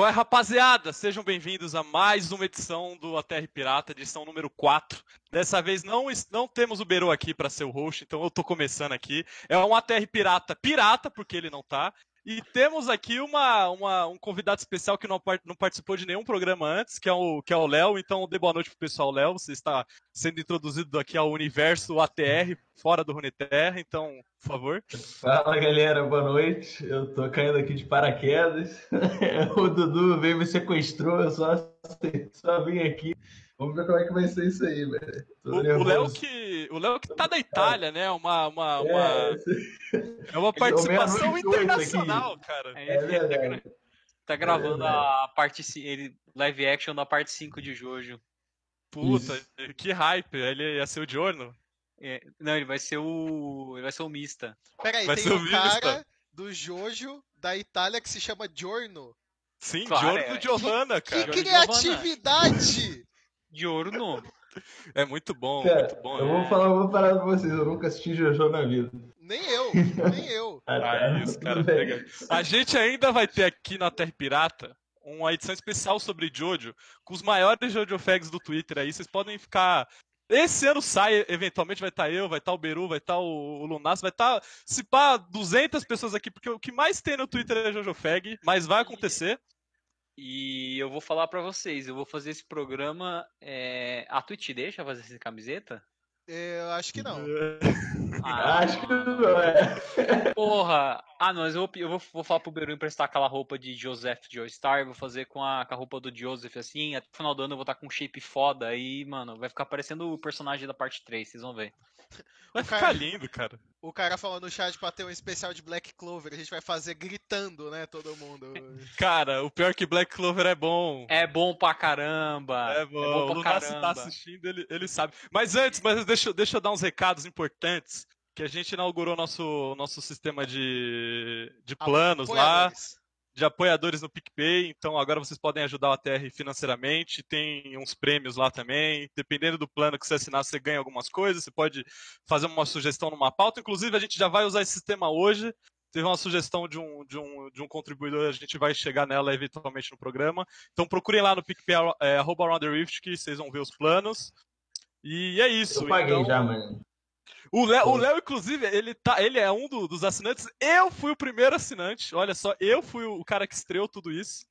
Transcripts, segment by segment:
Qual é, rapaziada? Sejam bem-vindos a mais uma edição do ATR Pirata, edição número 4. Dessa vez não, não temos o Beru aqui para ser o host, então eu tô começando aqui. É um ATR Pirata pirata, porque ele não tá. E temos aqui uma, uma, um convidado especial que não, não, participou de nenhum programa antes, que é o que é o Léo. Então, dê boa noite pro pessoal, Léo. Você está sendo introduzido aqui ao universo ATR, fora do Runeterra. Então, por favor. Fala, galera. Boa noite. Eu tô caindo aqui de paraquedas. o Dudu veio me sequestrou. Eu só, só vim aqui. Vamos ver como é que vai ser isso aí, velho. O Léo que, o Léo que tá da Itália, né? Uma, uma, uma... É, é uma participação internacional, aqui. cara. É, é tá, tá gravando é a parte ele, live action da parte 5 de Jojo. Puta, isso. que hype. Ele ia ser o Giorno? É, não, ele vai ser o. Ele vai ser o Mista. Peraí, vai tem um cara do Jojo da Itália que se chama Giorno. Sim, claro, Giorno é. Giovanna, cara. Que criatividade! Giorno. É muito bom, Cara, muito bom. Eu vou falar uma parada pra vocês, eu nunca assisti Jojo na vida. Nem eu, nem eu. ah, tá. isso, cara. A gente ainda vai ter aqui na Terra Pirata uma edição especial sobre Jojo, com os maiores Jojo Fags do Twitter aí. Vocês podem ficar. Esse ano sai, eventualmente vai estar tá eu, vai estar tá o Beru, vai estar tá o, o Lunas, vai estar, se pá, 200 pessoas aqui, porque o que mais tem no Twitter é Jojo Fag, mas vai acontecer. E eu vou falar para vocês, eu vou fazer esse programa. É... A Twitch deixa fazer essa camiseta? Eu acho que não. Ah, acho que não é. Porra! Ah, não, mas eu, vou, eu vou, vou falar pro Beru emprestar aquela roupa de Joseph Joestar, vou fazer com a, com a roupa do Joseph assim, até o final do ano eu vou estar com um shape foda, aí, mano, vai ficar parecendo o personagem da parte 3, vocês vão ver. Vai ficar lindo, cara. O cara falou no chat pra ter um especial de Black Clover, a gente vai fazer gritando, né, todo mundo. Cara, o pior é que Black Clover é bom. É bom pra caramba. É bom, é bom pra o Lunas tá assistindo, ele, ele sabe. Mas antes, mas deixa, deixa eu dar uns recados importantes, que a gente inaugurou nosso, nosso sistema de, de planos lá de apoiadores no PicPay, então agora vocês podem ajudar o ATR financeiramente, tem uns prêmios lá também, dependendo do plano que você assinar, você ganha algumas coisas, você pode fazer uma sugestão numa pauta, inclusive a gente já vai usar esse sistema hoje, teve uma sugestão de um, de um, de um contribuidor, a gente vai chegar nela eventualmente no programa, então procurem lá no PicPay, é, arroba Rift, que vocês vão ver os planos, e é isso. Eu paguei então... já, mano. O Léo, o Léo, inclusive, ele, tá, ele é um do, dos assinantes. Eu fui o primeiro assinante. Olha só, eu fui o cara que estreou tudo isso.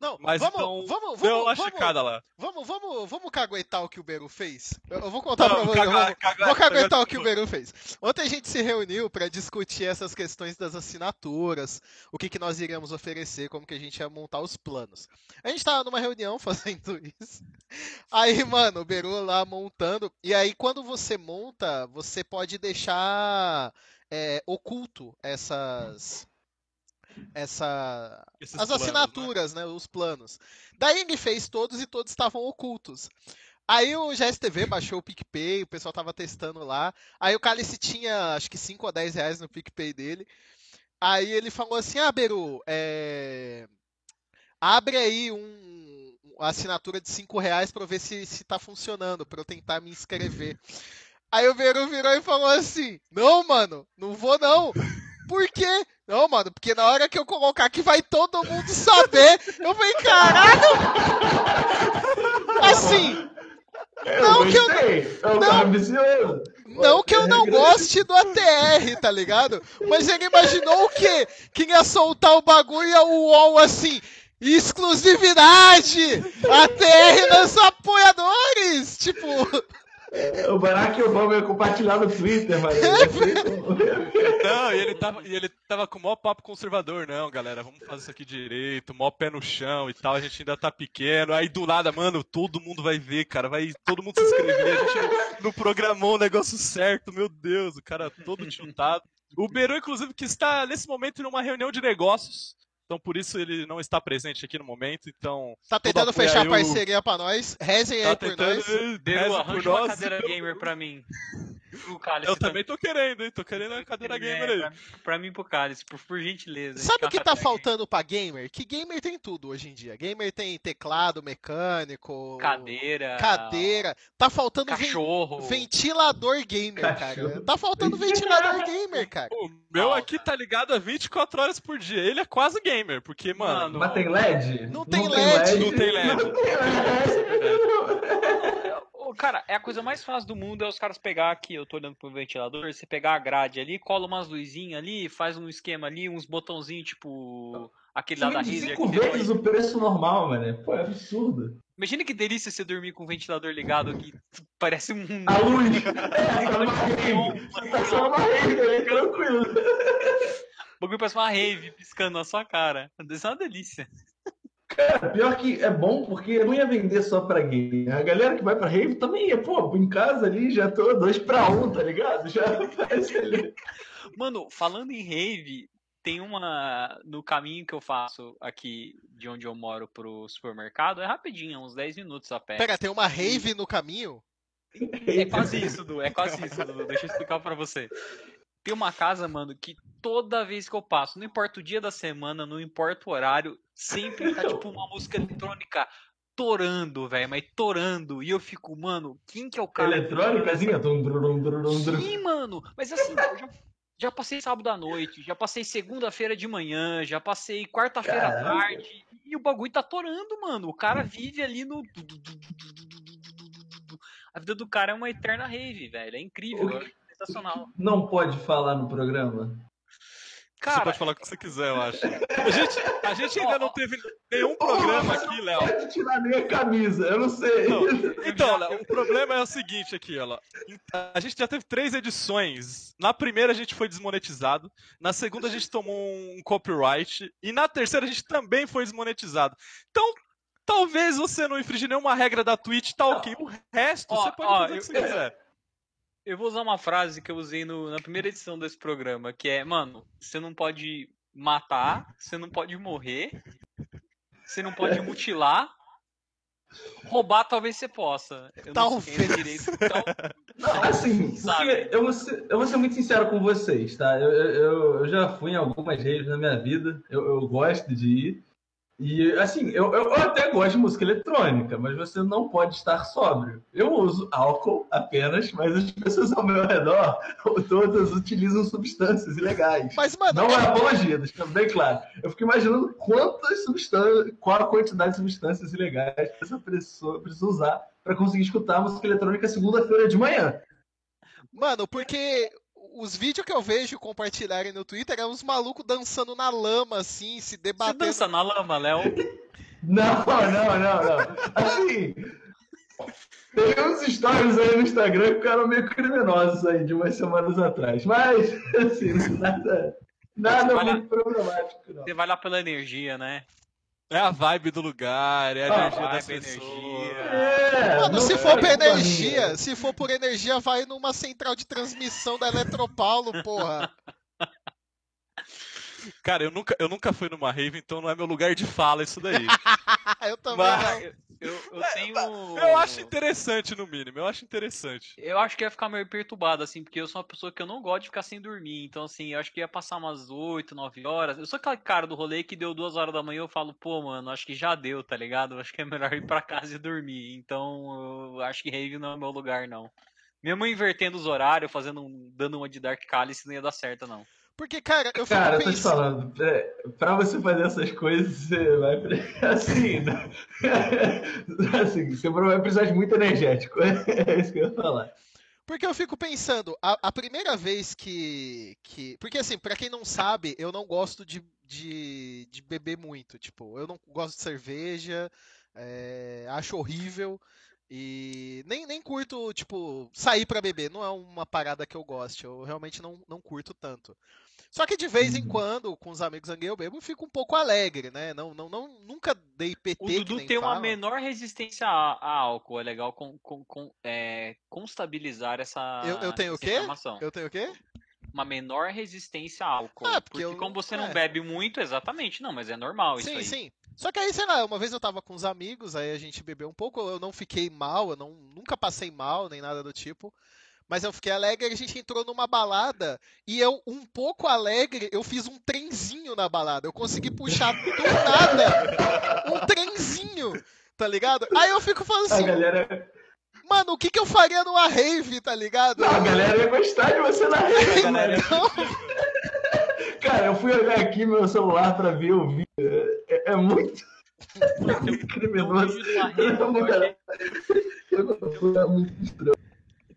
Não, mas vamos, então, vamos, deu uma vamos, lá. Vamos, vamos, vamos caguetar o que o Beru fez? Eu, eu vou contar não, pra você. Caga, caga, vou caguetar o que o Beru fez. Ontem a gente se reuniu para discutir essas questões das assinaturas, o que, que nós iríamos oferecer, como que a gente ia montar os planos. A gente tava numa reunião fazendo isso. Aí, mano, o Beru lá montando. E aí, quando você monta, você pode deixar é, oculto essas essa Esses as planos, assinaturas, né? né? Os planos. Daí ele fez todos e todos estavam ocultos. Aí o GSTV baixou o PicPay, o pessoal tava testando lá. Aí o Cálice tinha acho que 5 ou 10 reais no PicPay dele. Aí ele falou assim: Ah, Beru, é... abre aí um, uma assinatura de 5 reais pra eu ver se, se tá funcionando, pra eu tentar me inscrever. Aí o Beru virou e falou assim: Não, mano, não vou não. Por quê? Não, mano, porque na hora que eu colocar aqui vai todo mundo saber. Eu falei, caralho! Assim. Não que eu não, não que eu não goste do ATR, tá ligado? Mas ele imaginou o quê? Que ia soltar o bagulho e o UOL assim. Exclusividade! ATR dos apoiadores! Tipo. O Barack Obama ia compartilhar no Twitter, mano. Não, e ele tava, e ele tava com o maior papo conservador, não, galera. Vamos fazer isso aqui direito, maior pé no chão e tal. A gente ainda tá pequeno. Aí do nada, mano, todo mundo vai ver, cara. Vai todo mundo se inscrever. A gente não programou o negócio certo, meu Deus. O cara todo tiltado. O Beru, inclusive, que está nesse momento numa reunião de negócios então por isso ele não está presente aqui no momento. Então. Tá tentando fechar a parceria o... pra nós. Rezem tá aí por nós. Deu, arranja uma cadeira gamer pra mim. O Cálice eu também tô querendo, hein? Tô querendo a cadeira gamer é, aí. Pra, pra mim pro Cálice, por, por gentileza. Sabe o que tá faltando pra gamer? Que gamer tem tudo hoje em dia. Gamer tem teclado mecânico. Cadeira. Cadeira. Tá faltando cachorro. ventilador gamer, cachorro. cara. Tá faltando ventilador gamer, cara. O meu aqui tá ligado a 24 horas por dia. Ele é quase gamer, porque, mano. Mas tem LED? Não tem, não LED. Tem LED. Não tem LED. Não tem LED. Cara, é a coisa mais fácil do mundo é os caras pegar aqui, eu tô olhando pro ventilador, você pegar a grade ali, cola umas luzinhas ali, faz um esquema ali, uns botãozinhos tipo aquele lá da Razer. Cinco vezes o preço normal, mano. Pô, é absurdo. Imagina que delícia você dormir com o ventilador ligado aqui. Parece um. A luz! é, tá rave. Tá só uma rave ali, tranquilo. O bagulho parece uma rave piscando na sua cara. Isso é uma delícia. Cara, pior que é bom porque não ia vender só pra game. A galera que vai pra rave também ia, pô, em casa ali já tô dois pra um, tá ligado? Já aparece ali. Mano, falando em rave, tem uma. No caminho que eu faço aqui de onde eu moro pro supermercado, é rapidinho, uns 10 minutos a pé. Pera, tem uma rave no caminho? É quase isso, Du. É quase isso, Du. Deixa eu explicar pra você. Tem uma casa, mano, que toda vez que eu passo, não importa o dia da semana, não importa o horário, sempre tá tipo uma música eletrônica torando, velho, mas torando. E eu fico, mano, quem que é o cara? Eletrônicazinha? Sim, mano. Mas assim, eu já, já passei sábado à noite, já passei segunda-feira de manhã, já passei quarta-feira à tarde. E o bagulho tá torando, mano. O cara vive ali no. A vida do cara é uma eterna rave, velho. É incrível. É sensacional. Não pode falar no programa? Cara, você pode falar o que você quiser, eu acho. A gente, a gente ainda não teve nenhum programa aqui, Léo. Pode tirar nem a camisa, eu não sei. Não. Então, Léo, o problema é o seguinte aqui, ó. A gente já teve três edições. Na primeira a gente foi desmonetizado. Na segunda a gente tomou um copyright. E na terceira a gente também foi desmonetizado. Então, talvez você não infringir nenhuma regra da Twitch, tá ok. O resto, ó, você pode ó, fazer o que você eu, quiser. Eu vou usar uma frase que eu usei no, na primeira edição desse programa, que é, mano, você não pode matar, você não pode morrer, você não pode mutilar, roubar talvez você possa. Eu talvez. não sei direito. Então, não, assim, eu vou, ser, eu vou ser muito sincero com vocês, tá? Eu, eu, eu já fui em algumas redes na minha vida, eu, eu gosto de ir. E, assim, eu, eu, até gosto de música eletrônica, mas você não pode estar sóbrio. Eu uso álcool apenas, mas as pessoas ao meu redor, todas utilizam substâncias ilegais. Mas, mano, não é, é apologia, deixa bem claro. Eu fico imaginando quantas substâncias, qual a quantidade de substâncias ilegais que essa pessoa precisa usar para conseguir escutar música eletrônica segunda-feira de manhã. Mano, porque os vídeos que eu vejo compartilharem no Twitter é uns malucos dançando na lama, assim, se debatendo. Você dança na lama, Léo? não, não, não, não. Assim, tem uns stories aí no Instagram que ficaram meio criminosos aí, de umas semanas atrás. Mas, assim, nada, nada muito problemático, não. Você vai lá pela energia, né? É a vibe do lugar, é a ah, energia da energia. É, Mano, se for por energia, se for por energia, vai numa central de transmissão da Eletropaulo, porra. Cara, eu nunca, eu nunca fui numa rave, então não é meu lugar de fala isso daí. eu também Mas... não. Eu, eu é, tenho. Eu acho interessante, no mínimo. Eu acho interessante. Eu acho que ia ficar meio perturbado, assim, porque eu sou uma pessoa que eu não gosto de ficar sem dormir. Então, assim, eu acho que ia passar umas 8, 9 horas. Eu sou aquele cara do rolê que deu 2 horas da manhã eu falo, pô, mano, acho que já deu, tá ligado? Eu acho que é melhor ir pra casa e dormir. Então, eu acho que rave não é meu lugar, não. Mesmo invertendo os horários, fazendo um, dando uma de Dark Cálice, não ia dar certo, não. Porque, cara, eu Cara, eu tô te falando, é, pra você fazer essas coisas, você vai. Assim, né? assim, você vai precisar de muito energético. É isso que eu ia falar. Porque eu fico pensando, a, a, primeira vez que, que. Porque, assim, pra quem não sabe, eu não gosto de, de, de beber muito. Tipo, eu não gosto de cerveja, é, acho horrível. E nem, nem curto, tipo, sair para beber. Não é uma parada que eu goste. Eu realmente não, não curto tanto. Só que de vez em uhum. quando, com os amigos eu bebo, eu fico um pouco alegre, né? Não, não, não, nunca dei PT. O Dudu tem fala. uma menor resistência a, a, álcool. É legal com, com, com é, constabilizar essa. Eu, eu tenho o quê? Informação. Eu tenho o quê? Uma menor resistência a álcool. Ah, porque, porque eu, como você é. não bebe muito, exatamente, não, mas é normal sim, isso aí. Sim, sim. Só que aí, sei lá, uma vez eu tava com os amigos, aí a gente bebeu um pouco, eu não fiquei mal, eu não, nunca passei mal, nem nada do tipo. Mas eu fiquei alegre, a gente entrou numa balada e eu, um pouco alegre, eu fiz um trenzinho na balada. Eu consegui puxar do nada um trenzinho, tá ligado? Aí eu fico falando assim. A galera Mano, o que, que eu faria numa rave, tá ligado? Não, a galera ia gostar de você na rave, galera. Então... Cara, eu fui olhar aqui meu celular pra ver o vídeo. É, é muito. É muito criminoso.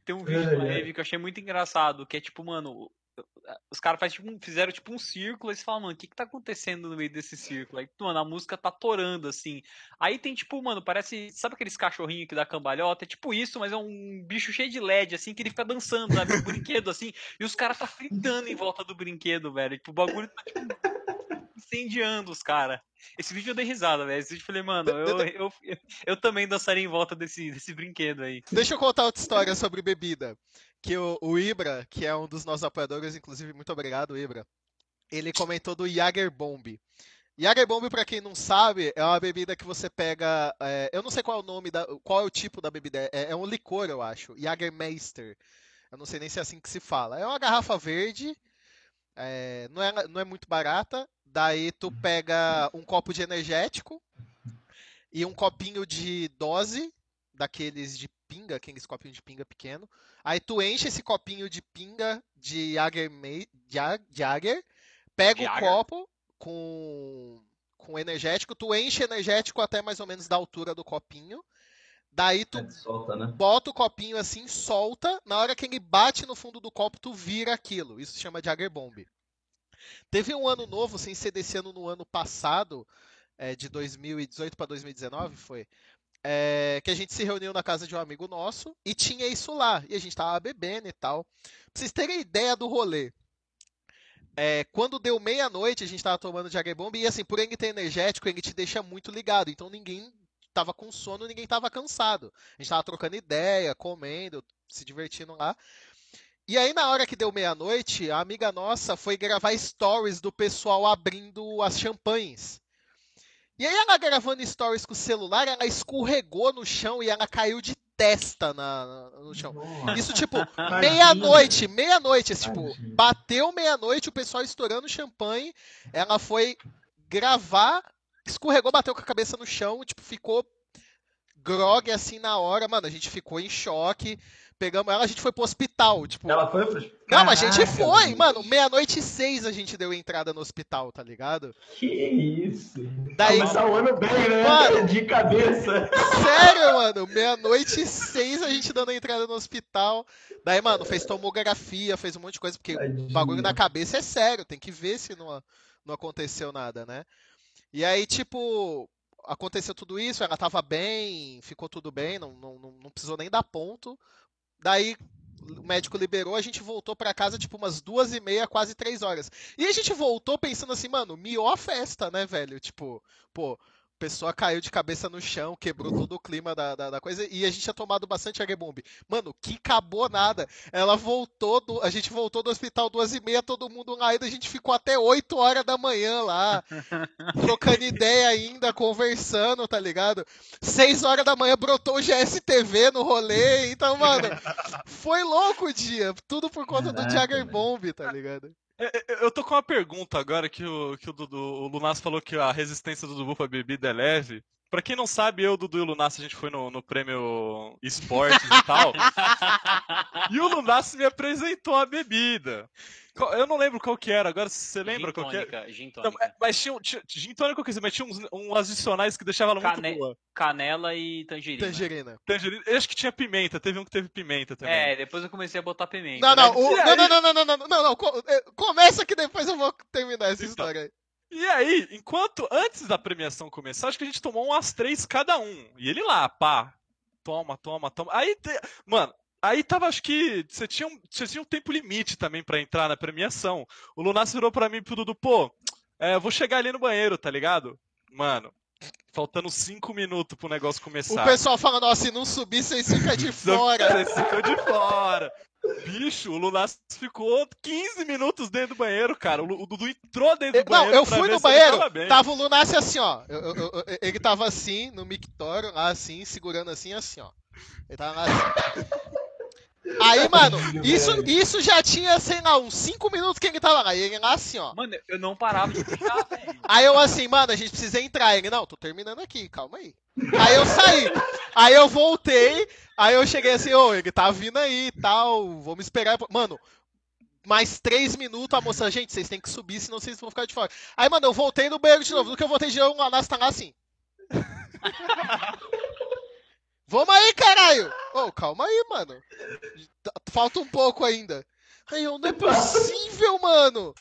Tem um vídeo de uma rave que eu achei muito engraçado, que é tipo, mano, os caras tipo, fizeram tipo um círculo e você fala, mano, o que que tá acontecendo no meio desse círculo? Aí, mano, a música tá torando, assim. Aí tem tipo, mano, parece. Sabe aqueles cachorrinhos que dá cambalhota? É tipo isso, mas é um bicho cheio de LED, assim, que ele fica dançando, sabe? Um brinquedo, assim. E os caras tá fritando em volta do brinquedo, velho. Tipo, o bagulho tá, tipo, incendiando os caras. Esse vídeo eu dei risada, velho. Esse vídeo eu falei, mano, eu, eu, eu, eu, também dançaria em volta desse, desse brinquedo aí. Deixa eu contar outra história sobre bebida que o, o, Ibra, que é um dos nossos apoiadores, inclusive, muito obrigado, Ibra, ele comentou do Jager Bomb. Jager Bomb, para quem não sabe, é uma bebida que você pega. É, eu não sei qual é o nome, da, qual é o tipo da bebida. É, é um licor, eu acho. Jagermeister. Eu não sei nem se é assim que se fala. É uma garrafa verde. É, não, é, não é muito barata. Daí tu pega um copo de energético e um copinho de dose, daqueles de pinga, aqueles copinhos de pinga pequeno. Aí tu enche esse copinho de pinga de Jagger, Jagger pega Jagger. o copo com, com energético, tu enche energético até mais ou menos da altura do copinho. Daí tu é, solta, né? bota o copinho assim, solta. Na hora que ele bate no fundo do copo, tu vira aquilo. Isso se chama Jagger Bomb. Teve um ano novo, sem ser desse ano no ano passado, é, de 2018 para 2019, foi é, que a gente se reuniu na casa de um amigo nosso e tinha isso lá. E a gente tava bebendo e tal. Pra vocês terem ideia do rolê. É, quando deu meia-noite, a gente tava tomando Bomb e assim, por ele ter energético, ele te deixa muito ligado. Então ninguém tava com sono, ninguém tava cansado. A gente tava trocando ideia, comendo, se divertindo lá. E aí, na hora que deu meia-noite, a amiga nossa foi gravar stories do pessoal abrindo as champanhes. E aí ela gravando stories com o celular, ela escorregou no chão e ela caiu de testa na, no chão. Nossa. Isso, tipo, meia-noite, meia-noite, tipo, bateu meia-noite, o pessoal estourando champanhe, ela foi gravar, escorregou, bateu com a cabeça no chão, tipo, ficou grog assim na hora, mano, a gente ficou em choque pegamos ela, a gente foi pro hospital. Tipo, ela foi pro Não, a gente foi, mano. Meia-noite e seis a gente deu entrada no hospital, tá ligado? Que isso. Daí... Começar o ano bem, né? Mano, de cabeça. Sério, mano. Meia-noite e seis a gente dando entrada no hospital. Daí, mano, fez tomografia, fez um monte de coisa, porque Tadinha. o bagulho na cabeça é sério, tem que ver se não, não aconteceu nada, né? E aí, tipo, aconteceu tudo isso, ela tava bem, ficou tudo bem, não, não, não precisou nem dar ponto. Daí o médico liberou, a gente voltou para casa tipo umas duas e meia, quase três horas. E a gente voltou pensando assim, mano, miou a festa, né, velho? Tipo, pô, pessoa caiu de cabeça no chão, quebrou todo o clima da, da, da coisa, e a gente tinha tomado bastante arebomb. Mano, que acabou nada. Ela voltou, do, a gente voltou do hospital duas e meia, todo mundo lá, ainda a gente ficou até 8 horas da manhã lá, trocando ideia ainda, conversando, tá ligado? 6 horas da manhã brotou o GSTV no rolê, então, mano, foi louco o dia, tudo por conta Caraca, do Jagger Bomb, tá ligado? É, é, eu tô com uma pergunta agora que o, que o, Dudu, o Lunas falou que a resistência do Dudu pra bebida é leve. Pra quem não sabe, eu, Dudu e o Lunas, a gente foi no, no prêmio esportes e tal. e o Lunas me apresentou a bebida. Eu não lembro qual que era, agora você lembra gin qual que era? Gin tônica. Não, mas tinha, tinha gin tônica, eu mas tinha uns, uns adicionais que deixavam ela Cane... muito boa. Canela e tangerina. Tangerina. Tangerina. Eu acho que tinha pimenta, teve um que teve pimenta também. É, depois eu comecei a botar pimenta. Não, não, o... não, não, não, não, não, não, não, não, é, começa que depois eu vou terminar essa então, história aí. E aí, enquanto, antes da premiação começar, acho que a gente tomou umas três cada um. E ele lá, pá, toma, toma, toma. Aí, mano, Aí tava, acho que você tinha um, você tinha um tempo limite também para entrar na premiação. O Lunas virou pra mim e pro Dudu, pô, é, vou chegar ali no banheiro, tá ligado? Mano, faltando cinco minutos pro negócio começar. O pessoal falando, ó, se não subir, vocês ficam de fora. Vocês ficam de fora. Bicho, o Lunas ficou 15 minutos dentro do banheiro, cara. O Dudu entrou dentro do banheiro. Não, eu fui no banheiro, tava, tava, o Lunas assim, ó. Eu, eu, ele tava assim, no mictório, lá assim, segurando assim, assim, ó. Ele tava lá assim. Aí, mano, isso, isso já tinha, sei lá, uns 5 minutos que ele tava lá. E ele lá assim, ó. Mano, eu não parava de puxar, velho. Aí eu assim, mano, a gente precisa entrar. Ele, não, tô terminando aqui, calma aí. Aí eu saí. Aí eu voltei. Aí eu cheguei assim, ô, ele tá vindo aí e tal. Vamos esperar. Mano, mais três minutos, a moça, gente, vocês têm que subir, senão vocês vão ficar de fora. Aí, mano, eu voltei no banheiro de novo. No que eu voltei de novo, o Anas tá lá assim. Vamos aí, caralho! Ô, oh, calma aí, mano. Falta um pouco ainda. Aí eu, não é possível, mano!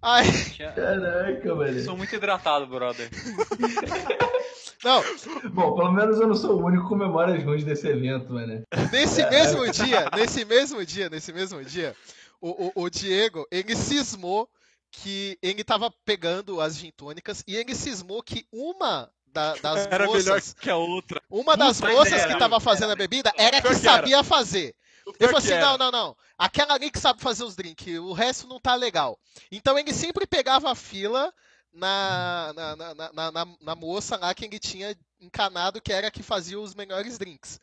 Aí... Caraca, velho. Sou muito hidratado, brother. Não. Bom, pelo menos eu não sou o único com memórias ruins desse evento, mano. Nesse é. mesmo dia, nesse mesmo dia, nesse mesmo dia, o, o, o Diego, ele cismou que ele tava pegando as gintônicas e ele cismou que uma da, das era moças. melhor que a outra. Uma das Puta moças que tava fazendo a bebida era que sabia fazer. Eu falei assim: não, não, não. Aquela ali que sabe fazer os drinks, o resto não tá legal. Então ele sempre pegava a fila na, na, na, na, na moça lá que ele tinha encanado, que era a que fazia os melhores drinks.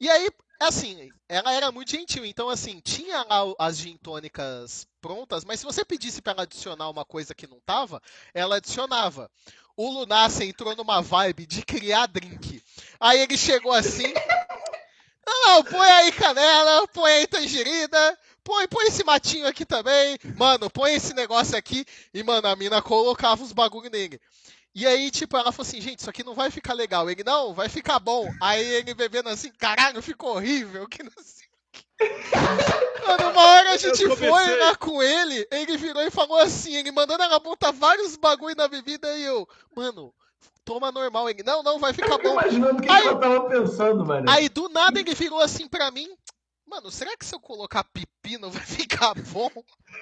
E aí, assim, ela era muito gentil, então assim, tinha lá as gin tônicas prontas, mas se você pedisse para ela adicionar uma coisa que não tava, ela adicionava o Lunassi entrou numa vibe de criar drink. Aí ele chegou assim. Não, põe aí canela, põe aí tangerina, põe, põe esse matinho aqui também. Mano, põe esse negócio aqui. E, mano, a mina colocava os bagulho nele. E aí, tipo, ela falou assim, gente, isso aqui não vai ficar legal. Ele, não, vai ficar bom. Aí ele bebendo assim, caralho, ficou horrível, que não sei. Mano, uma hora a gente foi lá com ele, ele virou e falou assim, ele mandando ela botar vários bagulho na bebida e eu, mano, toma normal. Ele, não, não, vai ficar bom. Imaginando o que, aí, que eu tava pensando, mano. Aí do nada ele virou assim pra mim, mano, será que se eu colocar pepino vai ficar bom?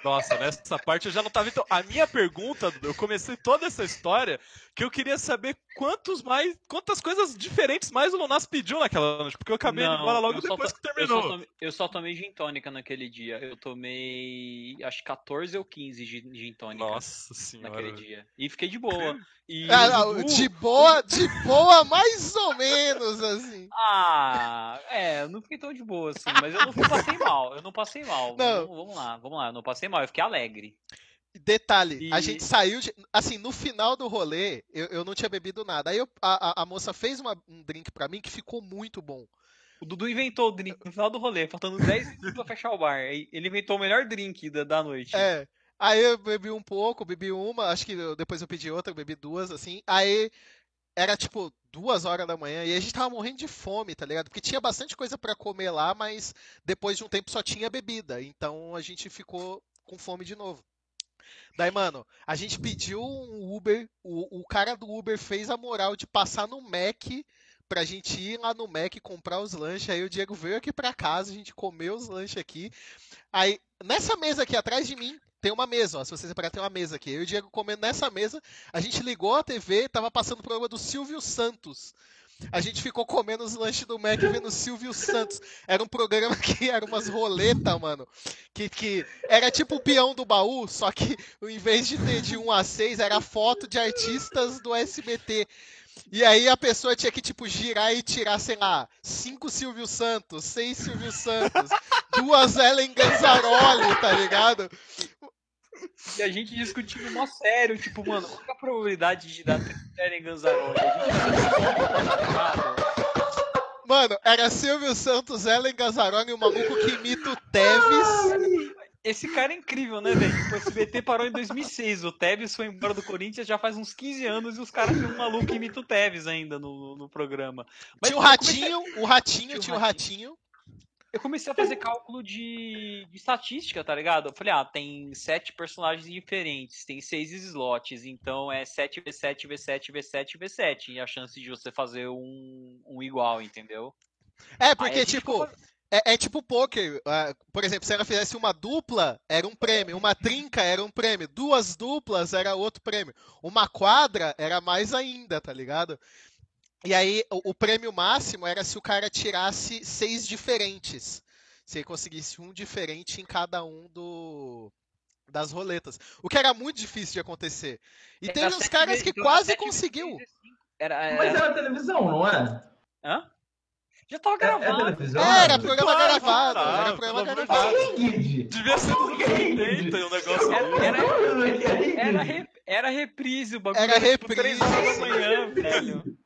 Nossa, nessa parte eu já não tava. Então, a minha pergunta, eu comecei toda essa história que eu queria saber quantos mais, quantas coisas diferentes mais o Lonas pediu naquela noite, porque eu acabei não, embora logo depois que terminou. Eu só, tomei, eu só tomei gin tônica naquele dia. Eu tomei acho 14 ou 15 gin tônica. Nossa senhora. Naquele dia. E fiquei de boa. E... Ah, não, de boa, de boa mais ou menos assim. Ah, é, eu não fiquei tão de boa assim, mas eu não passei mal. Eu não passei mal. Não. Vamos, vamos lá, vamos lá, eu não passei mal, eu fiquei alegre. Detalhe, e... a gente saiu de. Assim, no final do rolê, eu, eu não tinha bebido nada. Aí eu, a, a, moça fez uma, um drink pra mim que ficou muito bom. O Dudu inventou o drink no final do rolê, faltando 10 minutos pra fechar o bar. Ele inventou o melhor drink da, da noite. É. Aí eu bebi um pouco, bebi uma, acho que depois eu pedi outra, bebi duas, assim. Aí era tipo duas horas da manhã e a gente tava morrendo de fome, tá ligado? Porque tinha bastante coisa para comer lá, mas depois de um tempo só tinha bebida. Então a gente ficou com fome de novo. Daí, mano, a gente pediu um Uber, o, o cara do Uber fez a moral de passar no Mac pra gente ir lá no Mac comprar os lanches. Aí o Diego veio aqui pra casa, a gente comeu os lanches aqui. Aí, nessa mesa aqui atrás de mim, tem uma mesa, ó. Se você separar, tem uma mesa aqui. Eu e o Diego comendo nessa mesa. A gente ligou a TV, tava passando o programa do Silvio Santos. A gente ficou comendo os lanches do Mac vendo Silvio Santos. Era um programa que era umas roletas, mano. Que, que era tipo o peão do baú, só que em vez de ter de 1 a 6, era foto de artistas do SBT. E aí a pessoa tinha que, tipo, girar e tirar, sei lá, cinco Silvio Santos, seis Silvio Santos, duas Ellen Ganzaroli, tá ligado? E a gente discutindo mó sério, tipo, mano, qual é a probabilidade de dar Eren Ganzaroli? Mano, era Silvio Santos, Ellen Ganzaroli e o maluco que imita o Teves. Esse cara é incrível, né, velho? Tipo, o SBT parou em 2006, o Tevez foi embora do Corinthians já faz uns 15 anos e os caras têm um maluco que imita o Tevez ainda no, no programa. Mas, tinha o Ratinho, comecei... o Ratinho, tinha o Ratinho eu comecei a fazer cálculo de, de, estatística, tá ligado? Eu falei, ah, tem sete personagens diferentes, tem seis slots, então é 7 V7, V7, V7, V7. E a chance de você fazer um, um igual, entendeu? É, porque, tipo. É, é, tipo poker. Uh, por exemplo, se ela fizesse uma dupla, era um prêmio. Uma trinca era um prêmio. Duas duplas era outro prêmio. Uma quadra era mais ainda, tá ligado? E aí, o, o, prêmio máximo era se o cara tirasse seis diferentes. Se ele conseguisse um diferente em cada um do, das roletas. O que era muito difícil de acontecer. E tem uns caras que quase conseguiu. Era, era... Mas era televisão, não é? Hã? Já tava gravado. É, era programa claro, gravado. Tá, era programa gravado. Devia ser dos anos 80 e o negócio. Era, era, era, era reprise o bagulho. Era reprise. Tipo, 3 horas da manhã, velho.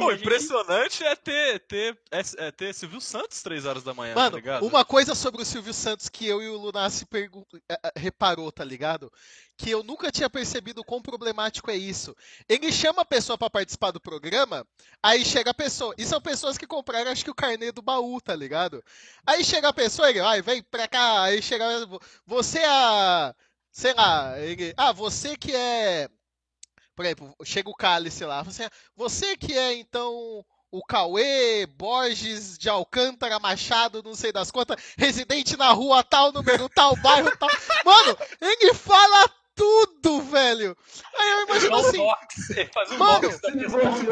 O impressionante é ter, ter, é, é, ter Silvio Santos 3 horas da manhã, tá Mano, tá uma coisa sobre o Silvio Santos que eu e o Lunassi pergun... É, é, reparou, tá ligado? Que eu nunca tinha percebido quão problemático é isso. Ele chama a pessoa para participar do programa, aí chega a pessoa. E são pessoas que compraram, acho que o carnê do baú, tá ligado? Aí chega a pessoa, ele, ai, vem pra cá, aí chega. Você é a. Sei lá, ele. Ah, você que é por exemplo, chega o cálice lá, você, você que é então o Cauê Borges de Alcântara Machado, não sei das quantas, residente na rua tal, número tal, bairro tal. Mano, ele fala tudo, velho. Aí eu imagino assim. Um mano,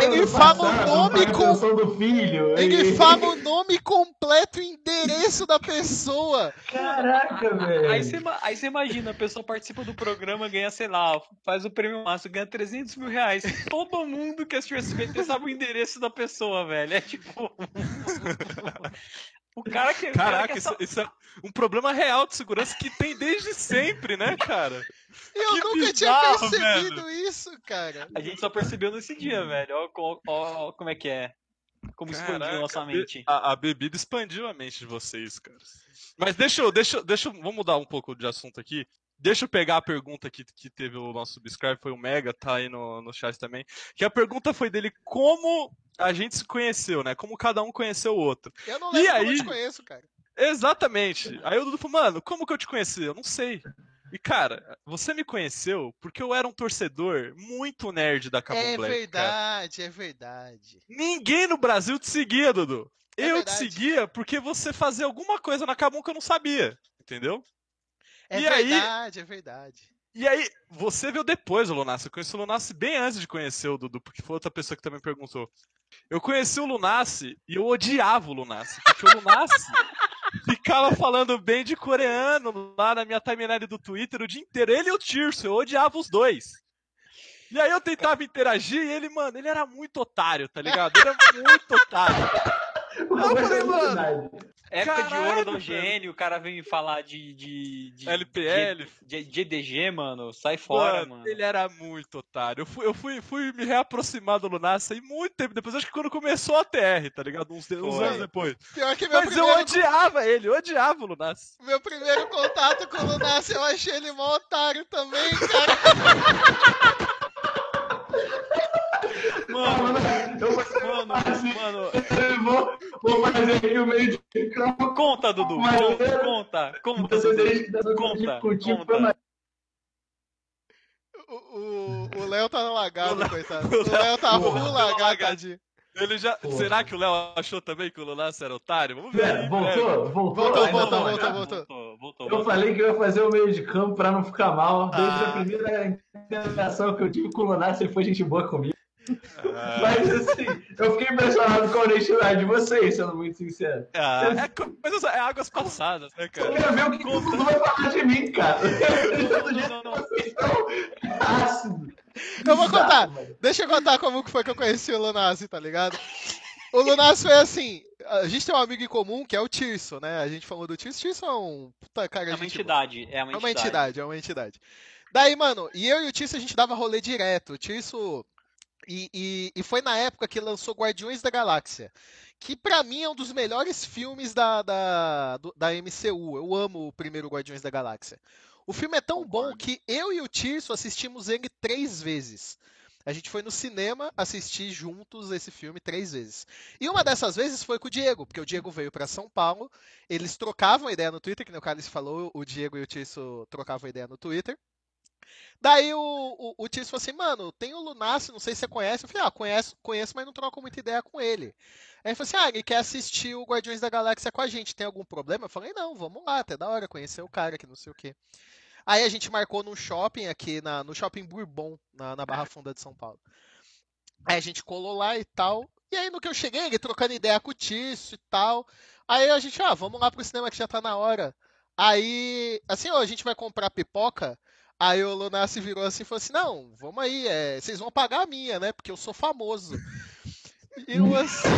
ele fala o nome com. Do filho, ele fala o nome completo e endereço da pessoa. Caraca, velho. Aí você, aí você imagina, a pessoa participa do programa, ganha, sei lá, faz o prêmio máximo, ganha 300 mil reais. Todo mundo que assistiu SBT sabe o endereço da pessoa, velho. É tipo. O cara que. Caraca, isso, isso, é um problema real de segurança que tem desde sempre, né, cara? Eu que nunca bizarro, tinha percebido velho. isso, cara. A gente só percebeu nesse dia, velho. Ó, ó, ó como é que é. Como Caraca, expandiu nossa mente. A, a, bebida expandiu a mente de vocês, cara. Mas deixa eu, deixa, deixa, vamos mudar um pouco de assunto aqui. Deixa eu pegar a pergunta que, que teve o nosso subscribe, foi o Mega, tá aí no, no chat também. Que a pergunta foi dele como a gente se conheceu, né? Como cada um conheceu o outro. Eu não lembro e aí... eu te conheço, cara. Exatamente. Aí o Dudu falou, mano, como que eu te conheci? Eu não sei. E, cara, você me conheceu porque eu era um torcedor muito nerd da Cabo É Black, verdade, cara. é verdade. Ninguém no Brasil te seguia, Dudu. É eu verdade. te seguia porque você fazia alguma coisa na Cabum que eu não sabia. Entendeu? É e verdade, aí... é verdade. E aí, você viu depois o Lunassi. Eu conheci o Lunassi bem antes de conhecer o Dudu, porque foi outra pessoa que também perguntou. Eu conheci o Lunassi e eu odiava o Lunassi, porque o Lunassi ficava falando bem de coreano lá na minha timeline do Twitter o dia inteiro. Ele e o Tirso, eu odiava os dois. E aí eu tentava interagir e ele, mano, ele era muito otário, tá ligado? Ele era muito otário. Eu falei, mano, Época Caralho, de ouro do gênio, o cara vem falar de. de, de LPL. De, de, EDG, mano. Sai fora, mano, mano. Ele era muito otário. Eu fui, eu fui, fui me reaproximar do Lunassa aí muito tempo depois. Acho que quando começou a TR, tá ligado? Uns, uns anos depois. Pior que meu Mas primeiro... eu odiava ele, eu odiava o Lunassa. Meu primeiro contato com o Lunassa, eu achei ele mó otário também, cara. Mano, eu vou, mano, mano. Vou, vou fazer aqui o meio de campo. Conta, Dudu. Conta, conta, conta, Dudu. Conta, conta. O Léo tá lagado, coitado. O Léo tá full lagado, tadinho. Ele já. Será que o Léo achou também que o Lunas era otário? Vamos ver. É, voltou, voltou, voltou, voltou, voltou, voltou, voltou, Eu falei que eu ia fazer o meio de campo pra não ficar mal. Desde ah. a primeira interação que eu tive com o Lunas, ele foi gente boa comigo. Ah. Mas assim, eu fiquei impressionado com a honestidade de vocês, sendo muito sincero. Ah, é, mas é águas passadas, né, cara? Eu quero ver o que o Dudu vai falar de mim, cara. Do jeito que vocês estão ácidos. Eu vou contar. Deixa eu contar como que foi que eu conheci o Lunassi, tá ligado? O Lunassi foi assim. A gente tem um amigo em comum que é o Tirso, né? A gente falou do Tirso. Tirso é um. Puta, cara, é uma entidade. É uma, é uma entidade. É uma entidade. Daí, mano, e eu e o Tirso a gente dava rolê direto. O Tirso e, e, e, foi na época que lançou Guardiões da Galáxia, que para mim é um dos melhores filmes da, da, da MCU. Eu amo o primeiro Guardiões da Galáxia. O filme é tão bom que eu e o Tirso assistimos ele três vezes. A gente foi no cinema assistir juntos esse filme três vezes. E uma dessas vezes foi com o Diego, porque o Diego veio para São Paulo. Eles trocavam ideia no Twitter, que o Carlos falou, o Diego e o Tirso trocavam ideia no Twitter. Daí o, o, o falou assim, mano, tem o Lunassi, não sei se você conhece. Eu falei, ah, conheço, conheço, mas não troco muita ideia com ele. Aí ele falou assim, ah, ele quer assistir o Guardiões da Galáxia com a gente, tem algum problema? Eu falei, não, vamos lá, até da hora conhecer o cara, que não sei o quê. Aí a gente marcou num shopping aqui, na, no shopping Bourbon, na, na Barra Funda de São Paulo. Aí a gente colou lá e tal. E aí no que eu cheguei, ele trocando ideia com o Tício e tal. Aí a gente, ah, vamos lá pro cinema que já tá na hora. Aí, assim, ó, a gente vai comprar pipoca. Aí o Lunassi virou assim e falou assim: Não, vamos aí, é, vocês vão pagar a minha, né? Porque eu sou famoso. E eu assim.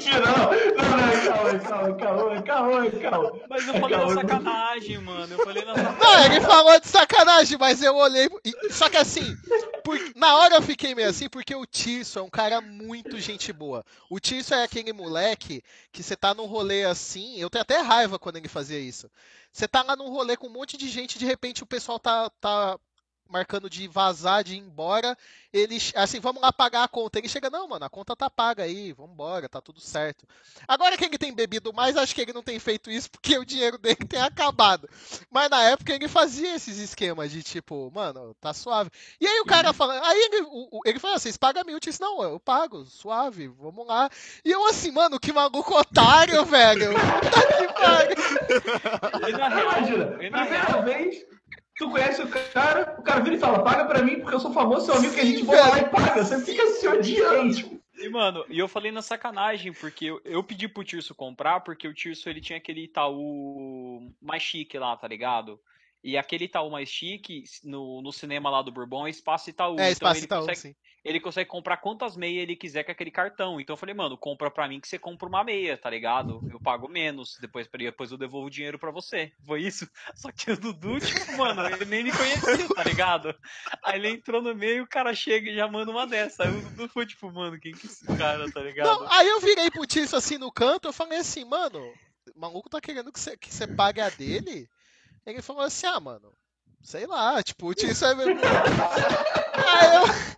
mentira, não. Não, não, calma, calma, calma, calma, calma. Mas eu falei calma. na sacanagem, mano. Eu falei na sacanagem. Não, ele falou de sacanagem, mas eu olhei. Só que assim, por... na hora eu fiquei meio assim, porque o Tirso é um cara muito gente boa. O Tirso é aquele moleque que você tá num rolê assim. Eu tenho até raiva quando ele fazia isso. Você tá lá num rolê com um monte de gente, de repente o pessoal tá, tá marcando de vazar, de ir embora. Ele, assim, vamos lá pagar a conta. Ele chega, não, mano, a conta tá paga aí, vamos embora, tá tudo certo. Agora que ele tem bebido mais, acho que ele não tem feito isso porque o dinheiro dele tem acabado. Mas na época ele fazia esses esquemas de tipo, mano, tá suave. E aí o cara fala, aí ele, o, ele fala, vocês pagam mil? Eu disse, não, eu pago, suave, vamos lá. E eu assim, mano, que maluco otário, velho. Puta que pariu. E na real, Imagina, na real, vez tu conhece o cara, o cara vira e fala, paga pra mim, porque eu sou famoso, seu amigo, que a gente vai lá e paga. Você fica se odiando, tipo. E, mano, e eu falei na sacanagem, porque eu, eu pedi pro Tirso comprar, porque o Tirso, ele tinha aquele Itaú mais chique lá, tá ligado? E aquele Itaú mais chique, no, no cinema lá do Bourbon, é Espaço Itaú. É, Espaço então Itaú, consegue, sim. Ele consegue comprar quantas meias ele quiser com aquele cartão. Então eu falei, mano, compra pra mim que você compra uma meia, tá ligado? Eu pago menos, depois, depois eu devolvo o dinheiro pra você. Foi isso. Só que o Dudu, tipo, mano, ele nem me conhecia, tá ligado? Aí ele entrou no meio, o cara chega e já manda uma dessa. Aí o Dudu foi tipo, mano, quem que é esse cara, tá ligado? Não, aí eu virei pro Tício assim no canto, eu falei assim, mano, o maluco tá querendo que você, que você pague a dele? Ele falou assim, ah, mano, sei lá, tipo, o é mesmo. Aí eu.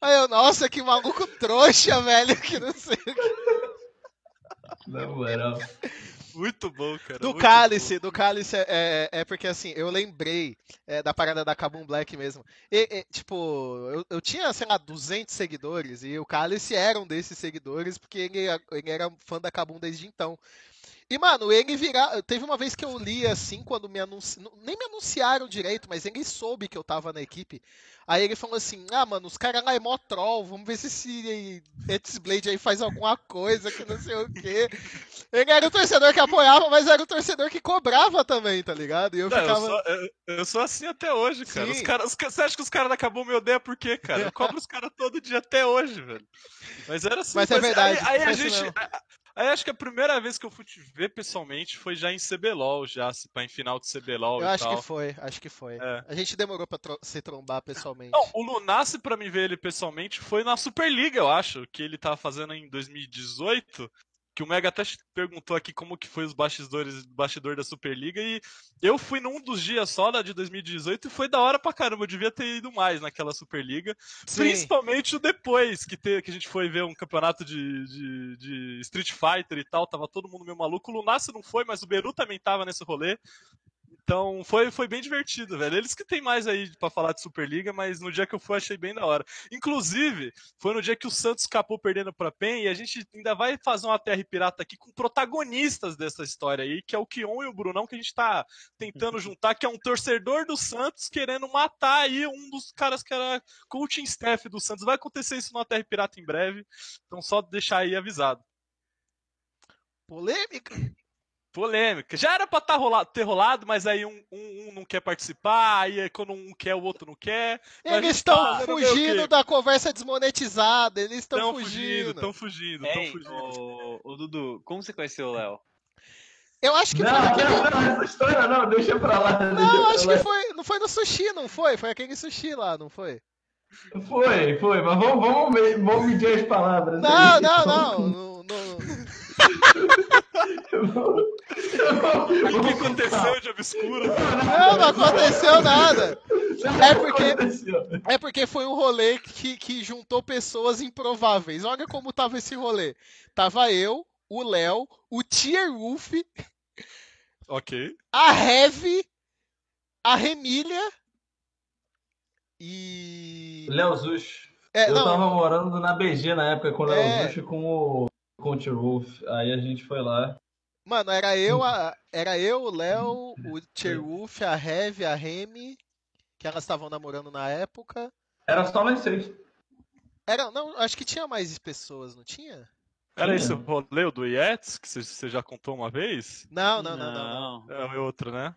Aí eu, nossa, que maluco trouxa, velho, que não sei o que. Na moral. Muito bom, cara. Do Cálice, bom. do Cálice é, é, é, porque assim, eu lembrei é, da parada da Kabum Black mesmo. E, e, tipo, eu, eu tinha, sei lá, 200 seguidores e o Cálice era um desses seguidores porque ele, ele era fã da Kabum desde então. E, mano, ele virar. Teve uma vez que eu li assim, quando me anunciaram. Nem me anunciaram direito, mas ele soube que eu tava na equipe. Aí ele falou assim: Ah, mano, os caras lá é mó troll, vamos ver se esse Etisblade aí faz alguma coisa que não sei o quê. Ele era o torcedor que apoiava, mas era o torcedor que cobrava também, tá ligado? E eu não, ficava. Eu sou, eu, eu sou, assim até hoje, cara. Os cara os, você acha que os caras da Cabo me odeiam por quê, cara? Eu cobro os caras todo dia até hoje, velho. Mas era assim. Mas, é mas é verdade. Aí, aí a gente. Aí acho que a primeira vez que eu fui te ver pessoalmente foi já em CBLOL, já, em final de CBLOL eu e acho tal. que foi, acho que foi. É. A gente demorou pra tro se trombar pessoalmente. Não, o Lunassi pra mim ver ele pessoalmente foi na Superliga, eu acho, que ele tava fazendo em 2018 que o Mega até perguntou aqui como que foi os bastidores, bastidor da Superliga e eu fui num dos dias só da de 2018 e foi da hora pra caramba, eu devia ter ido mais naquela Superliga, Sim. principalmente o depois que, te, que a gente foi ver um campeonato de, de, de, Street Fighter e tal, tava todo mundo meio maluco, o Lunassi não foi, mas o Beru também tava nesse rolê, então foi, foi bem divertido, velho. Eles que tem mais aí para falar de Superliga, mas no dia que eu fui achei bem da hora. Inclusive, foi no dia que o Santos escapou perdendo pra PEN e a gente ainda vai fazer uma TR Pirata aqui com protagonistas dessa história aí, que é o Kion e o Brunão, que a gente tá tentando juntar, que é um torcedor do Santos querendo matar aí um dos caras que era coaching staff do Santos. Vai acontecer isso no TR Pirata em breve, então só deixar aí avisado. Polêmica. Polêmica. Já era pra tá rolado, ter rolado, mas aí um, um, um, não quer participar, aí quando um quer, o outro não quer. Eles estão tá fugindo da conversa desmonetizada, eles estão fugindo. Estão fugindo, estão fugindo. Ô, ô, Dudu, como você conheceu o Léo? Eu acho que não, foi. Aquele... Não, não, essa história não, deixa pra lá. Não, acho que foi. Não foi no sushi, não foi? Foi aquele sushi lá, não foi? Foi, foi, mas vamos, vamos, vamos medir as palavras. Não, aí. não, não. não, não... o que aconteceu de obscuro? Não, não aconteceu nada. É porque, é porque foi um rolê que, que juntou pessoas improváveis. Olha como tava esse rolê. Tava eu, o Léo, o Tier Wolf. Ok. A Heavy, a Remília e. Léo Zush. É, eu não, tava morando na BG na época com o Léo é... Zush o, com o Tier Wolf. Aí a gente foi lá. Mano, era eu, a, era eu, o Léo, o Wolf, a Heavy, a Remy, que elas estavam namorando na época. Era só nós seis. Era, não, acho que tinha mais pessoas, não tinha? Era esse o rolê do Yates, que você já contou uma vez? Não, não, não, não. não. É outro, né?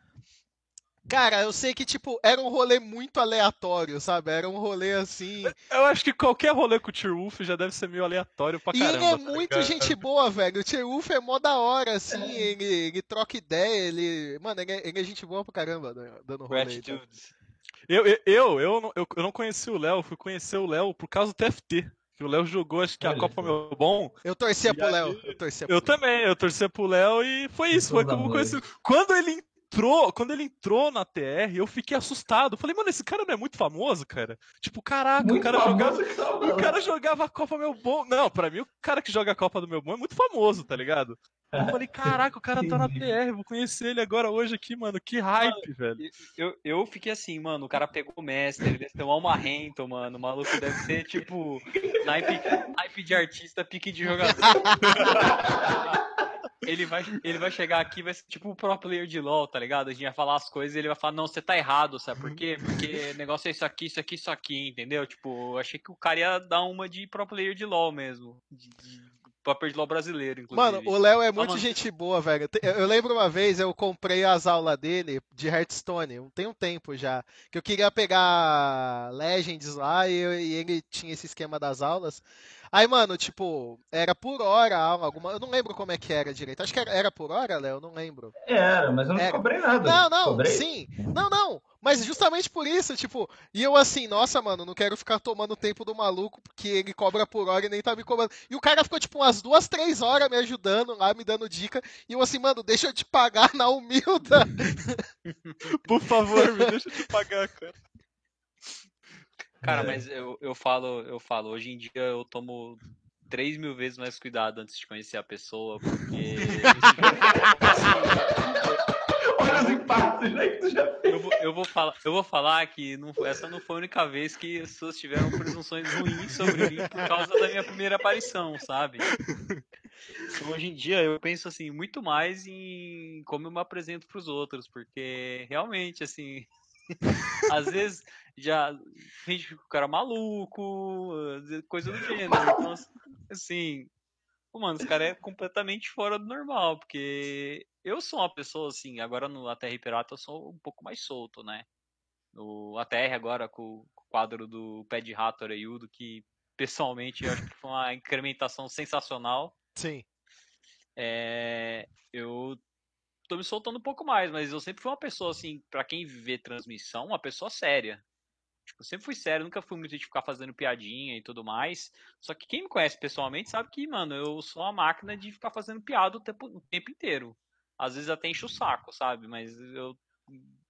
Cara, eu sei que, tipo, era um rolê muito aleatório, sabe? Era um rolê assim. Eu acho que qualquer rolê com o T-Wolf já deve ser meio aleatório pra caramba. E ele é tá muito cara. gente boa, velho. O T-Wolf é mó da hora, assim. É. Ele, ele troca ideia, ele. Mano, ele é, ele é gente boa pra caramba, né? dando rolê. Então. Eu, eu, eu, eu, não, eu, eu não conheci o Léo, fui conhecer o Léo por causa do TFT. O Léo jogou, acho que Olha, a Copa Meu Bom. Eu torcia pro Léo. Eu, torcia eu também, eu torcia pro Léo e foi isso. Foi como eu conheci. Quando ele entrou, quando ele entrou na TR, eu fiquei assustado. Falei, mano, esse cara não é muito famoso, cara? Tipo, caraca, muito o cara jogava. O cara jogava a Copa Meu Bom. Não, pra mim, o cara que joga a Copa do Meu Bom é muito famoso, tá ligado? Eu falei, caraca, o cara tá na TR, vou conhecer ele agora hoje aqui, mano. Que hype, mano, velho. Eu, eu fiquei assim, mano, o cara pegou o mestre, ele deve ter um Almarrento, mano. O maluco deve ser, tipo, naipe, naipe de artista, pique de jogador. ele vai, ele vai chegar aqui vai ser tipo o pro player de LoL, tá ligado? A gente vai falar as coisas e ele vai falar, não, você tá errado, sabe por quê? Porque negócio é isso aqui, isso aqui, isso aqui, entendeu? Tipo, achei que o cara ia dar uma de pro player de LoL mesmo. De, de papel de LoL brasileiro, inclusive. Mano, o Léo é muito gente boa, velho. Eu lembro uma vez, eu comprei as aulas dele de Hearthstone, tem um tempo já, que eu queria pegar Legends lá e ele tinha esse esquema das aulas. Aí, mano, tipo, era por hora alguma. Eu não lembro como é que era direito. Acho que era, era por hora, Léo? Eu não lembro. Era, mas eu não era. cobrei nada. Não, não, cobrei? sim. Não, não. Mas justamente por isso, tipo, e eu assim, nossa, mano, não quero ficar tomando tempo do maluco, porque ele cobra por hora e nem tá me cobrando. E o cara ficou, tipo, umas duas, três horas me ajudando lá, me dando dica. E eu assim, mano, deixa eu te pagar na humilda. por favor, me deixa eu te pagar, cara. Cara, é. mas eu, eu falo, eu falo, hoje em dia eu tomo 3 mil vezes mais cuidado antes de conhecer a pessoa, porque. Olha os impactos né, que tu já fez. Eu vou, eu vou, falar, eu vou falar que não, essa não foi a única vez que as pessoas tiveram presunções ruins sobre mim por causa da minha primeira aparição, sabe? Hoje em dia eu penso assim muito mais em como eu me apresento para os outros, porque realmente assim às vezes já finge que o cara é maluco, coisa do gênero. Então, assim, mano, esse cara é completamente fora do normal, porque eu sou uma pessoa assim, agora no ATR Pirata eu sou um pouco mais solto, né? No ATR agora com o quadro do Pé de Rato Oreiudo, que pessoalmente eu acho que foi uma incrementação sensacional. Sim. É, eu tô me soltando um pouco mais, mas eu sempre fui uma pessoa, assim, para quem vê transmissão, uma pessoa séria. Tipo, eu sempre fui sério, nunca fui muito de ficar fazendo piadinha e tudo mais. Só que quem me conhece pessoalmente sabe que, mano, eu sou uma máquina de ficar fazendo piada o tempo, o tempo inteiro. Às vezes até enche o saco, sabe? Mas eu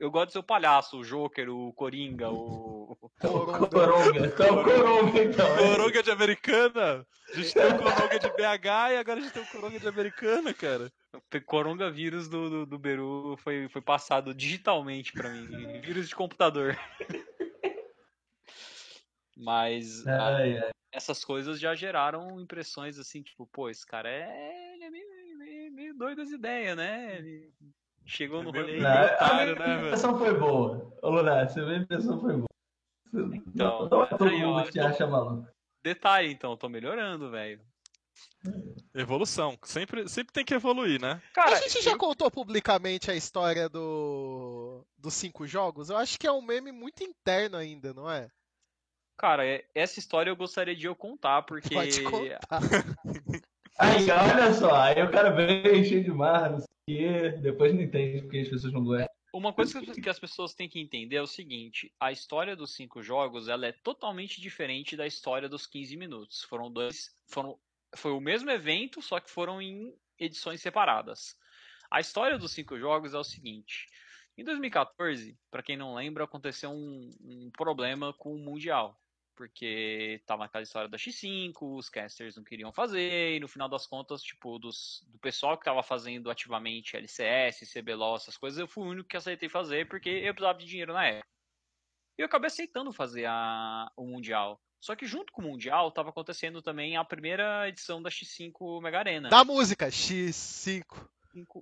eu gosto de ser o palhaço, o Joker, o Coringa, o. Coronga. Coronga, então, Coronga, então. Coronga de Americana. A gente tem o Coronga de BH e agora a gente tem o Coronga de Americana, cara. O Coronga vírus do, do, do Beru foi, foi passado digitalmente pra mim. Vírus de computador. Mas ai, ai. essas coisas já geraram impressões assim, tipo, pô, esse cara é, ele é meio, meio, meio doido as ideias, né? Ele Chegou no rolê não, otário, né? A impressão foi boa. Ô, Lunar, a impressão foi boa. Então, não, é todo aí, mundo que te acha maluco. Detalhe, então, tô melhorando, velho. Evolução. Sempre, sempre tem que evoluir, né? Cara, a gente já eu... contou publicamente a história do dos cinco jogos? Eu acho que é um meme muito interno ainda, não é? Cara, é, essa história eu gostaria de eu contar, porque. Pode contar. aí, olha só, aí o cara vem cheio de mar, não sei que depois não entende porque as pessoas não gostam. Uma coisa que as pessoas têm que entender é o seguinte: a história dos cinco jogos ela é totalmente diferente da história dos 15 minutos. Foram dois. Foram, foi o mesmo evento, só que foram em edições separadas. A história dos cinco jogos é o seguinte: em 2014, para quem não lembra, aconteceu um, um problema com o Mundial porque tava naquela história da X5, os casters não queriam fazer, e no final das contas, tipo, dos, do pessoal que tava fazendo ativamente LCS, CBLOL, essas coisas, eu fui o único que aceitei fazer, porque eu precisava de dinheiro na época. E eu acabei aceitando fazer a, o Mundial. Só que junto com o Mundial, estava acontecendo também a primeira edição da X5 Mega Arena. Da música, X5.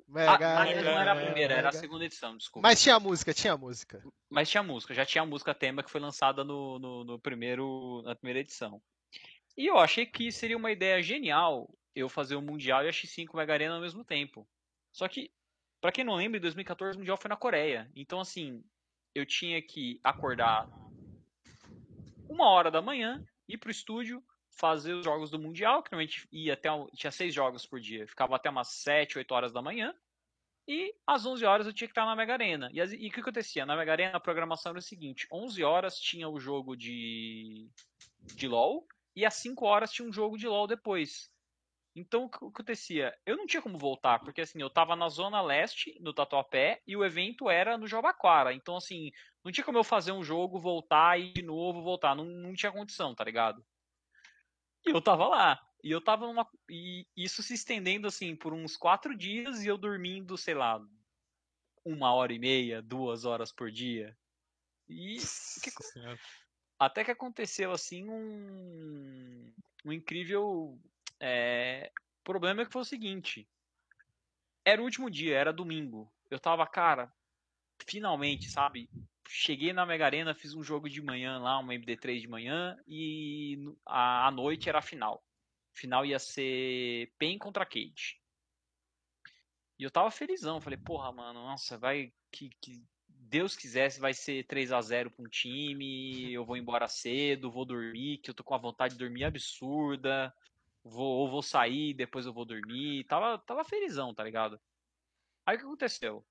Mega, ah, ainda não era a primeira, era a segunda edição, desculpa. Mas tinha música, tinha música. Mas tinha música, já tinha a música tema que foi lançada no, no, no, primeiro, na primeira edição. E eu achei que seria uma ideia genial eu fazer o Mundial e a X5 Mega Arena ao mesmo tempo. Só que Para quem não lembra, em 2014 o Mundial foi na Coreia. Então, assim, eu tinha que acordar uma hora da manhã, ir pro estúdio, fazer os jogos do Mundial, que normalmente ia até. Tinha seis jogos por dia. Ficava até umas 7, 8 horas da manhã. E às 11 horas eu tinha que estar na Mega Arena. E, e o que acontecia? Na Mega Arena a programação era o seguinte: 11 horas tinha o jogo de, de LoL e às 5 horas tinha um jogo de LoL depois. Então o que acontecia? Eu não tinha como voltar, porque assim, eu tava na zona leste, no Tatuapé, e o evento era no Jabaquara. Então, assim, não tinha como eu fazer um jogo, voltar e de novo voltar. Não, não tinha condição, tá ligado? E eu tava lá. E eu tava numa. E isso se estendendo assim por uns quatro dias e eu dormindo, sei lá, uma hora e meia, duas horas por dia. E. Que... Até que aconteceu assim um. Um incrível. É... Problema que foi o seguinte. Era o último dia, era domingo. Eu tava, cara, finalmente, sabe? Cheguei na Mega Arena, fiz um jogo de manhã lá, uma MD3 de manhã, e a, noite era a final. Final ia ser PEN contra Cade. E eu tava felizão, falei, porra, mano, nossa, vai. Que, que Deus quisesse, vai ser 3 a 0 pra um time, eu vou embora cedo, vou dormir, que eu tô com a vontade de dormir absurda. Vou, ou vou sair, depois eu vou dormir. Tava, tava felizão, tá ligado? Aí o que aconteceu?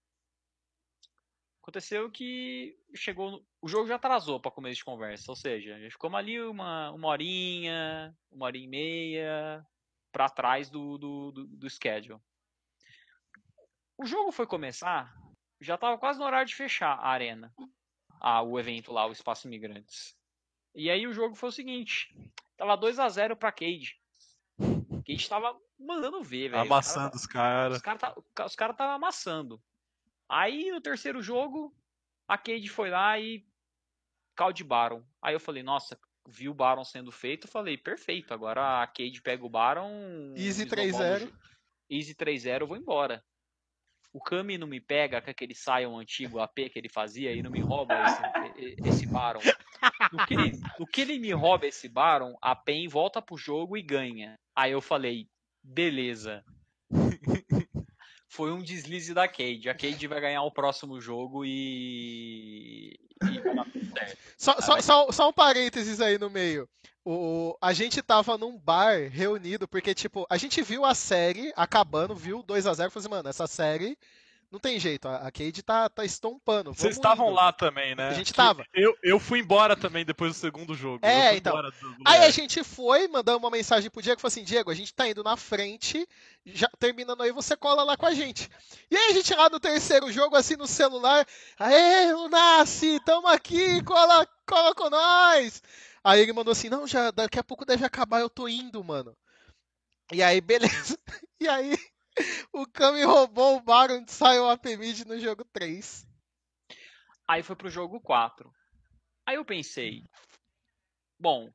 Aconteceu que chegou. O jogo já atrasou para começo de conversa, ou seja, já ficamos ali uma, uma horinha, uma hora e meia para trás do, do, do, do schedule. O jogo foi começar, já estava quase no horário de fechar a arena, a, o evento lá, o Espaço Imigrantes. E aí o jogo foi o seguinte: tava 2 a 0 para Cade. Cade tava mandando ver, velho. Amassando os caras. Os caras os cara tava amassando. Aí no terceiro jogo, a Cade foi lá e de Baron. Aí eu falei, nossa, vi o Baron sendo feito, falei, perfeito, agora a Cade pega o Baron. Easy 3-0. Easy 3-0, eu vou embora. O Kami não me pega com aquele Sion antigo AP que ele fazia e não me rouba esse, esse Baron. No que, ele, no que ele me rouba esse Baron, a PEN volta pro jogo e ganha. Aí eu falei, beleza foi um deslize da Cade. A Cade vai ganhar o próximo jogo e. e. Só, só, só, só, um parênteses aí no meio. O, a gente tava num bar reunido, porque, tipo, a gente viu a série acabando, viu 2 a 0 e falou assim, mano, essa série não tem jeito, a Cade tá, tá estompando. Vocês estavam lá também, né? A gente tava. Eu, eu fui embora também depois do segundo jogo. É, então. Aí a gente foi, mandamos uma mensagem pro Diego, falou assim, Diego, a gente tá indo na frente, já terminando aí, você cola lá com a gente. E aí a gente lá no terceiro jogo, assim, no celular, aê, Lunassi, tamo aqui, cola, cola com nós. Aí ele mandou assim, não, já, daqui a pouco deve acabar, eu tô indo, mano. E aí, beleza. E aí, o Kami roubou o Baron e saiu a mid no jogo 3. Aí foi pro jogo 4. Aí eu pensei, bom,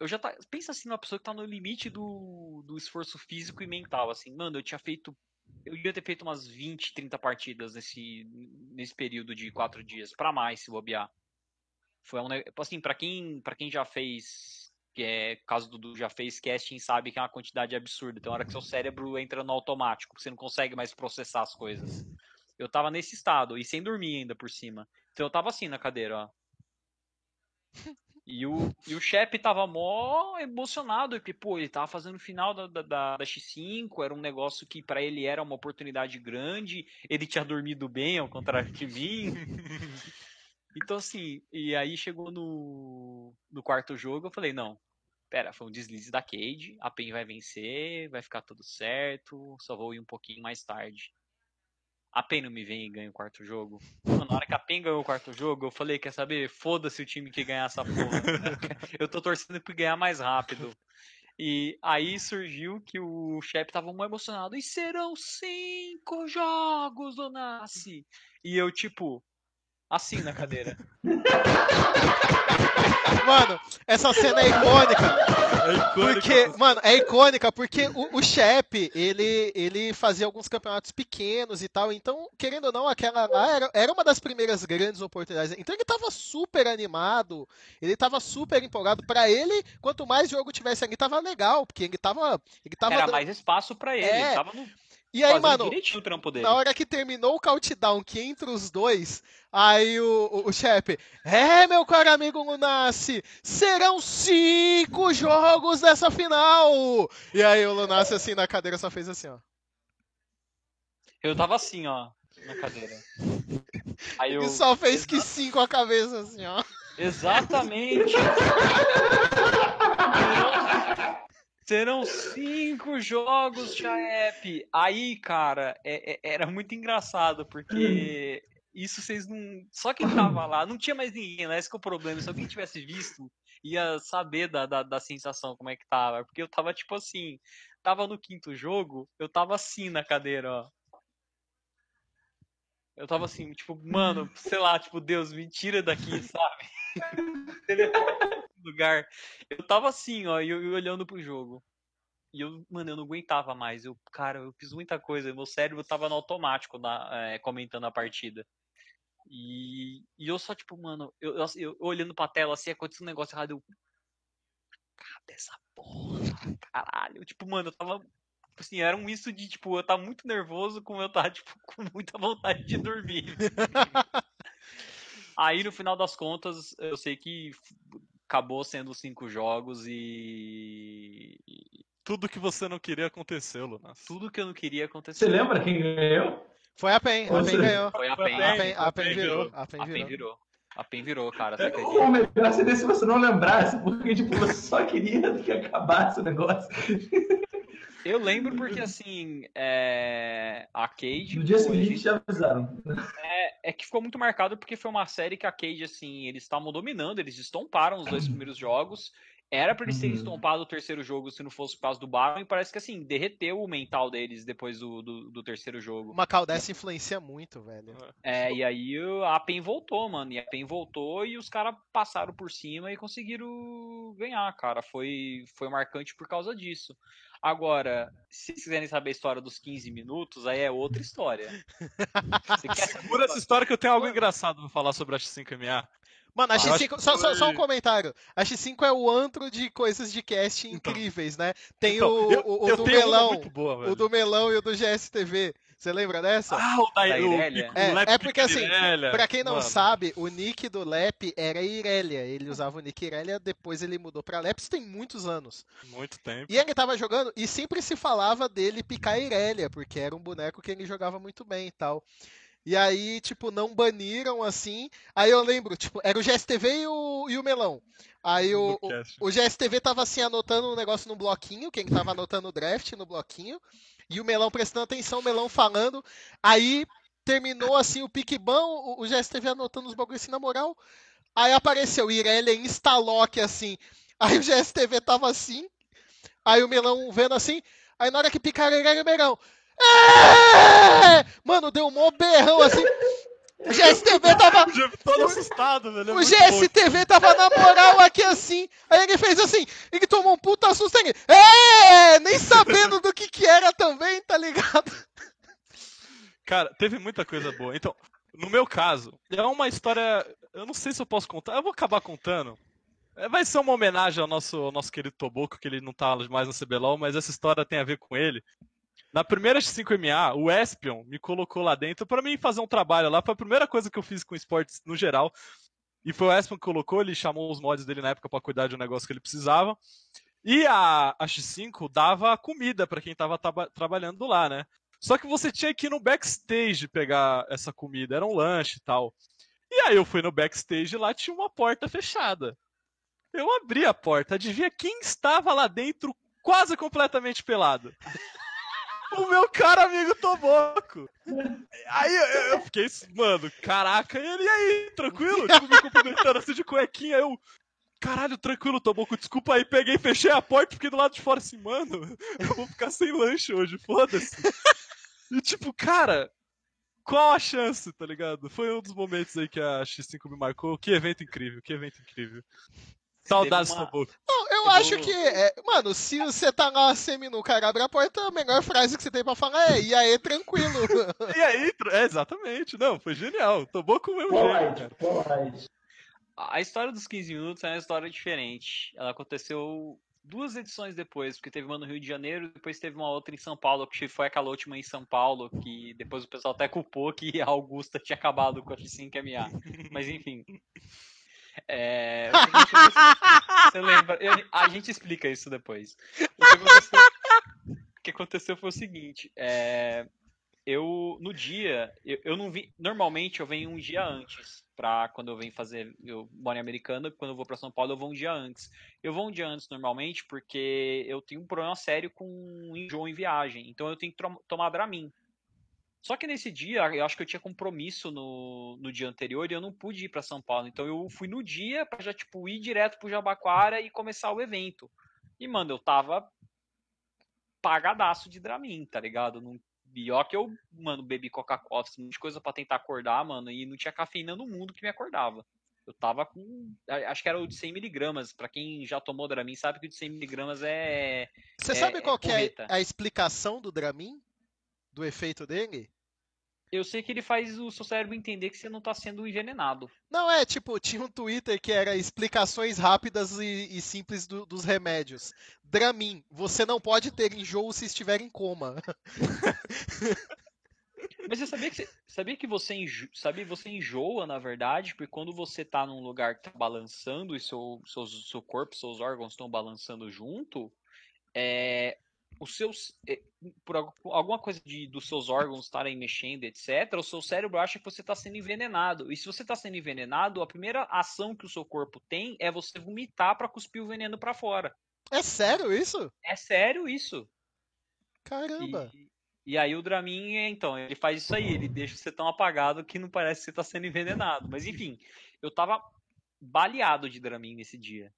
eu já tá, pensa assim numa pessoa que tá no limite do, do esforço físico e mental, assim, mano, eu tinha feito, eu ia ter feito umas 20, 30 partidas nesse, nesse período de 4 dias, para mais se bobear. Foi um, assim, para quem, para quem já fez que é caso do já fez casting sabe que é uma quantidade absurda. Então, a hora que seu cérebro entra no automático, você não consegue mais processar as coisas. Eu tava nesse estado, e sem dormir ainda por cima. Então eu tava assim na cadeira, ó. E o, e o Shep tava mó emocionado, porque, pô, ele tava fazendo o final da, da, da X5, era um negócio que para ele era uma oportunidade grande, ele tinha dormido bem, ao contrário de mim. então, assim, e aí chegou no, no quarto jogo, eu falei, não, pera, foi um deslize da Cade, a PEN vai vencer, vai ficar tudo certo, só vou ir um pouquinho mais tarde. A PEN não me vem e ganha o quarto jogo. Na hora que a PEN ganhou o quarto jogo, eu falei, quer saber? Foda-se o time que ganhar essa porra. eu tô torcendo pra ganhar mais rápido. E aí surgiu que o Shep tava muito emocionado. E serão cinco jogos do Nasce. E eu, tipo, assim na cadeira. Mano, essa cena é icônica. É icônica. Porque, mano, é icônica porque o, o Shep, ele, ele fazia alguns campeonatos pequenos e tal. Então, querendo ou não, aquela lá era, era uma das primeiras grandes oportunidades. Então ele tava super animado, ele tava super empolgado. Pra ele, quanto mais jogo tivesse ali, tava legal, porque ele tava. Ele tava era mais espaço pra ele. É, ele tava no E aí, mano, na hora que terminou o countdown, que entre os dois, aí o, o, o chefe, é, meu caro amigo Lunassi, serão cinco jogos dessa final! E aí o Lunassi, assim, na cadeira, só fez assim, ó. Eu tava assim, ó, na cadeira. Aí eu... E só fez que cinco a cabeça, assim, ó. Exatamente! Serão cinco jogos, Chaep. Aí, cara, é, é, era muito engraçado, porque isso vocês não. Só quem tava lá, não tinha mais ninguém, né? Esse é o problema. Se alguém tivesse visto, ia saber da, da, da sensação, como é que tava. Porque eu tava tipo assim, tava no quinto jogo, eu tava assim na cadeira, ó. Eu tava assim, tipo, mano, sei lá, tipo, Deus, me tira daqui, sabe? lugar. Eu tava assim, ó, e eu, eu olhando pro jogo. E eu, mano, eu não aguentava mais. Eu, cara, eu fiz muita coisa. Meu cérebro tava no automático na, é, comentando a partida. E, e eu só, tipo, mano, eu, eu, eu olhando pra tela assim, aconteceu um negócio errado. Eu. Cadê essa porra? Caralho. Tipo, mano, eu tava. Assim, era um misto de, tipo, eu tava muito nervoso com eu tava, tipo, com muita vontade de dormir. Aí, no final das contas, eu sei que acabou sendo cinco jogos e. Tudo que você não queria aconteceu, Lunas. Tudo que eu não queria aconteceu. Você lembra quem ganhou? Foi a PEN. A PEN ganhou. Foi a PEN. A PEN, a PEN virou. A PEN virou. A PEN virou, cara. Você acredita? O melhor seria se você não lembrasse, porque tipo, você só queria que acabasse o negócio. Eu lembro porque, assim, é... a Cage... No dia seguinte já avisaram. É, é que ficou muito marcado porque foi uma série que a Cage, assim, eles estavam dominando, eles estomparam os dois primeiros jogos. Era pra eles terem uhum. estompado o terceiro jogo se não fosse por causa do Baron, e parece que, assim, derreteu o mental deles depois do, do, do terceiro jogo. Uma caldessa influencia muito, velho. É, e aí a PEN voltou, mano. E a PEN voltou e os caras passaram por cima e conseguiram ganhar, cara. Foi, foi marcante por causa disso. Agora, se vocês quiserem saber a história dos 15 minutos, aí é outra história. Segura essa história que eu tenho algo engraçado pra falar sobre a X5MA. Mano, a X5. Só, só, só, um comentário. A X5 é o antro de coisas de cast então. incríveis, então, né? Tem então, o, eu, o, o do Melão. Boa, o do Melão e o do GSTV. Você lembra dessa? Ah, o da, da Irelia. É, é porque assim, pra quem não Mano. sabe, o nick do Lep era Irelia. Ele usava o nick Irelia, depois ele mudou pra Lep. Isso tem muitos anos. Muito tempo. E ele tava jogando, e sempre se falava dele picar Irelia, porque era um boneco que ele jogava muito bem e tal. E aí, tipo, não baniram assim. Aí eu lembro, tipo, era o GSTV e o, e o Melão. Aí o, o, o, GSTV tava assim anotando um negócio no bloquinho, quem tava anotando o draft no bloquinho. E o Melão prestando atenção, o Melão falando. Aí terminou assim o piquebão, o, o GSTV anotando os bagulhos assim na moral. Aí apareceu Irelia Instalock assim. Aí o GSTV tava assim. Aí o Melão vendo assim. Aí na hora que picaram Irelia, o Melão. É! Mano, deu um mó berrão assim. O GSTV tava. Todo assustado, velho. É o GSTV tava na moral aqui assim. Aí ele fez assim. Ele tomou um puta susto. Ele, é! Nem sabendo do que que era também, tá ligado? Cara, teve muita coisa boa. Então, no meu caso, é uma história. Eu não sei se eu posso contar. Eu vou acabar contando. É, vai ser uma homenagem ao nosso, ao nosso querido Toboco, que ele não tá mais no CBLOL, mas essa história tem a ver com ele. Na primeira X5MA, o Espion me colocou lá dentro para mim fazer um trabalho lá. Foi a primeira coisa que eu fiz com esportes no geral. E foi o Espion que colocou, ele chamou os mods dele na época para cuidar de um negócio que ele precisava. E a, a X5 dava comida para quem estava trabalhando lá, né? Só que você tinha que ir no backstage pegar essa comida, era um lanche e tal. E aí eu fui no backstage e lá tinha uma porta fechada. Eu abri a porta, adivinha quem estava lá dentro quase completamente pelado? O meu cara amigo Toboco. Aí eu, eu, fiquei, mano, caraca, ele e aí, tranquilo? Tipo, me cumprimentando assim de cuequinha, eu. Caralho, tranquilo, Toboco, desculpa aí, peguei, fechei a porta, fiquei do lado de fora assim, mano, eu vou ficar sem lanche hoje, foda-se. E tipo, cara, qual a chance, tá ligado? Foi um dos momentos aí que a X5 me marcou. Que evento incrível, que evento incrível. Saudades uma... do Não, eu acho que. É, mano, se você tá lá semi-nu, cara, abre a porta, a melhor frase que você tem pra falar é: e aí, tranquilo. e aí, é, exatamente. Não, foi genial. Tomou com o meu jeito, A história dos 15 minutos é uma história diferente. Ela aconteceu duas edições depois, porque teve uma no Rio de Janeiro, depois teve uma outra em São Paulo, que foi aquela última em São Paulo, que depois o pessoal até culpou que a Augusta tinha acabado com a X5MA. Mas enfim. É, você lembra? Eu, a gente explica isso depois. O que aconteceu, o que aconteceu foi o seguinte: é, eu no dia, eu, eu não vi. Normalmente eu venho um dia antes para quando eu venho fazer, eu moro em Americana, quando eu vou para São Paulo eu vou um dia antes. Eu vou um dia antes normalmente porque eu tenho um problema sério com enjoo em viagem, então eu tenho que tomar Dramin. Só que nesse dia, eu acho que eu tinha compromisso no, no dia anterior e eu não pude ir para São Paulo. Então eu fui no dia para já tipo ir direto pro Jabaquara e começar o evento. E mano, eu tava pagadaço de Dramin, tá ligado? Não Pior que eu, mano, bebi Coca-Cola, fiz muita coisa para tentar acordar, mano, e não tinha cafeína no mundo que me acordava. Eu tava com. Acho que era o de 100mg. Pra quem já tomou Dramin, sabe que o de 100mg é. Você é, sabe qual é, é a explicação do Dramin? Do efeito dele? Eu sei que ele faz o seu cérebro entender que você não tá sendo envenenado. Não, é, tipo, tinha um Twitter que era explicações rápidas e, e simples do, dos remédios. Dramin, você não pode ter enjoo se estiver em coma. Mas você sabia que, você, sabia que você, enjo, sabia, você enjoa, na verdade, porque quando você tá num lugar que tá balançando e seu, seu, seu corpo, seus órgãos estão balançando junto, é, os seus eh, por alguma coisa de, dos seus órgãos estarem mexendo, etc, o seu cérebro acha que você está sendo envenenado. E se você está sendo envenenado, a primeira ação que o seu corpo tem é você vomitar para cuspir o veneno para fora. É sério isso? É sério isso. Caramba. E, e aí o Dramin, então, ele faz isso aí, ele deixa você tão apagado que não parece que você está sendo envenenado. Mas enfim, eu tava baleado de Dramin nesse dia.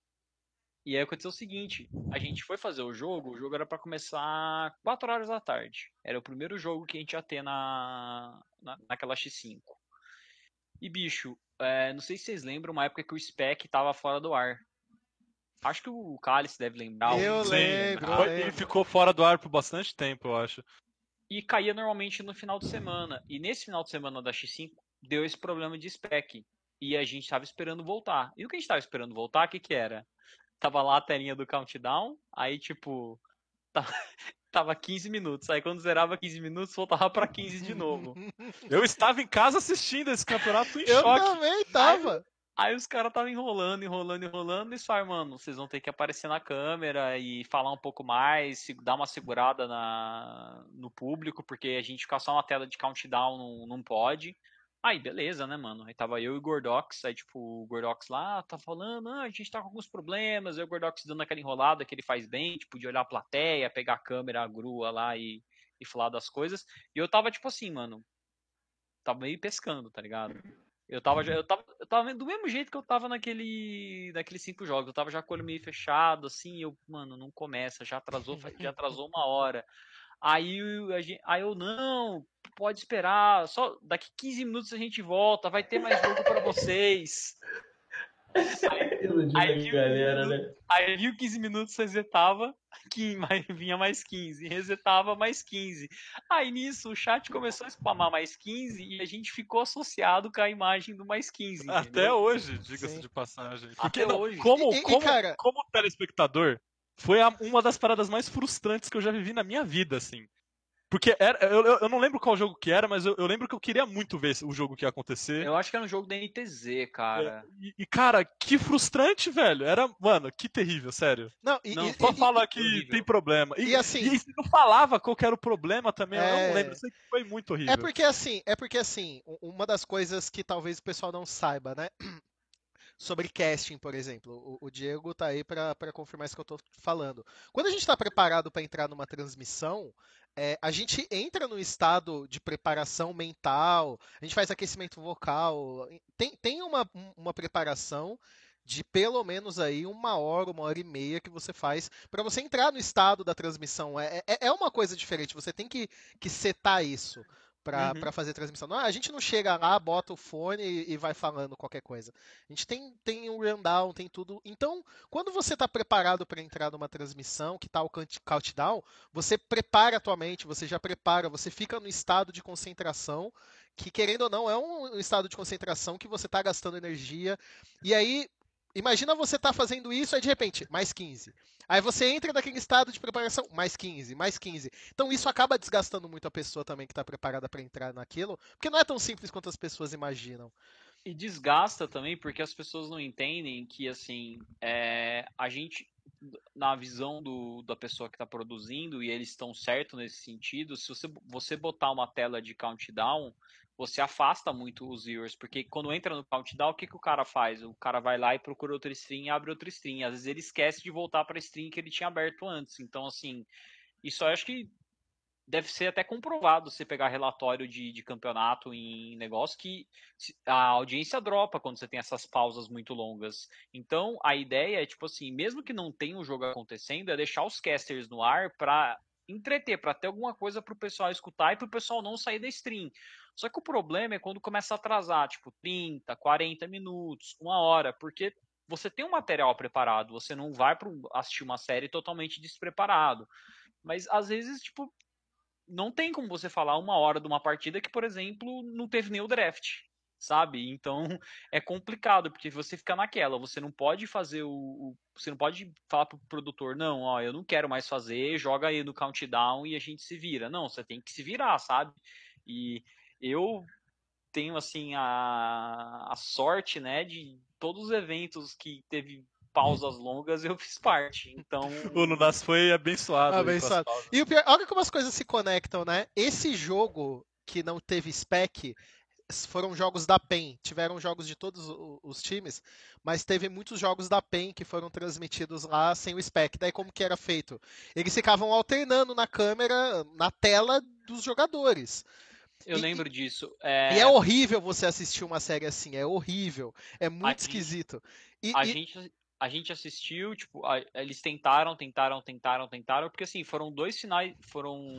E aí aconteceu o seguinte, a gente foi fazer o jogo, o jogo era para começar 4 horas da tarde. Era o primeiro jogo que a gente ia ter na, na naquela X5. E bicho, é, não sei se vocês lembram uma época que o Spec tava fora do ar. Acho que o Cálice deve lembrar. Eu lembro, eu Ele ficou fora do ar por bastante tempo, eu acho. E caía normalmente no final de semana. E nesse final de semana da X5 deu esse problema de spec. E a gente tava esperando voltar. E o que a gente tava esperando voltar, o que que era? Tava lá a telinha do countdown, aí tipo, tava 15 minutos. Aí quando zerava 15 minutos, voltava pra 15 de novo. Eu estava em casa assistindo esse campeonato em Eu choque. Eu também tava. Aí, aí os caras estavam enrolando, enrolando, enrolando, e só, mano, vocês vão ter que aparecer na câmera e falar um pouco mais, dar uma segurada na, no público, porque a gente ficar só na tela de countdown não, não pode. Aí, beleza, né, mano? Aí tava eu e o Gordox, aí, tipo, o Gordox lá tá falando, ah, a gente tá com alguns problemas, aí o Gordox dando aquela enrolada que ele faz bem, tipo, de olhar a plateia, pegar a câmera, a grua lá e, e falar das coisas. E eu tava, tipo assim, mano, tava meio pescando, tá ligado? Eu tava, eu tava, eu tava do mesmo jeito que eu tava naquele, naqueles cinco jogos. Eu tava já com o olho meio fechado, assim, eu, mano, não começa, já atrasou, já atrasou uma hora. Aí, aí eu, não, pode esperar, só daqui 15 minutos a gente volta, vai ter mais jogo para vocês. Aí, aí, galera, né? aí viu 15 minutos, resetava, que vinha mais 15, resetava mais 15. Aí nisso o chat começou a spamar mais 15 e a gente ficou associado com a imagem do mais 15. Até entendeu? hoje, diga-se de passagem. Porque Até hoje. Como, e, como, e cara... como telespectador, foi a, uma das paradas mais frustrantes que eu já vivi na minha vida, assim. Porque era, eu, eu não lembro qual jogo que era, mas eu, eu, lembro que eu queria muito ver o jogo que ia acontecer. Eu acho que era um jogo da NTZ, cara. É, e, e, cara, que frustrante, velho. Era, mano, que terrível, sério. Não, e, não só e, fala que horrível. tem problema. E, assim. E não falava qual era o problema também, é... eu não é. lembro. Sei que foi muito horrível. É porque assim, é porque assim, uma das coisas que talvez o pessoal não saiba, né? Sobre casting, por exemplo. O, o Diego tá aí para confirmar isso que eu tô falando. Quando a gente está preparado para entrar numa transmissão, é, a gente entra no estado de preparação mental, a gente faz aquecimento vocal, tem, tem uma, uma preparação de pelo menos aí uma hora, uma hora e meia que você faz para você entrar no estado da transmissão. É, é, é uma coisa diferente, você tem que, que setar isso para uhum. fazer transmissão. Não, a gente não chega lá, bota o fone e, e, vai falando qualquer coisa. A gente tem, tem um rundown, tem tudo. Então, quando você está preparado para entrar numa transmissão, que está o countdown, você prepara a tua mente, você já prepara, você fica no estado de concentração, que querendo ou não é um estado de concentração que você está gastando energia. E aí, imagina você tá fazendo isso, aí de repente, mais 15. Aí você entra naquele estado de preparação, mais 15, mais 15. Então isso acaba desgastando muito a pessoa também que está preparada para entrar naquilo, porque não é tão simples quanto as pessoas imaginam. E desgasta também porque as pessoas não entendem que, assim, é, a gente, na visão do, da pessoa que está produzindo, e eles estão certos nesse sentido, se você, você botar uma tela de countdown, você afasta muito os viewers, porque quando entra no countdown, o que, que o cara faz? O cara vai lá e procura outra stream e abre outra stream. Às vezes ele esquece de voltar para a stream que ele tinha aberto antes. Então, assim, isso eu acho que deve ser até comprovado você pegar relatório de, de campeonato em negócio que a audiência dropa quando você tem essas pausas muito longas. Então, a ideia é, tipo assim, mesmo que não tenha um jogo acontecendo, é deixar os casters no ar para entreter, para ter alguma coisa para o pessoal escutar e para o pessoal não sair da stream. Só que o problema é quando começa a atrasar, tipo 30, 40 minutos, uma hora, porque você tem um material preparado, você não vai para assistir uma série totalmente despreparado. Mas às vezes, tipo, não tem como você falar uma hora de uma partida que, por exemplo, não teve nem o draft, sabe? Então é complicado, porque você fica naquela, você não pode fazer o. o você não pode falar pro produtor, não, ó, eu não quero mais fazer, joga aí no countdown e a gente se vira. Não, você tem que se virar, sabe? E eu tenho assim a, a sorte, né, de todos os eventos que teve pausas longas eu fiz parte. Então. O Lunas foi abençoado. Abençoado. E o pior, olha como as coisas se conectam, né? Esse jogo que não teve spec foram jogos da PEN. Tiveram jogos de todos os times, mas teve muitos jogos da PEN que foram transmitidos lá sem o spec. Daí como que era feito? Eles ficavam alternando na câmera, na tela dos jogadores. Eu e, lembro disso. É... E é horrível você assistir uma série assim, é horrível. É muito a esquisito. Gente, e, a, e... Gente, a gente assistiu, tipo, a, eles tentaram, tentaram, tentaram, tentaram, porque assim, foram dois finais, foram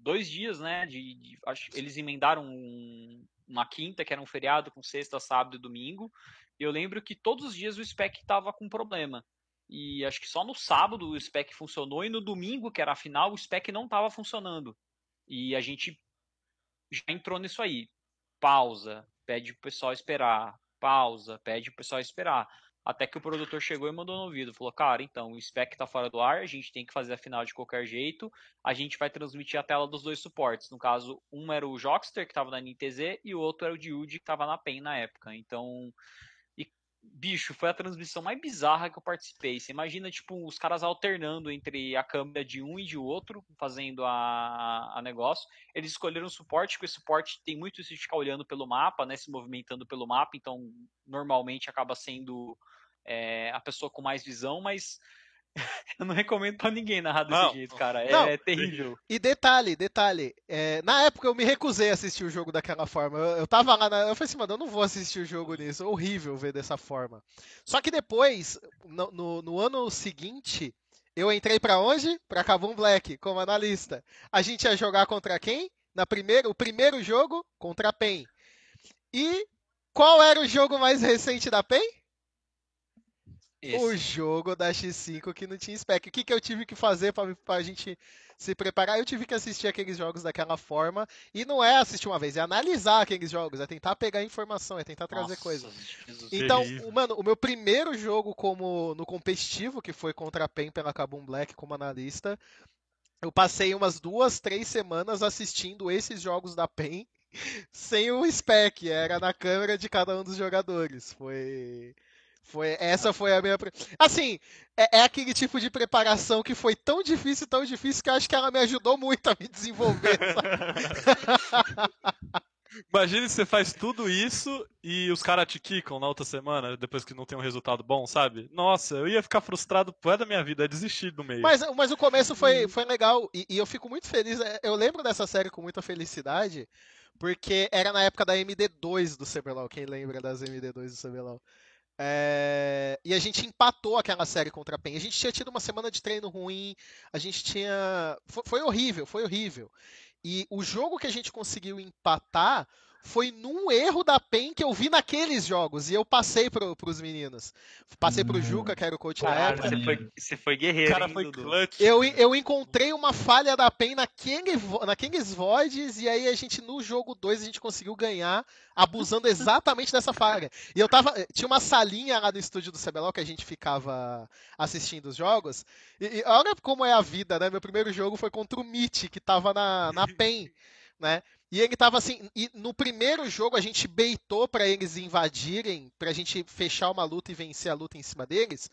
dois dias, né? De, de acho, eles emendaram um, uma quinta, que era um feriado, com sexta, sábado e domingo. Eu lembro que todos os dias o spec tava com problema. E acho que só no sábado o spec funcionou, e no domingo, que era a final, o spec não estava funcionando. E a gente já entrou nisso aí. Pausa, pede pro pessoal esperar. Pausa, pede pro pessoal esperar. Até que o produtor chegou e mandou no ouvido, falou, cara, então, o spec tá fora do ar, a gente tem que fazer a final de qualquer jeito, a gente vai transmitir a tela dos dois suportes. No caso, um era o Jockster, que tava na NTZ, e o outro era o Diud, que tava na PEN na época. Então, bicho, foi a transmissão mais bizarra que eu participei. Você imagina, tipo, os caras alternando entre a câmera de um e de outro, fazendo a, a negócio. Eles escolheram o suporte, porque o suporte tem muito isso de ficar olhando pelo mapa, né? Se movimentando pelo mapa, então normalmente acaba sendo é, a pessoa com mais visão, mas eu não recomendo para ninguém narrar desse não, jeito, cara. É, é terrível. E detalhe, detalhe. É, na época eu me recusei a assistir o jogo daquela forma. Eu, eu tava lá, na, eu falei assim, mano, eu não vou assistir o jogo nisso. É horrível ver dessa forma. Só que depois, no, no, no ano seguinte, eu entrei para onde? Pra Kabum Black, como analista. A gente ia jogar contra quem? Na primeira, o primeiro jogo contra a PEN. E qual era o jogo mais recente da PEN? Esse. O jogo da X5 que não tinha spec. O que, que eu tive que fazer para a gente se preparar? Eu tive que assistir aqueles jogos daquela forma. E não é assistir uma vez, é analisar aqueles jogos, é tentar pegar informação, é tentar trazer Nossa, coisa. Então, terrível. mano, o meu primeiro jogo como no competitivo, que foi contra a PEN pela Kabum Black como analista, eu passei umas duas, três semanas assistindo esses jogos da PEN sem o spec, era na câmera de cada um dos jogadores. Foi foi, essa foi a minha. Assim, é, é, aquele tipo de preparação que foi tão difícil, tão difícil, que eu acho que ela me ajudou muito a me desenvolver. Imagine você faz tudo isso e os caras te quicam na outra semana, depois que não tem um resultado bom, sabe? Nossa, eu ia ficar frustrado por da minha vida, é desistir do meio. Mas, mas o começo foi, foi legal e, e eu fico muito feliz. É, eu lembro dessa série com muita felicidade, porque era na época da MD2 do CBLOL. Quem lembra das MD2 do CBLOL? É... E a gente empatou aquela série contra a PEN. A gente tinha tido uma semana de treino ruim, a gente tinha. Foi, foi horrível, foi horrível. E o jogo que a gente conseguiu empatar foi num erro da PEN que eu vi naqueles jogos. E eu passei pro, pros meninos. Passei pro Juca, que era o coach Caralho, da época. Você foi, você foi guerreiro. cara foi clutch. Eu, eu encontrei uma falha da PEN naquele, naqueles voids. E aí a gente, no jogo 2, a gente conseguiu ganhar abusando exatamente dessa falha. E eu tava. Tinha uma salinha lá no estúdio do CBLOL que a gente ficava assistindo os jogos. E, e olha como é a vida, né? Meu primeiro jogo foi contra o Mitch, que tava na, na PEN, né? E ele tava assim, e no primeiro jogo a gente beitou para eles invadirem, pra gente fechar uma luta e vencer a luta em cima deles.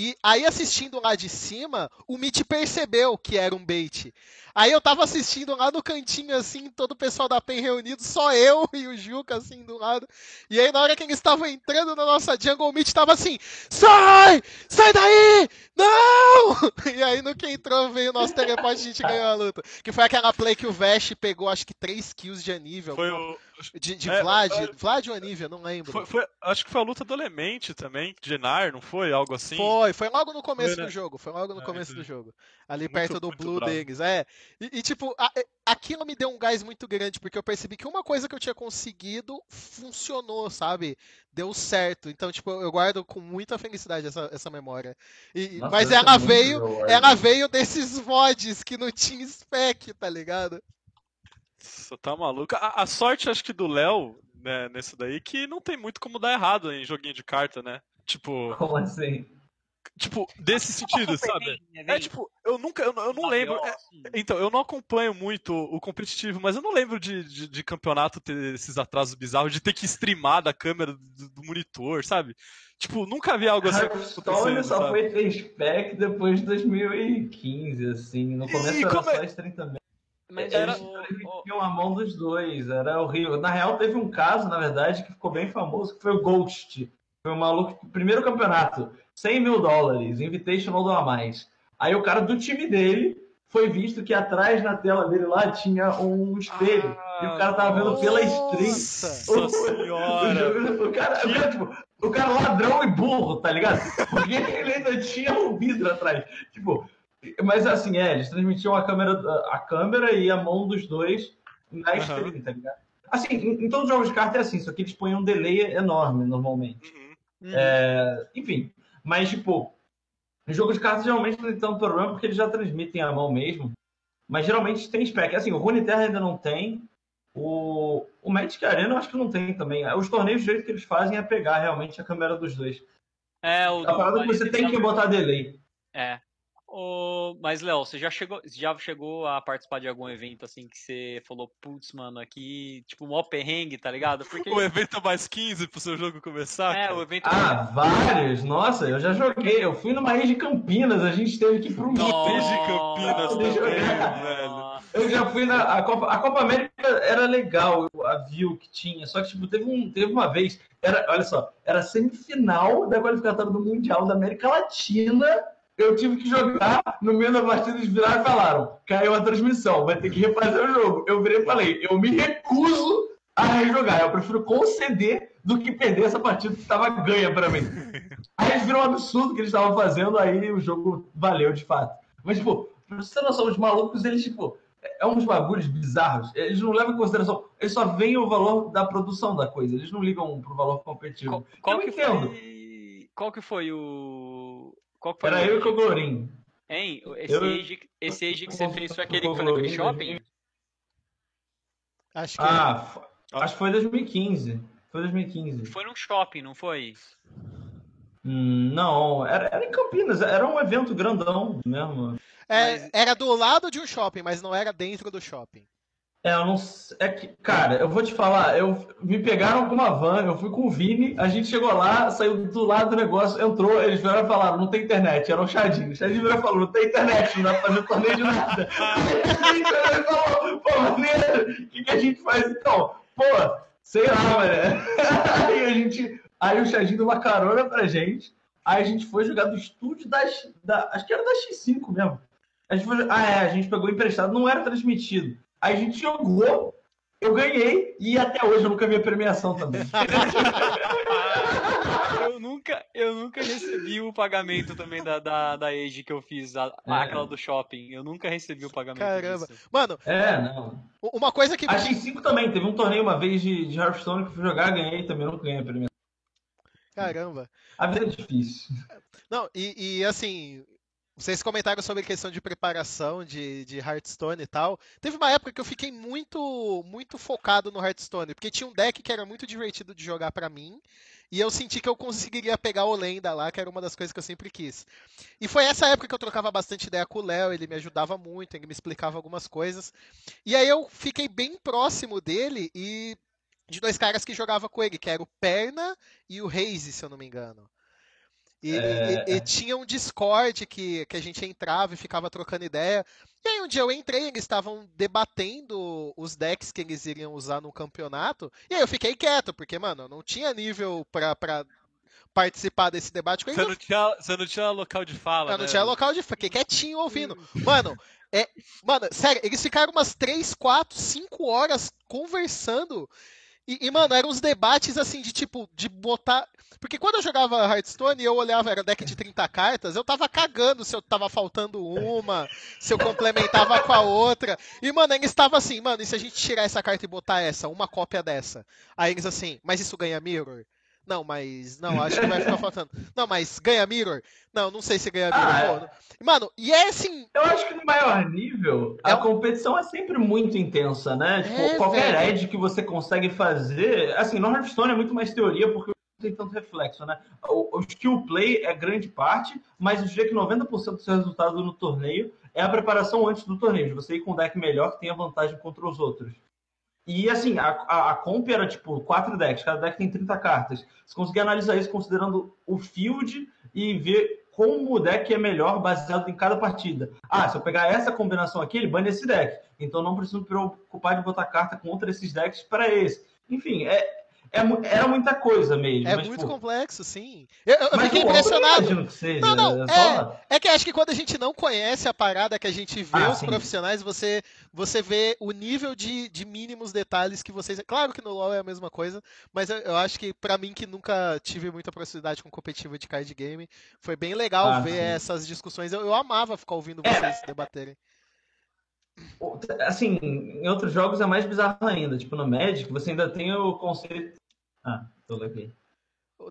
E aí, assistindo lá de cima, o Mitch percebeu que era um bait. Aí eu tava assistindo lá no cantinho, assim, todo o pessoal da PEN reunido, só eu e o Juca, assim, do lado. E aí, na hora que eles estavam entrando na nossa jungle, o Mitch tava assim, sai! Sai daí! Não! E aí, no que entrou, veio o nosso teleporte e a gente ganhou a luta. Que foi aquela play que o Vash pegou, acho que, 3 kills de Anível. Foi o... De, de é, Vlad, é, Vlad ou Anívia, não lembro. Foi, foi, acho que foi a luta do Elemente também, de Nar, não foi? Algo assim? Foi, foi logo no começo foi, né? do jogo. Foi logo no é, começo do jogo. Ali muito, perto do Blue bravo. deles. É. E, e tipo, a, aquilo me deu um gás muito grande, porque eu percebi que uma coisa que eu tinha conseguido funcionou, sabe? Deu certo. Então, tipo, eu guardo com muita felicidade essa, essa memória. E, Nossa, mas ela veio, ela veio desses mods que não tinha spec, tá ligado? Você tá maluco. A, a, sorte, acho que do Léo, né, nesse daí, que não tem muito como dar errado em joguinho de carta, né? Tipo. Como assim? Tipo, desse sentido, sabe? É tipo, eu nunca, eu, eu não lembro. É, então, eu não acompanho muito o competitivo, mas eu não lembro de, de, de, campeonato ter esses atrasos bizarros, de ter que streamar da câmera do, do monitor, sabe? Tipo, nunca vi algo assim. Hearthstone só sabe? foi ter spec depois de 2015, assim. No começo e era como... É só stream também. Mas era tinham a mão dos dois, era horrível. Na real, teve um caso, na verdade, que ficou bem famoso, que foi o Ghost. Foi um maluco, primeiro campeonato, 100 mil dólares, Invitational do a mais. Aí o cara do time dele foi visto que atrás na tela dele lá tinha um espelho. Ah, e o cara tava vendo pela stream. Nossa senhora! O, cara, o, cara, tipo, o cara ladrão e burro, tá ligado? Porque ele ainda tinha um vidro atrás. Tipo, mas assim, é, eles transmitiam a câmera, a câmera e a mão dos dois na uhum. stream, tá ligado? Assim, em, em, todos os jogos de carta é assim, só que eles põem um delay enorme normalmente. Uhum. É, enfim, mas tipo, em jogos de cartas geralmente não tem tanto problema porque eles já transmitem a mão mesmo. Mas geralmente tem spec. Assim, o Runeterra ainda não tem. O, o Magic Arena eu acho que não tem também. Os torneios, o jeito que eles fazem é pegar realmente a câmera dos dois. É, o a parada é que você tem que botar delay. É, Oh, mas, Léo, você já chegou, já chegou a participar de algum evento assim que você falou, putz, mano, aqui, tipo, um perrengue, tá ligado? Porque... O evento mais 15 pro seu jogo começar? É, cara. o evento Ah, vários! Nossa, eu já joguei. Eu fui numa ilha de Campinas, a gente teve que ir pro um de Campinas também, velho. Eu já fui na a Copa, a Copa América era legal, a view que tinha, só que tipo, teve, um, teve uma vez, era, olha só, era semifinal da qualificatória do Mundial da América Latina eu tive que jogar, no meio da partida eles viraram e falaram, caiu a transmissão, vai ter que refazer o jogo. Eu virei e falei, eu me recuso a rejogar, eu prefiro conceder do que perder essa partida que estava ganha para mim. Aí eles viram um absurdo que eles estavam fazendo, aí o jogo valeu de fato. Mas, tipo, pra você ter noção, os malucos, eles, tipo, é uns bagulhos bizarros. Eles não levam em consideração, eles só veem o valor da produção da coisa, eles não ligam pro valor competitivo. Qual, qual que entendo. Foi... Qual que foi o qual foi Era eu e o Glorim. Hein? Esse, eu... age, esse age que você fez foi aquele que foi naquele shopping? Acho que. Ah, é. acho que foi 2015. Foi 2015. Foi num shopping, não foi? Hum, não, era, era em Campinas, era um evento grandão mesmo. É, mas... Era do lado de um shopping, mas não era dentro do shopping. É, eu não é que, cara, eu vou te falar, eu me pegaram com uma van, eu fui com o Vini, a gente chegou lá, saiu do lado do negócio, entrou, eles vieram e falaram, não tem internet, era o Chadinho. O Chadinho virou e falou, não tem internet, não dá pra fazer torneio de nada. Aí ele falou, pô, maneiro, o que, que a gente faz então? Pô, sei lá, mano. Aí a gente, aí o Chadinho deu uma carona pra gente, aí a gente foi jogar do estúdio das, da, acho que era da X5 mesmo. A gente foi, ah, é, a gente pegou emprestado, não era transmitido. A gente jogou, eu ganhei e até hoje eu nunca vi a premiação também. eu Eu nunca, eu nunca recebi o pagamento também da, da, da Age que eu fiz, a, é. aquela do shopping. Eu nunca recebi o pagamento. Caramba. Disso. Mano, é, não. Uma coisa que. Achei 5 também. Teve um torneio uma vez de, de Hearthstone que fui jogar, ganhei também, não ganhei a primeira. Caramba. A vida é difícil. Não, e, e assim, vocês comentaram sobre a questão de preparação de, de Hearthstone e tal. Teve uma época que eu fiquei muito muito focado no Hearthstone, porque tinha um deck que era muito divertido de jogar para mim, e eu senti que eu conseguiria pegar o Lenda lá, que era uma das coisas que eu sempre quis. E foi essa época que eu trocava bastante ideia com o Léo, ele me ajudava muito, ele me explicava algumas coisas. E aí eu fiquei bem próximo dele e de dois caras que jogava com ele, que era o Perna e o Reise, se eu não me engano. E, é... e, e, tinha um Discord que, que a gente entrava e ficava trocando ideia. E aí um dia eu entrei, eles estavam debatendo os decks que eles iriam usar no campeonato. E aí eu fiquei quieto, porque, mano, eu não tinha nível pra, pra participar desse debate com eles. Você não tinha, você não tinha local de fala. Eu né? não tinha local de fala, fiquei quietinho ouvindo. Mano, é, mano, sério, eles ficaram umas 3, 4, 5 horas conversando e, e, mano, eram uns debates assim de tipo, de botar. Porque quando eu jogava Hearthstone e eu olhava, era deck de 30 cartas, eu tava cagando se eu tava faltando uma, se eu complementava com a outra. E, mano, eles estavam assim, mano, e se a gente tirar essa carta e botar essa, uma cópia dessa? Aí eles assim, mas isso ganha mirror? Não, mas. Não, acho que vai ficar faltando. Não, mas ganha Mirror? Não, não sei se ganha Mirror. Ah, é. Mano, e é assim. Eu acho que no maior nível, é a competição é sempre muito intensa, né? Tipo, é, qualquer velho. edge que você consegue fazer. Assim, no Hearthstone é muito mais teoria, porque não tem tanto reflexo, né? O, o skill play é grande parte, mas eu diria que 90% do seu resultado no torneio é a preparação antes do torneio. De você ir com um deck melhor que tenha vantagem contra os outros. E assim, a, a, a, comp era tipo quatro decks, cada deck tem 30 cartas. Você conseguia analisar isso considerando o field e ver como o deck é melhor baseado em cada partida. Ah, se eu pegar essa combinação aqui, ele bane esse deck. Então não preciso me preocupar de botar carta contra esses decks para esse. Enfim, é, é, era muita coisa mesmo. É mas, muito complexo, sim. Eu, eu fiquei impressionado. Que seja, não, não, é, só... é, que acho que quando a gente não conhece a parada, que a gente vê ah, os sim. profissionais, você, você vê o nível de, de mínimos detalhes que vocês. Claro que no LoL é a mesma coisa, mas eu, eu acho que para mim, que nunca tive muita proximidade com competitiva de card game, foi bem legal ah, ver sim. essas discussões. Eu, eu amava ficar ouvindo é. vocês debaterem. Assim, em outros jogos é mais bizarro ainda. Tipo, no Magic, você ainda tem o conceito. Ah, tô aqui.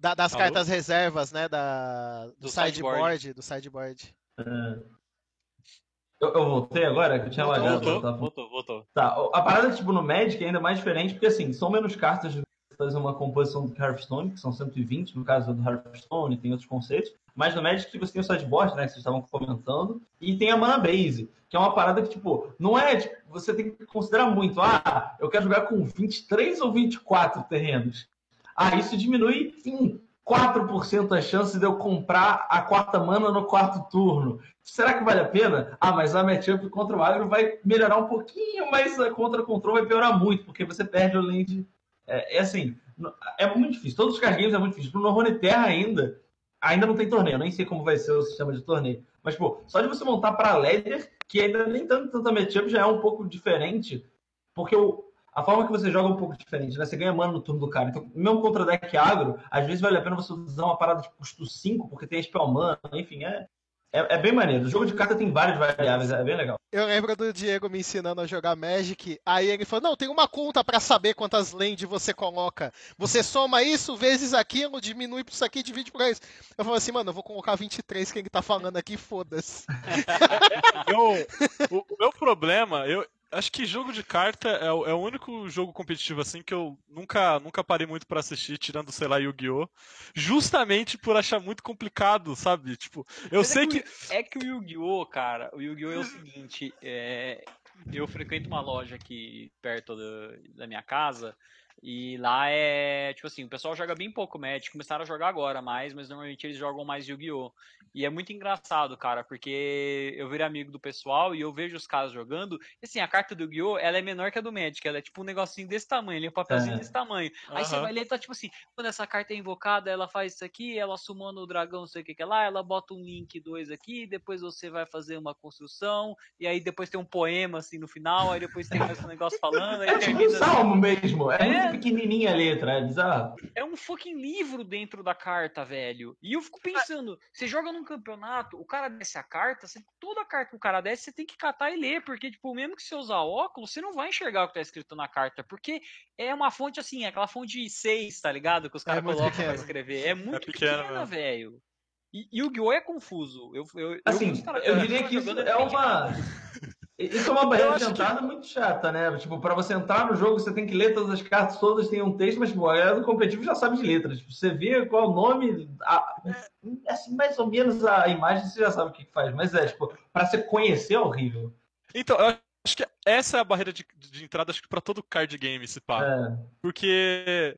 Da, das Alô? cartas reservas, né? Da, do, do sideboard, sideboard. Do sideboard. Ah. Eu, eu, voltei agora, que eu tinha voltou, lagado. Voltou, tava... voltou, voltou. Tá, a parada, tipo, no Magic é ainda mais diferente, porque, assim, são menos cartas de fazer uma composição do Hearthstone, que são 120 no caso do Hearthstone, tem outros conceitos. Mas no Magic você tem o sideboard, né, que vocês estavam comentando, e tem a mana base, que é uma parada que, tipo, não é, tipo, você tem que considerar muito, ah, eu quero jogar com 23 ou 24 terrenos. Ah, isso diminui em 4% a chance de eu comprar a quarta mana no quarto turno. Será que vale a pena? Ah, mas a matchup contra o agro vai melhorar um pouquinho, mas a contra control vai piorar muito, porque você perde o land. É, é assim, é muito difícil. Todos os card games é muito difícil. No Rune Terra ainda, ainda não tem torneio, nem sei como vai ser o sistema de torneio. Mas, pô, só de você montar para ladder, que ainda nem tanto tanta matchup já é um pouco diferente, porque o, a forma que você joga é um pouco diferente, né? Você ganha mana no turno do cara. Então, mesmo contra deck agro, às vezes vale a pena você usar uma parada de custo 5, porque tem spell mana, enfim, é, é, é, bem maneiro. O jogo de carta tem várias variáveis, é bem legal. Eu lembro do Diego me ensinando a jogar Magic. Aí ele falou: Não, tem uma conta para saber quantas land você coloca. Você soma isso vezes aquilo, diminui por isso aqui, divide por isso. Eu falei assim, mano, eu vou colocar 23 que ele tá falando aqui, foda-se. o, o meu problema, eu, Acho que jogo de carta é o, é o, único jogo competitivo assim que eu nunca, nunca parei muito para assistir, tirando, sei lá, Yu-Gi-Oh! Justamente por achar muito complicado, sabe? Tipo, eu Mas é sei é que, que, É que o Yu-Gi-Oh! cara, o Yu-Gi-Oh! é o seguinte, é... eu frequento uma loja aqui perto da, da minha casa e lá é, tipo assim, o pessoal joga bem pouco Magic, começaram a jogar agora mais, mas normalmente eles jogam mais Yu-Gi-Oh! E é muito engraçado, cara, porque eu virei amigo do pessoal e eu vejo os caras jogando. E assim, a carta do Yu-Gi-Oh! ela é menor que a do Magic, ela é tipo um negocinho desse tamanho, ele é um papelzinho é. desse tamanho. Aí uhum. você vai ler, tá tipo assim, quando essa carta é invocada, ela faz isso aqui, ela sumando o dragão, não sei o que que é lá, ela bota um link 2 aqui, depois você vai fazer uma construção, e aí depois tem um poema assim no final, aí depois tem esse negócio falando, aí é tipo termina. Tipo um salmo mesmo, é, é é pequenininha a letra, é bizarro. É um fucking livro dentro da carta, velho. E eu fico pensando, você joga num campeonato, o cara desce a carta, você, toda carta que o cara desce, você tem que catar e ler, porque, tipo, mesmo que você usar óculos, você não vai enxergar o que tá escrito na carta, porque é uma fonte assim, é aquela fonte 6, tá ligado? Que os caras é colocam pequeno. pra escrever. É muito é pequena, velho. E, e o Yu-Gi-Oh! é confuso. Eu, eu, assim, eu, eu, eu diria que isso é uma. Isso é uma barreira de entrada que... muito chata, né? Tipo, para você entrar no jogo, você tem que ler todas as cartas, todas têm um texto, mas tipo, a galera do competitivo já sabe de letras. Tipo, você vê qual é o nome, a... É assim, mais ou menos a imagem, você já sabe o que faz. Mas é, tipo, para você conhecer é horrível. Então, eu acho que essa é a barreira de, de entrada, acho que pra todo card game, esse pá. É. Porque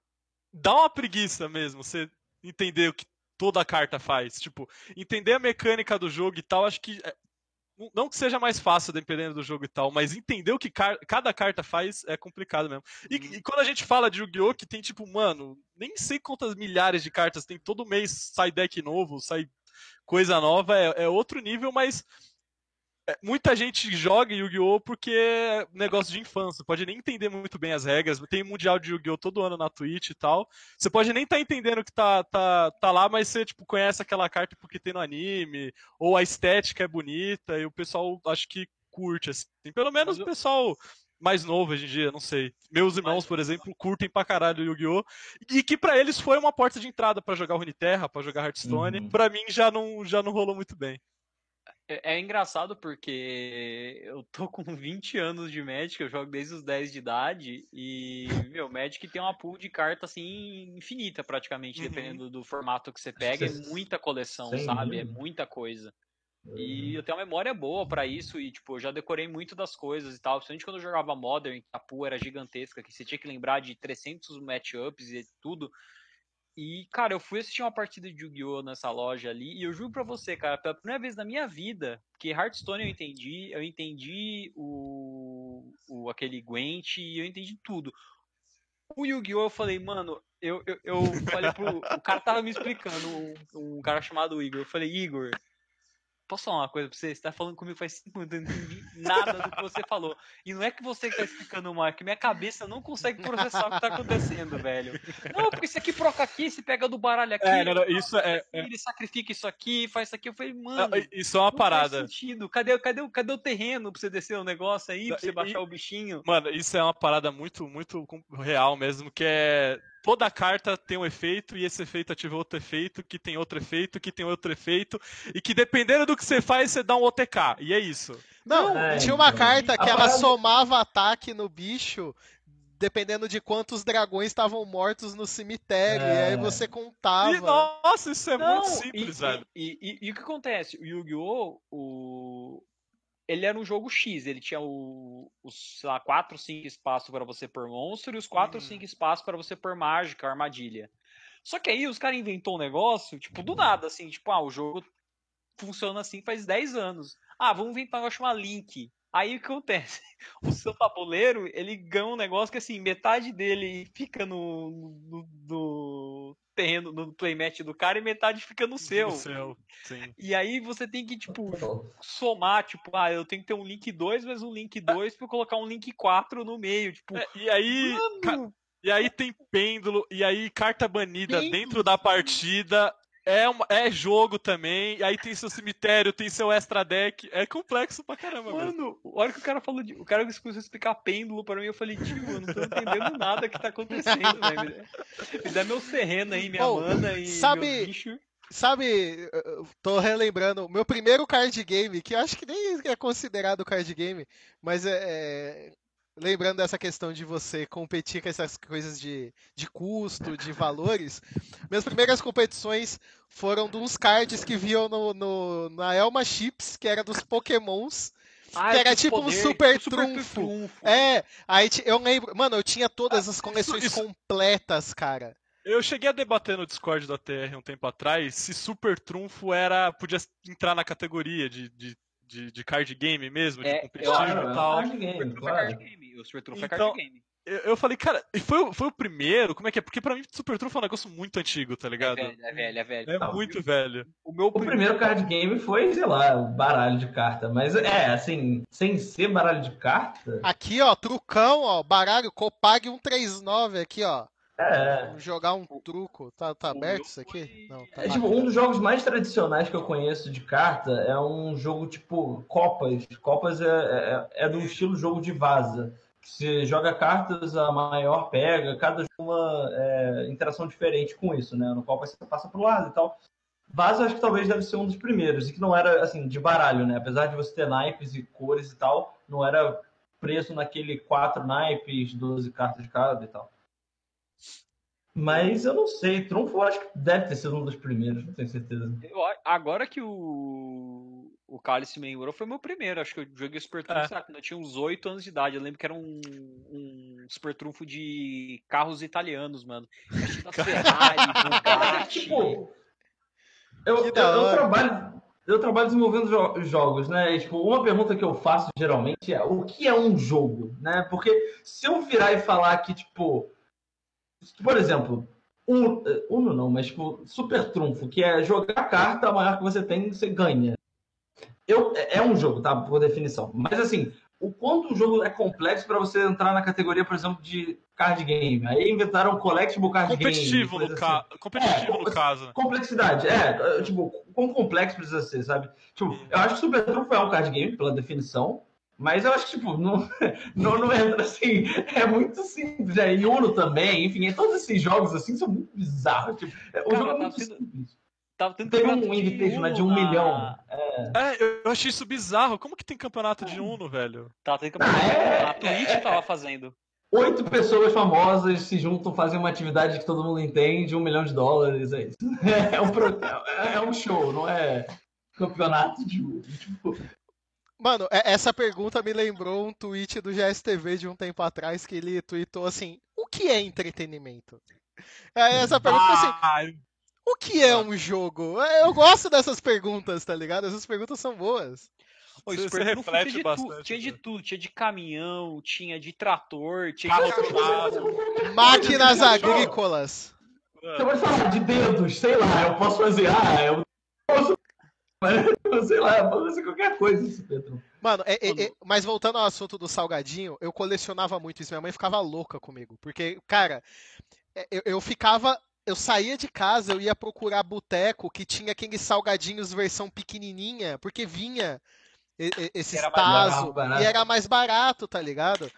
dá uma preguiça mesmo, você entender o que toda a carta faz. Tipo, entender a mecânica do jogo e tal, acho que é, não que seja mais fácil dependendo do jogo e tal, mas entender o que car cada carta faz é complicado mesmo. E, uhum. e quando a gente fala de Yu-Gi-Oh! que tem tipo, mano, nem sei quantas milhares de cartas tem, todo mês sai deck novo, sai coisa nova, é, é outro nível, mas muita gente joga Yu-Gi-Oh! porque é negócio de infância, pode nem entender muito bem as regras. Tem mundial de Yu-Gi-Oh! todo ano na Twitch e tal. Você pode nem estar tá entendendo que tá, tá, tá lá, mas você tipo, conhece aquela carta porque tem no anime, ou a estética é bonita, e o pessoal acho que curte, assim. Pelo menos o pessoal mais novo hoje em dia, não sei. Meus irmãos, por exemplo, curtem pra caralho Yu-Gi-Oh! E que para eles foi uma porta de entrada para jogar Runeterra, para jogar Hearthstone. Uhum. Pra mim já não, já não rolou muito bem. É, é, engraçado porque eu tô com 20 anos de Magic, eu jogo desde os 10 de idade, e, meu, Magic tem uma pool de carta, assim, infinita praticamente, uhum. dependendo do formato que você pega, é muita coleção, sabe? É muita coisa. E uhum. eu tenho uma memória boa para isso, e, tipo, eu já decorei muito das coisas e tal, principalmente quando eu jogava Modern, a pool era gigantesca, que você tinha que lembrar de 300 matchups e tudo, e, cara, eu fui assistir uma partida de Yu-Gi-Oh! nessa loja ali, e eu juro pra você, cara, pela primeira vez na minha vida, que Hearthstone eu entendi, eu entendi o, o aquele Gwent, e eu entendi tudo. O Yu-Gi-Oh! eu falei, mano, eu, eu, eu falei pro. O cara tava me explicando, um, um cara chamado Igor. Eu falei, Igor, Posso falar uma coisa pra você? Você tá falando comigo faz cinco minutos, eu não entendi nada do que você falou. E não é que você que tá explicando mal, é que minha cabeça não consegue processar o que tá acontecendo, velho. Não, porque isso aqui troca aqui, se pega do baralho aqui. É, não, não, isso é, aqui, é, Ele sacrifica isso aqui, faz isso aqui. Eu falei, mano. Não, isso é uma parada. Faz sentido. Cadê, cadê, cadê o terreno pra você descer o negócio aí, pra você baixar e, o bichinho? Mano, isso é uma parada muito, muito real mesmo, que é toda carta tem um efeito e esse efeito ativa outro efeito, que tem outro efeito, que tem outro efeito, e que dependendo do que você faz, você dá um OTK. E é isso. Não, é, tinha uma então. carta que ela somava ataque no bicho dependendo de quantos dragões estavam mortos no cemitério. É. E aí é. você contava. E, nossa, isso é Não, muito simples, e, velho. E, e, e, o que acontece? O Yu-Gi-Oh! O, ele era um jogo X, ele tinha o, os, sei lá, 4, 5 espaços para você pôr monstro e os 4, uhum. 5 espaços para você pôr mágica, armadilha. Só que aí os caras inventou um negócio, tipo, do nada, assim, tipo, ah, o jogo funciona assim faz 10 anos. Ah, vamos inventar um negócio chamado Link. Aí o que acontece? O seu tabuleiro, ele ganha um negócio que assim, metade dele fica no, no, no terreno, no playmat do cara e metade fica no seu. No seu, sim. E aí você tem que, tipo, somar, tipo, ah, eu tenho que ter um link 2 vezes um link 2 pra eu colocar um link 4 no meio, tipo. É, e aí. E aí tem pêndulo, e aí carta banida pêndulo. dentro da partida. É, uma, é jogo também, aí tem seu cemitério, tem seu extra deck. É complexo pra caramba, Mano, mesmo. a hora que o cara falou de. O cara começou a explicar pêndulo pra mim, eu falei, tio, eu não tô entendendo nada que tá acontecendo, velho. Me dá meu terreno aí, minha oh, mana e sabe, meu bicho. Sabe, tô relembrando, meu primeiro card game, que eu acho que nem é considerado card game, mas é, é lembrando dessa questão de você competir com essas coisas de, de custo, de valores, minhas primeiras competições foram de uns cards que viam no, no na Elma Chips, que era dos Pokémons. Ah, que era tipo poder, um super, trunfo. trunfo. É, aí eu lembro. Mano, eu tinha todas as coleções isso, isso... completas, cara. Eu cheguei a debater no Discord da TR um tempo atrás se Super Trunfo era. podia entrar na categoria de, de de, de card game mesmo, é, de competitivo e tal. Card game, claro. card game. O Super Trunfo então, é card game. eu, falei, cara, e foi, foi o primeiro? Como é que é? Porque pra mim Super Trunfo é um negócio muito antigo, tá ligado? É velho, é velho, é velho. É muito velho. O, meu o primeiro card game foi, sei lá, baralho de carta. Mas é, assim, sem ser baralho de carta. Aqui, ó, trucão, ó, baralho Copag 139 aqui, ó. É. Jogar um truco. Tá, tá aberto isso aqui? Não, tá é, tipo, um dos jogos mais tradicionais que eu conheço de carta é um jogo tipo Copas. Copas é, é, é do estilo jogo de vaza. Você joga cartas, a maior pega, cada jogo uma é, interação diferente com isso, né? No qual você passa pro lado e tal. Vaza acho que talvez deve ser um dos primeiros, e que não era assim, de baralho, né? Apesar de você ter naipes e cores e tal, não era preço naquele quatro naipes, 12 cartas de cada e tal. Mas eu não sei, Trunfo eu acho que deve ter sido um dos primeiros, não tenho certeza. Eu, agora que o, o Cálice me lembrou, foi meu primeiro. Acho que eu joguei Super Trunfo é. quando eu tinha uns 8 anos de idade. Eu lembro que era um, um Super Trunfo de carros italianos, mano. Ferrari, Bugatti. Tipo, eu, eu, eu, trabalho, eu trabalho desenvolvendo jo jogos, né? E, tipo, uma pergunta que eu faço geralmente é o que é um jogo, né? Porque se eu virar e falar que, tipo por exemplo, um, Uno não, mas tipo, super trunfo, que é jogar a carta, a maior que você tem, você ganha. Eu, é, é um jogo, tá? Por definição. Mas assim, o quanto o jogo é complexo para você entrar na categoria, por exemplo, de card game. Aí inventaram collectible card competitivo game. No ca... assim. Competitivo é, no caso. Complexidade, é. Tipo, quão complexo precisa ser, sabe? Tipo, eu acho que Super Trunfo é um card game, pela definição. Mas eu acho que, tipo, não, não, não entra assim. É muito simples. É, e Uno também, enfim, é, todos esses jogos assim são muito bizarros. Tipo, é, o jogo é muito tendo, simples. Tava tendo Teve um Invitational de um milhão. É. é. eu achei isso bizarro. Como que tem campeonato de Uno, velho? Tava tendo campeonato ah, é, A Twitch é, tava fazendo. Oito pessoas famosas se juntam, fazem uma atividade que todo mundo entende, um milhão de dólares, é isso. É um, é um show, não é campeonato de Uno. Tipo, Mano, é, essa pergunta me lembrou um tweet do GSTV de um tempo atrás que ele tweetou assim: o que é entretenimento? Aí essa pergunta assim. O que é um jogo? É, eu gosto dessas perguntas, tá ligado? Essas perguntas são boas. Pô, isso você reflete tinha bastante. Tu, tinha de né? tudo, tinha de caminhão, tinha de trator, tinha de máquinas agrícolas. Você pode falar de dedos, sei lá, eu posso fazer, ah, eu posso sei lá, pode ser qualquer coisa isso, Pedro. Mano, é, é, é, mas voltando ao assunto do salgadinho, eu colecionava muito isso. Minha mãe ficava louca comigo. Porque, cara, é, eu, eu ficava. Eu saía de casa, eu ia procurar boteco que tinha aqueles salgadinhos versão pequenininha, porque vinha esse taso e era mais barato, tá ligado?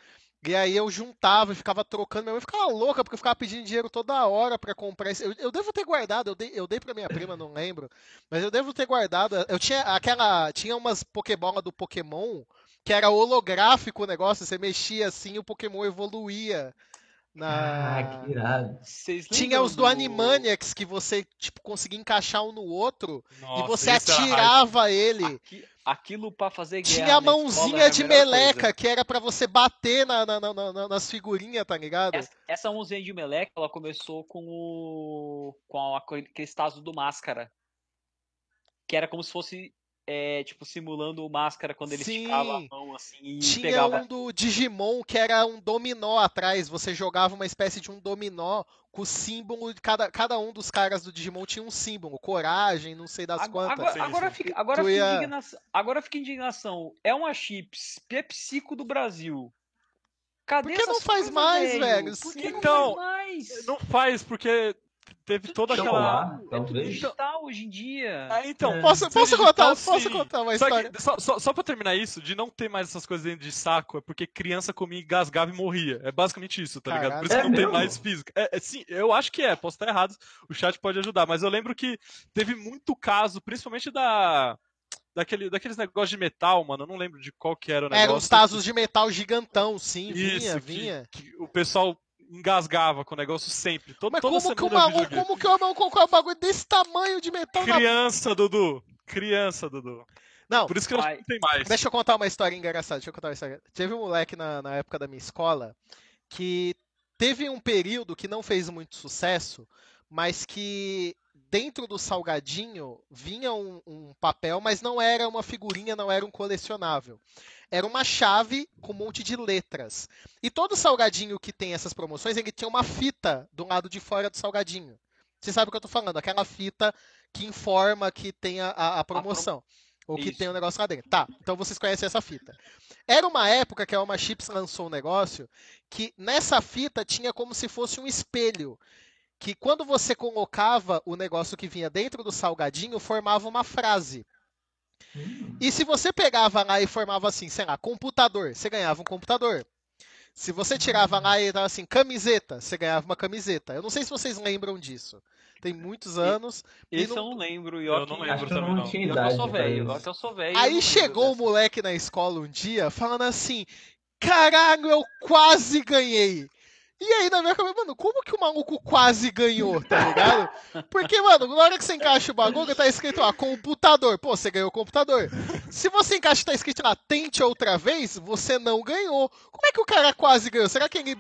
E aí eu juntava e ficava trocando. Minha mãe ficava louca porque eu ficava pedindo dinheiro toda hora para comprar. Eu, eu, devo ter guardado, eu dei, eu dei pra minha prima, não lembro. Mas eu devo ter guardado. Eu tinha aquela. Tinha umas Pokébola do Pokémon que era holográfico o negócio. Você mexia assim o Pokémon evoluía. Na... Ah, que irado. Tinha os do, do Animaniacs que você tipo, conseguia encaixar um no outro Nossa, e você atirava ele. Aqui, aquilo para fazer guerra. Tinha a mãozinha de meleca coisa. que era para você bater na, na, na, nas figurinhas, tá ligado? Essa, essa, mãozinha de meleca, ela começou com o. com aquele taso do máscara. Que era como se fosse é, tipo, simulando o máscara quando ele Sim. esticava a mão assim e Tinha pegava... um do Digimon que era um dominó atrás. Você jogava uma espécie de um dominó com o símbolo de cada, cada um dos caras do Digimon tinha um símbolo. Coragem, não sei das agora, quantas. Agora, agora, fica, agora, fica ia... indignação, agora fica indignação. É uma chips Pepsico do Brasil. Cadê Por que não faz mais, velho? Por que então, não faz mais? Não faz, porque teve toda aquela. Lá, é tudo digital hoje em dia. É, então, é. Posso, posso contar, sim. posso contar uma história? Só, só, só pra terminar isso, de não ter mais essas coisas dentro de saco, é porque criança comia, engasgava e morria. É basicamente isso, tá ligado? Por isso que não tem mais física. É, é, sim, eu acho que é, posso estar errado, o chat pode ajudar, mas eu lembro que teve muito caso, principalmente da daquele, daqueles negócios de metal, mano. Eu não lembro de qual que era o negócio. Eram os tazos de metal gigantão, sim, Isso, vinha, que, vinha. Que o pessoal engasgava com o negócio sempre. Todo, Mas toda como, que uma, como que o irmão colocou um bagulho desse tamanho de metal Criança, na... Dudu. Criança, Dudu. Não, Por isso que eu não tem mais. Deixa eu contar uma história engraçada. Deixa eu contar uma história. Teve um moleque na, na época da minha escola que teve um período que não fez muito sucesso, mas que dentro do salgadinho vinha um, um, papel, mas não era uma figurinha, não era um colecionável. Era uma chave com um monte de letras. E todo salgadinho que tem essas promoções, ele tinha uma fita do lado de fora do salgadinho. Você sabe o que eu estou falando? Aquela fita que informa que tem a, a, promoção. Ou que Isso. tem um negócio lá dentro. Tá, então vocês conhecem essa fita. Era uma época que a Alma Chips lançou um negócio que nessa fita tinha como se fosse um espelho que quando você colocava o negócio que vinha dentro do salgadinho, formava uma frase. Hum. E se você pegava lá e formava assim, sei lá, computador, você ganhava um computador. Se você tirava lá e dava assim, camiseta, você ganhava uma camiseta. Eu não sei se vocês lembram disso. Tem muitos anos. Esse não... eu não lembro. E eu, eu não lembro também. Não. Tinha idade, eu sou velho, eu sou velho. Aí chegou o moleque na escola um dia falando assim: Caralho, eu quase ganhei. E aí, na minha cabeça, mano, como que o maluco quase ganhou, tá ligado? Porque, mano, na hora que você encaixa o bagulho, tá escrito lá, computador. Pô, você ganhou o computador. Se você encaixa tá escrito lá, tente outra vez, você não ganhou. Como é que o cara quase ganhou? Será que ele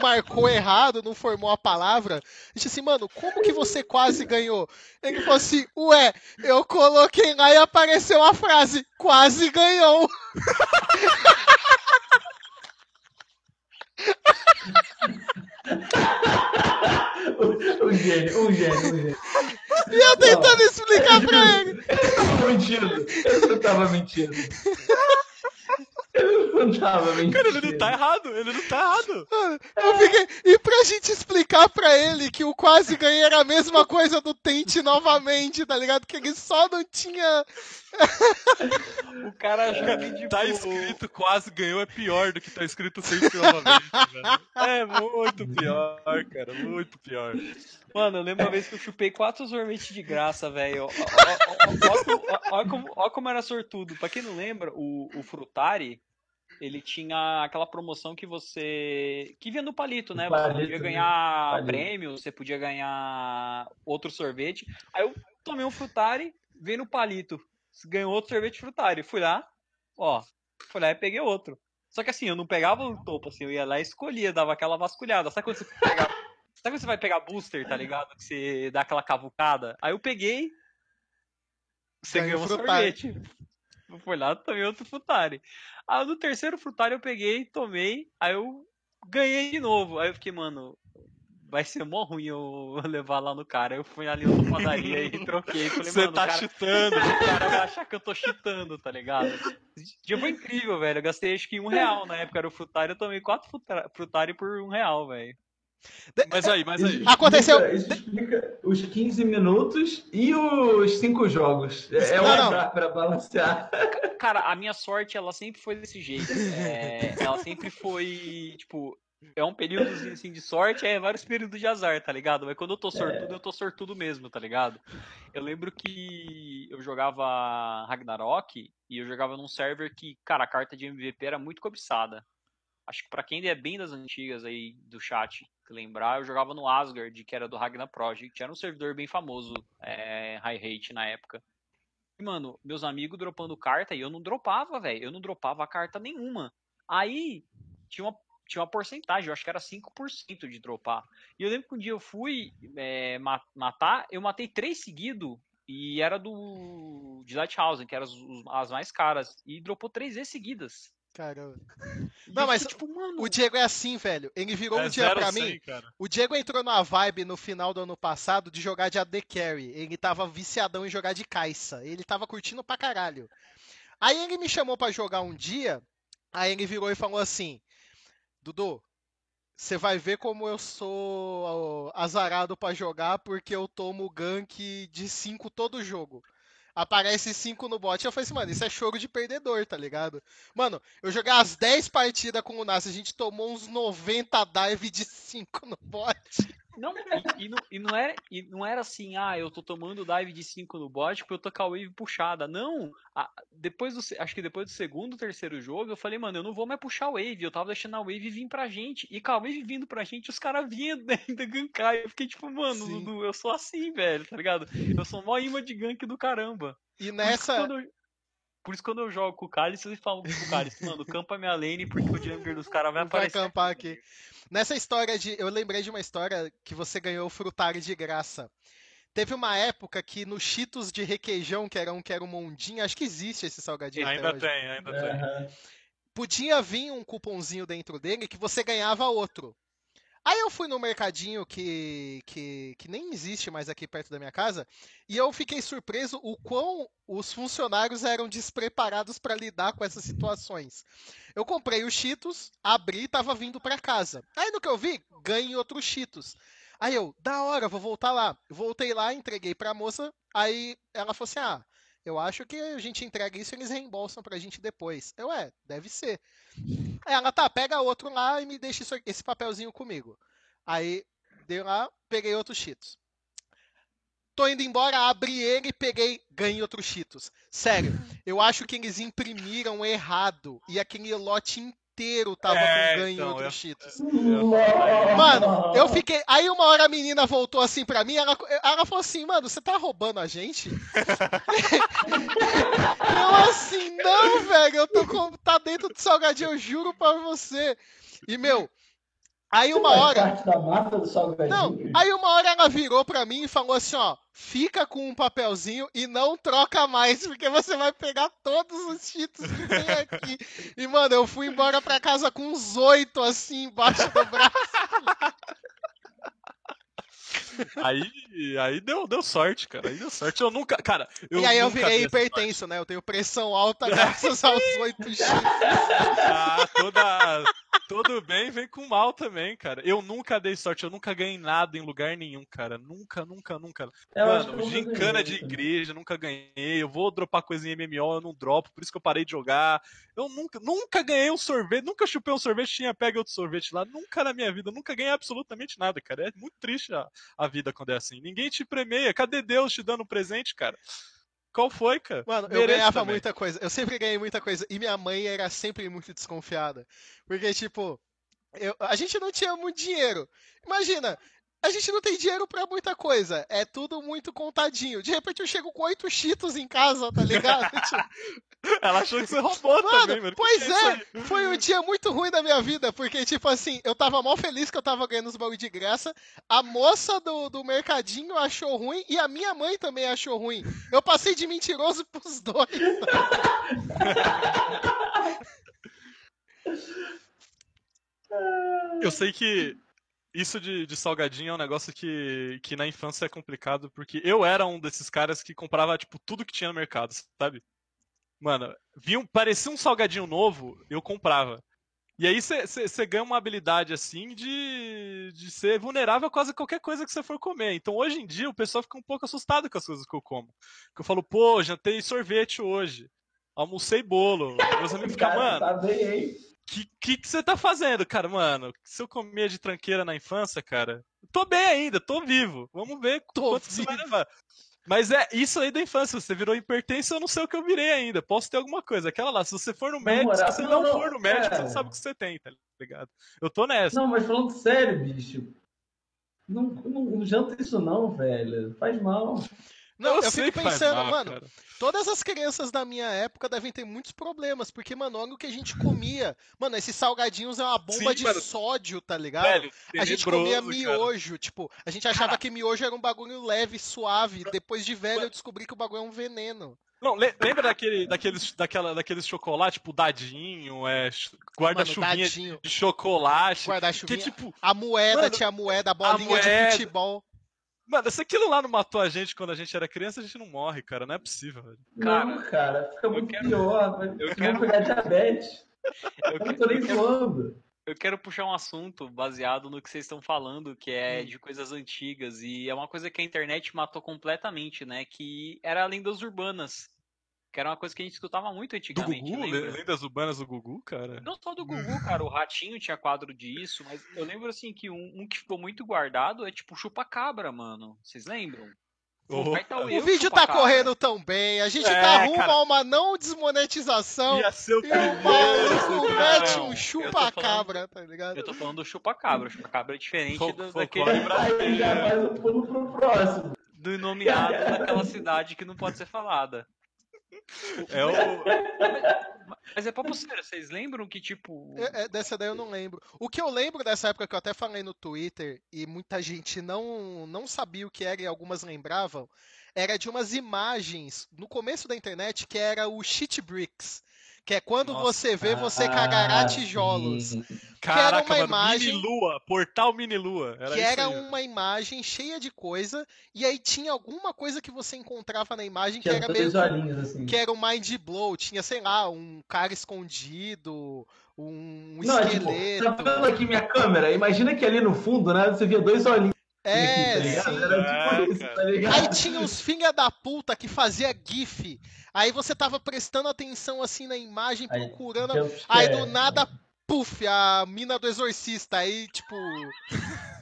marcou errado, não formou a palavra? Disse assim, mano, como que você quase ganhou? Ele falou assim, ué, eu coloquei lá e apareceu a frase, quase ganhou. um gênio, um gênio, um gênio. E eu tentando explicar pra ele. Eu tava mentindo. Eu não tava mentindo. Ele não tava mentindo. Cara, ele não tá errado, ele não tá errado. Eu fiquei... E pra gente explicar pra ele que o quase ganhei era a mesma coisa do tente novamente, tá ligado? Que ele só não tinha. o cara acha que tipo... Tá escrito quase ganhou é pior do que tá escrito tente novamente, velho. É muito pior, cara, muito pior. Mano, eu lembro uma vez que eu chupei quatro sorvetes de graça, velho. Olha como, como, era sortudo. Pra quem não lembra, o, o Frutari, ele tinha aquela promoção que você. que vinha no palito, né? Palito, você podia né? ganhar palito. prêmio, você podia ganhar outro sorvete. Aí eu tomei um frutari, veio no palito. Ganhou outro sorvete frutari. Fui lá, ó. Fui lá e peguei outro. Só que assim, eu não pegava o topo, assim, eu ia lá e escolhia, dava aquela vasculhada. Sabe quando você pega. Sabe quando você vai pegar booster, tá ligado? Que você dá aquela cavucada? Aí eu peguei. Você ganhou um sorvete. Foi lá, tomei outro frutari. Aí no terceiro frutari eu peguei, tomei, aí eu ganhei de novo. Aí eu fiquei, mano, vai ser mó ruim eu levar lá no cara. Eu fui ali na padaria e troquei. Você tá cara, chutando. O cara vai achar que eu tô chutando, tá ligado? dia foi incrível, velho. Eu gastei acho que um real na época, era o frutari. Eu tomei quatro frutari por um real, velho. Mas aí, mas aí. Aconteceu. Isso explica os 15 minutos e os 5 jogos. É, é não, não. pra balancear. Cara, a minha sorte, ela sempre foi desse jeito. É, ela sempre foi, tipo, é um período assim, de sorte, é vários períodos de azar, tá ligado? Mas quando eu tô é. sortudo, é. eu tô sortudo mesmo, tá ligado? Eu lembro que eu jogava Ragnarok e eu jogava num server que, cara, a carta de MVP era muito cobiçada. Acho que para quem é bem das antigas aí do chat lembrar, eu jogava no Asgard, que era do Ragnar Project. Era um servidor bem famoso, é, high rate na época. E, mano, meus amigos dropando carta e eu não dropava, velho. Eu não dropava carta nenhuma. Aí tinha uma, tinha uma porcentagem, eu acho que era 5% de dropar. E eu lembro que um dia eu fui é, matar, eu matei três seguidos e era do de Lighthouse, que eram as, as mais caras. E dropou três vezes seguidas. Caramba. Não, mas tipo, mano... o Diego é assim, velho. Ele virou é um dia pra mim. Cara. O Diego entrou numa vibe no final do ano passado de jogar de AD Carry. Ele tava viciadão em jogar de caixa. Ele tava curtindo pra caralho. Aí ele me chamou para jogar um dia. Aí ele virou e falou assim: Dudu, você vai ver como eu sou azarado para jogar porque eu tomo gank de 5 todo jogo aparece 5 no bot. Eu falei assim, mano, isso é choro de perdedor, tá ligado? Mano, eu joguei as 10 partidas com o Nasce, a gente tomou uns 90 dive de 5 no bot. Não, e, e, não, e, não era, e não era assim, ah, eu tô tomando dive de 5 no bot porque eu tô com a wave puxada. Não, a, depois do, acho que depois do segundo, terceiro jogo, eu falei, mano, eu não vou mais puxar a wave. Eu tava deixando a wave vir pra gente. E com a wave vindo pra gente, os caras vinham ainda gankar. Eu fiquei tipo, mano, Dudu, eu sou assim, velho, tá ligado? Eu sou mó imã de gank do caramba. E nessa. Por isso, quando eu jogo com o Cálice, eles falam pro Cálice, mano, campa minha lane porque o jungler dos caras vai aparecer. Vai campar aqui. Nessa história de. Eu lembrei de uma história que você ganhou o Frutari de graça. Teve uma época que no Cheetos de requeijão, que era um que era um mondinho, acho que existe esse salgadinho. Ainda tem, ainda tem. Podia vir um cupomzinho dentro dele que você ganhava outro. Aí eu fui no mercadinho que, que, que nem existe mais aqui perto da minha casa e eu fiquei surpreso o quão os funcionários eram despreparados para lidar com essas situações. Eu comprei os Cheetos, abri e tava vindo para casa. Aí no que eu vi, ganhei outros Cheetos. Aí eu, da hora, vou voltar lá. Voltei lá, entreguei pra moça, aí ela falou assim: ah, eu acho que a gente entrega isso e eles reembolsam pra gente depois. Eu, é, deve ser. Ela, tá, pega outro lá e me deixa isso, esse papelzinho comigo. Aí, dei lá, peguei outros cheetos. Tô indo embora, abri ele e peguei, ganhei outros cheetos. Sério, eu acho que eles imprimiram errado e aquele lote inteiro tava é, com ganho então, outros cheetos. Mano, eu fiquei. Aí uma hora a menina voltou assim pra mim, ela, ela falou assim, mano, você tá roubando a gente? eu assim, não, velho, eu tô com. tá dentro do salgadinho, eu juro pra você. E, meu, Aí uma hora. Não, aí uma hora ela virou pra mim e falou assim, ó, fica com um papelzinho e não troca mais, porque você vai pegar todos os títulos que tem aqui. E, mano, eu fui embora pra casa com uns oito assim embaixo do braço. Aí, aí deu, deu sorte, cara. Aí deu sorte. Eu nunca. Cara, eu E aí eu virei hipertenso, né? Eu tenho pressão alta graças aos oito X. Ah, toda. Todo bem vem com mal também, cara. Eu nunca dei sorte, eu nunca ganhei nada em lugar nenhum, cara. Nunca, nunca, nunca. Eu Mano, gincana de igreja, nunca ganhei. Eu vou dropar coisa em MMO, eu não dropo, por isso que eu parei de jogar. Eu nunca, nunca ganhei um sorvete, nunca chupei um sorvete, tinha pega outro sorvete lá. Nunca na minha vida, nunca ganhei absolutamente nada, cara. É muito triste a, a vida quando é assim. Ninguém te premeia. Cadê Deus te dando um presente, cara? Qual foi, cara? Mano, eu ganhava também. muita coisa. Eu sempre ganhei muita coisa. E minha mãe era sempre muito desconfiada. Porque, tipo, eu, a gente não tinha muito dinheiro. Imagina, a gente não tem dinheiro para muita coisa. É tudo muito contadinho. De repente eu chego com oito cheetos em casa, tá ligado? Ela achou que você roubou mano, também, mano. Pois é, é foi um dia muito ruim da minha vida, porque, tipo assim, eu tava mal feliz que eu tava ganhando os bagulho de graça. A moça do, do mercadinho achou ruim e a minha mãe também achou ruim. Eu passei de mentiroso pros dois. eu sei que isso de, de, salgadinho é um negócio que, que na infância é complicado, porque eu era um desses caras que comprava, tipo, tudo que tinha no mercado, sabe? Mano, viu, parecia um salgadinho novo, eu comprava. E aí você ganha uma habilidade, assim, de, de ser vulnerável a quase qualquer coisa que você for comer. Então, hoje em dia, o pessoal fica um pouco assustado com as coisas que eu como. Que eu falo, pô, jantei sorvete hoje. Almocei bolo. Meus amigos ficam, mano... Tá bem, hein? Que, que, que você tá fazendo, cara? Mano, se eu comia de tranqueira na infância, cara, tô bem ainda, tô vivo. Vamos ver tô quanto vivo. você vai levar. Mas é isso aí da infância, você virou hipertenso, eu não sei o que eu virei ainda. Posso ter alguma coisa. Aquela lá, se você for no médico, se você não, não, for no médico, é. você não sabe o que você tem, tá ligado? Eu tô nessa. Não, mas falando sério, bicho. Não, não, não janta isso não, velho. Faz mal. Não, eu, eu fico pensando, mal, mano, cara. todas as crianças da minha época devem ter muitos problemas, porque, mano, olha o que a gente comia. Mano, esses salgadinhos é uma bomba Sim, de mano. sódio, tá ligado? Velho, a gente comia miojo, cara. tipo, a gente achava que miojo era um bagulho leve, suave. Depois de velho, eu descobri que o bagulho é um veneno. Não, lembra daquele, daqueles, daquela, daqueles chocolate, tipo, dadinho, é, guarda-chuvinha de chocolate. Guarda-chuvinha. Que, tipo, a moeda, mano, tinha a moeda, a bolinha a moeda, de futebol. Mano, se aquilo lá não matou a gente quando a gente era criança, a gente não morre, cara. Não é possível, velho. Não, cara, fica muito quero... pior. Eu quero pegar diabetes. Eu, eu tô nem zoando. Eu quero puxar um assunto baseado no que vocês estão falando, que é hum. de coisas antigas. E é uma coisa que a internet matou completamente, né? Que era lendas urbanas. Que era uma coisa que a gente escutava muito antigamente. Do Gugu? Lembra? Lendas urbanas do Gugu, cara? Não só do Gugu, cara. O Ratinho tinha quadro disso, mas eu lembro assim que um, um que ficou muito guardado é tipo chupa-cabra, mano. Vocês lembram? Oh, o vídeo tá correndo tão bem, a gente é, tá rumo cara, a uma não desmonetização. Ia ser o e o maluco mete um chupa-cabra, tá ligado? Eu tô falando do chupa-cabra. O chupa-cabra é diferente do, daquele. Aí já faz o pulo pro próximo. Do nomeado daquela cidade que não pode ser falada. É o... Mas é papo sério, vocês lembram que, tipo. É, é, dessa daí eu não lembro. O que eu lembro dessa época que eu até falei no Twitter e muita gente não, não sabia o que era e algumas lembravam, era de umas imagens no começo da internet que era o Shit Bricks. Que é quando Nossa, você vê, você cagará tijolos. Caraca, que era uma mano, imagem. Mini lua, portal mini lua. Era que era aí. uma imagem cheia de coisa. E aí tinha alguma coisa que você encontrava na imagem que, que era meio. Assim. Que era um mind blow. Tinha, sei lá, um cara escondido. Um Não, esqueleto. É tipo, tá vendo aqui minha câmera? Imagina que ali no fundo, né? Você via dois olhinhos. É, tá sim. Era tipo isso, tá ligado? Aí tinha os filha da puta que fazia GIF. Aí você tava prestando atenção assim na imagem, procurando. Aí, aí do nada, puf, a mina do exorcista. Aí, tipo.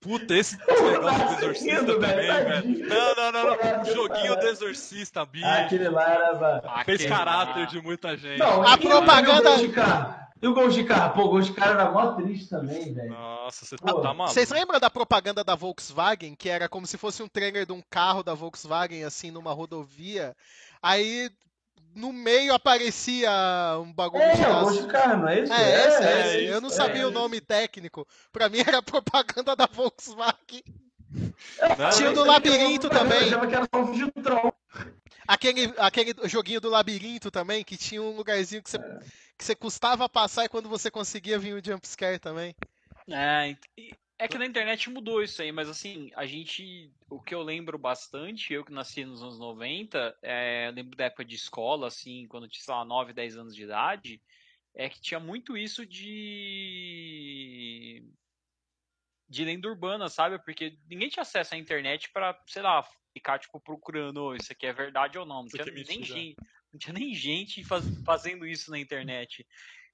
Puta, esse negócio do exorcista também, velho. Não, não, não, não. O joguinho do exorcista, bicho. Aquele lá era. Fez caráter de muita gente. Não, a propaganda. E o Gol de Carro? Pô, o Gol de Carro era mó triste também, velho. Nossa, você tá, tá maluco. Vocês lembram da propaganda da Volkswagen? Que era como se fosse um trailer de um carro da Volkswagen, assim, numa rodovia. Aí no meio aparecia um bagulho é, de É, o Gol de Carro, não é isso? É, é, esse, é, é esse. Eu não sabia é o nome técnico. Pra mim era propaganda da Volkswagen. Não, Tinha o do labirinto também. Eu achava que era um Aquele, aquele joguinho do labirinto também, que tinha um lugarzinho que você, é. que você custava passar e quando você conseguia vir o jumpscare também. É, é que na internet mudou isso aí, mas assim, a gente. O que eu lembro bastante, eu que nasci nos anos 90, é, lembro da época de escola, assim, quando eu tinha, sei lá, 9, 10 anos de idade, é que tinha muito isso de. de lenda urbana, sabe? Porque ninguém tinha acesso à internet para, sei lá, ficar, tipo, procurando isso aqui é verdade ou não. Não tinha, é nem gente, não tinha nem gente faz, fazendo isso na internet.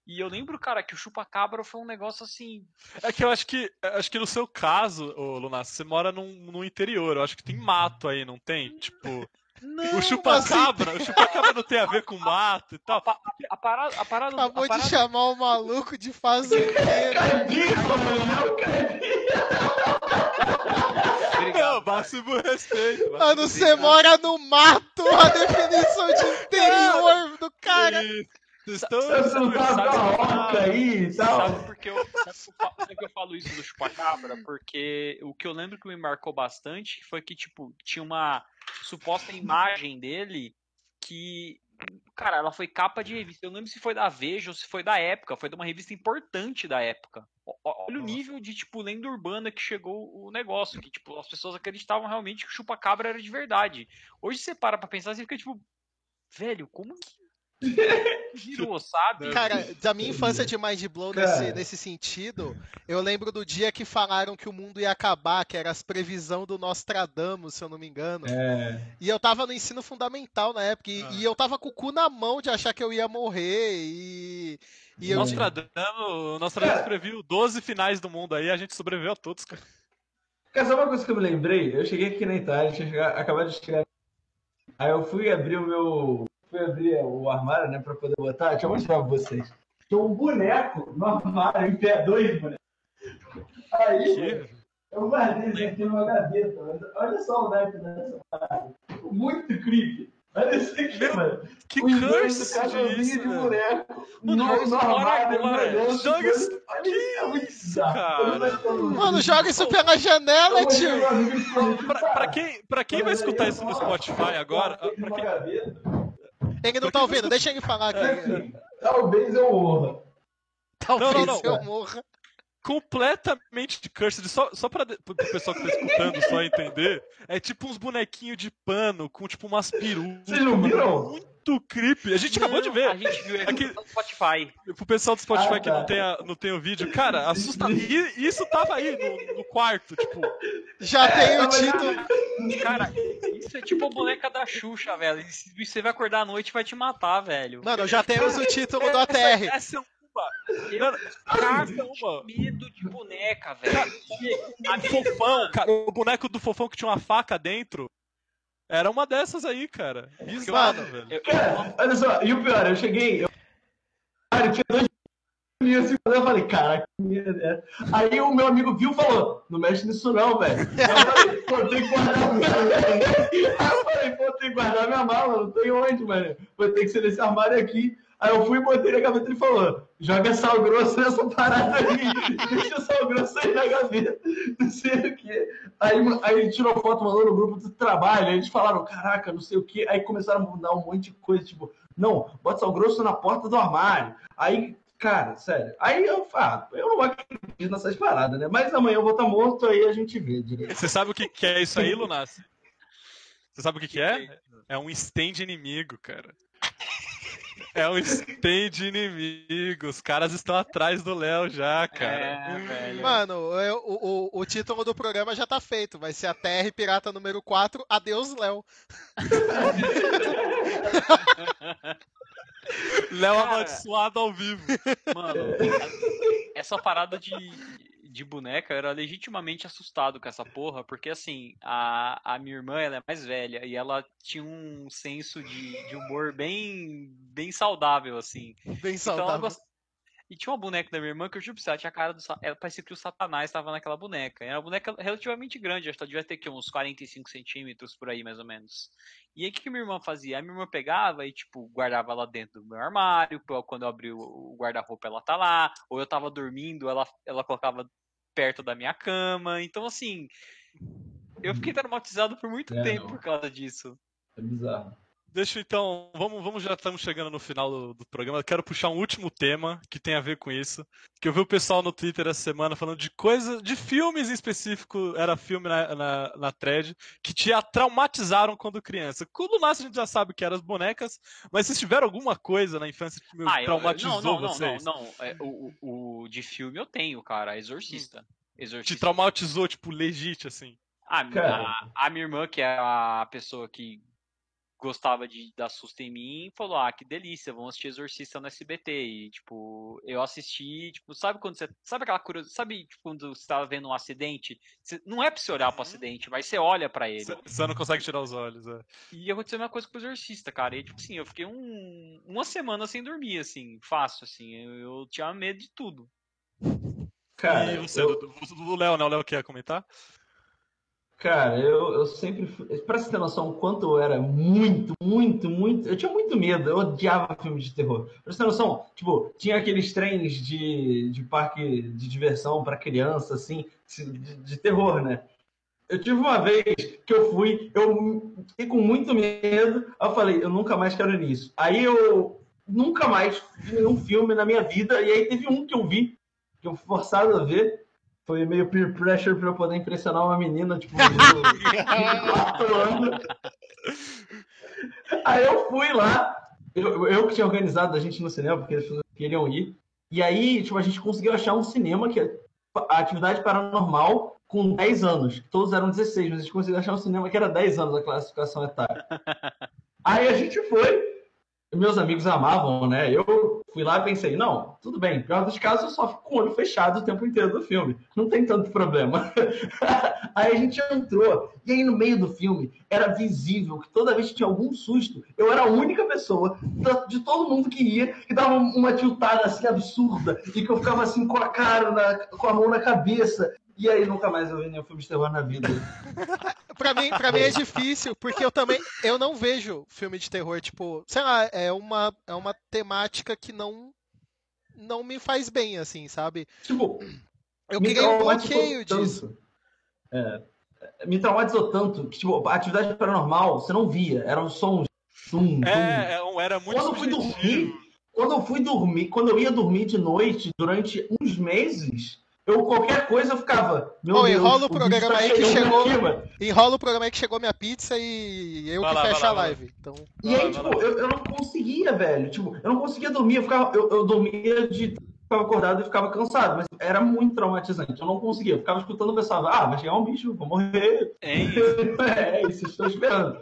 E eu lembro, cara, que o chupacabra foi um negócio assim. É que eu acho que acho que no seu caso, ô, Lunas, você mora num, no interior. Eu acho que tem mato aí, não tem? Tipo. Não, o chupacabra, assim... o chupacabra não tem a ver com mato e tal. A, a, parada, a parada, Acabou a parada... de chamar o maluco de fazendeiro. Obrigado. Não, máximo respeito. Máximo Mano, você mora no mato, a definição de interior do cara. Vocês estão. Você não tá roca aí e tal. Sabe por que eu, sabe que eu falo isso do chupacabra? Porque o que eu lembro que me marcou bastante foi que, tipo, tinha uma suposta imagem dele que Cara, ela foi capa de revista. Eu não lembro se foi da Veja ou se foi da época. Foi de uma revista importante da época. Olha o nível de, tipo, lenda urbana que chegou o negócio. Que, tipo, as pessoas acreditavam realmente que o chupa-cabra era de verdade. Hoje você para pra pensar e fica, tipo, velho, como que virou, sabe? Cara, da minha infância de Mind Blow nesse, nesse sentido, eu lembro do dia que falaram que o mundo ia acabar, que era as previsão do Nostradamus, se eu não me engano. É. E eu tava no ensino fundamental na época, e, ah. e, eu tava com o cu na mão de achar que eu ia morrer, e... e eu... Nostradamus, Nostradamus previu 12 finais do mundo aí, a gente sobreviveu a todos, cara. Cara, sabe uma coisa que eu me lembrei? Eu cheguei aqui na Itália, tinha acabado de chegar. Aí eu fui abrir o meu fui abrir o armário, né, pra poder botar. Deixa eu mostrar pra vocês. Tem um boneco no armário, em pé, dois bonecos. Aí, eu guardei isso aqui numa gaveta. Olha só o naipe dessa parada. Muito creepy. Olha isso aqui, Meu, mano. Que curse disso, de boneco. No, no, armário, mano. Joga isso. Olha isso, é bizarro. Mano, joga isso pela janela, tio. Pra, pra, quem, pra quem vai escutar isso no Spotify agora... Pra quem... Ele não tá ouvindo, deixa ele falar aqui. Talvez eu morra. Talvez não, não, não. eu morra. Completamente de cursed, só, só pra, pro pessoal que tá escutando só entender, é tipo uns bonequinhos de pano com tipo umas perus. Vocês não viram? Muito creepy. A gente não, acabou de ver. A gente viu aqui no Spotify. Pro pessoal do Spotify ah, que não tá. tem, a, não tem o vídeo, cara, assusta. E isso tava aí no, no quarto, tipo. Já tem o título. Cara, isso é tipo a boneca da Xuxa, velho. Você vai acordar à noite e vai te matar, velho. Mano, já temos o título do ATR. Essa, essa é uma. Eu, cara, medo de boneca, velho. Fofão, cara, o boneco do fofão que tinha uma faca dentro. Era uma dessas aí, cara. Bizarro, velho. Cara, olha só, e o pior, eu cheguei. Eu... Cara, eu tinha dois e assim, eu falei, cara, que merda é Aí o meu amigo viu e falou, não mexe nisso não, velho. Eu falei, pô, tem que guardar minha mala. Aí eu falei, pô, tem que guardar minha mala, não tem onde, mano. Vou ter que ser nesse armário aqui. Aí eu fui, botei na gaveta e ele falou: joga sal grosso nessa parada aí, deixa sal grosso aí na gaveta, não sei o quê. Aí, aí ele tirou foto, mandou no grupo do trabalho, aí eles falaram: caraca, não sei o quê. Aí começaram a mudar um monte de coisa, tipo, não, bota sal grosso na porta do armário. Aí Cara, sério. Aí eu falo, eu não acredito nessas paradas, né? Mas amanhã eu vou estar morto, aí a gente vê direito. Você sabe o que, que é isso aí, Lunas? Você sabe o que, que é? É um stand inimigo, cara. É um stand inimigo. Os caras estão atrás do Léo já, cara. É, Mano, o, o, o, título do programa já tá feito. Vai ser a Terra Pirata número 4. Adeus, Léo. Léo amaldiçoado ao vivo. Mano, essa parada de, de boneca, eu era legitimamente assustado com essa porra, porque assim, a, a minha irmã ela é mais velha e ela tinha um senso de, de humor bem, bem saudável, assim. Bem saudável. Então ela, e tinha uma boneca da minha irmã que eu juro pra tinha a cara do. Ela parecia que o Satanás estava naquela boneca. Era uma boneca relativamente grande, acho que ela devia ter aqui uns 45 centímetros por aí, mais ou menos. E aí o que, que minha irmã fazia? A minha irmã pegava e, tipo, guardava ela dentro do meu armário, quando eu abri o guarda-roupa ela tá lá, ou eu tava dormindo, ela, ela colocava perto da minha cama. Então, assim, eu fiquei traumatizado por muito é, tempo não. por causa disso. É bizarro. Deixa então, vamos, vamos já estamos chegando no final do, do, programa. Eu quero puxar um último tema que tem a ver com isso. Que eu vi o pessoal no Twitter essa semana falando de coisas, de filmes em específico, era filme na, na, na thread, que te traumatizaram quando criança. Quando nasce a gente já sabe que eram as bonecas, mas se tiver alguma coisa na infância que me ah, traumatizou eu, não, não, vocês? Não, não, não. É, o, o, de filme eu tenho, cara, Exorcista. Exorcista. Te traumatizou, tipo, legítimo, assim. A, a, a minha irmã, que é a pessoa que gostava de dar susto em mim, falou: "Ah, que delícia, vamos assistir Exorcista no SBT". E tipo, eu assisti, tipo, sabe quando você, sabe aquela curiosidade, sabe tipo, quando você tava vendo um acidente, você, não é para você olhar para o uhum. acidente, mas você olha para ele. Você não consegue tirar os olhos, é. E aconteceu a mesma coisa com o Exorcista, cara. E tipo assim, eu fiquei um, uma semana sem dormir assim, fácil assim. Eu, eu tinha medo de tudo. Cara, e você, eu... do Léo, né? O Léo quer comentar? Cara, eu, eu sempre. Pra você ter noção o quanto eu era muito, muito, muito. Eu tinha muito medo, eu odiava filmes de terror. Pra você ter noção, tipo, tinha aqueles trens de, de parque de diversão para criança, assim, de, de, terror, né? Eu tive uma vez que eu fui, eu fiquei com muito medo, eu falei, eu nunca mais quero nisso. Aí eu nunca mais vi nenhum filme na minha vida, e aí teve um que eu vi, que eu fui forçado a ver, foi meio peer pressure pra eu poder impressionar uma menina, tipo, de 4 anos. Aí eu fui lá, eu, eu que tinha organizado a gente no cinema, porque eles queriam ir. E aí, tipo, a gente conseguiu achar um cinema que é a atividade paranormal com 10 anos. Todos eram 16, mas a gente conseguiu achar um cinema que era 10 anos a classificação etária. Aí a gente foi, meus amigos amavam, né? Eu fui lá e pensei, não, tudo bem, pior dos casos, eu só fico com o olho fechado o tempo inteiro do filme. Não tem tanto problema. aí a gente entrou, e aí no meio do filme era visível que toda vez que tinha algum susto, eu era a única pessoa de todo mundo que ia, que dava uma tiltada assim absurda, e que eu ficava assim com a cara, na, com a mão na cabeça, e aí nunca mais eu vi nenhum filme de terror na vida. pra mim, pra mim é difícil, porque eu também eu não vejo filme de terror, tipo, sei lá, é uma, é uma temática que não não me faz bem, assim, sabe? Tipo, eu criei um bloqueio disso. É, me traumatizou tanto que, tipo, a atividade paranormal você não via, eram sons. Tum, tum. É, é era muito Quando eu fui dormir, quando eu fui dormir, quando eu ia dormir de noite durante uns meses, eu qualquer coisa eu ficava. Meu Deus, enrola o, o programa tá aí que chegou. Enrola o programa aí que chegou minha pizza e eu vai que fecho a live. Então... E aí, tipo, eu, eu não conseguia, velho. Tipo, eu não conseguia dormir, eu, ficava, eu, eu dormia de. Ficava acordado e ficava cansado, mas era muito traumatizante. Eu não conseguia. Eu ficava escutando o pessoal, ah, vai chegar um bicho, vou morrer. É isso. é isso, estou esperando.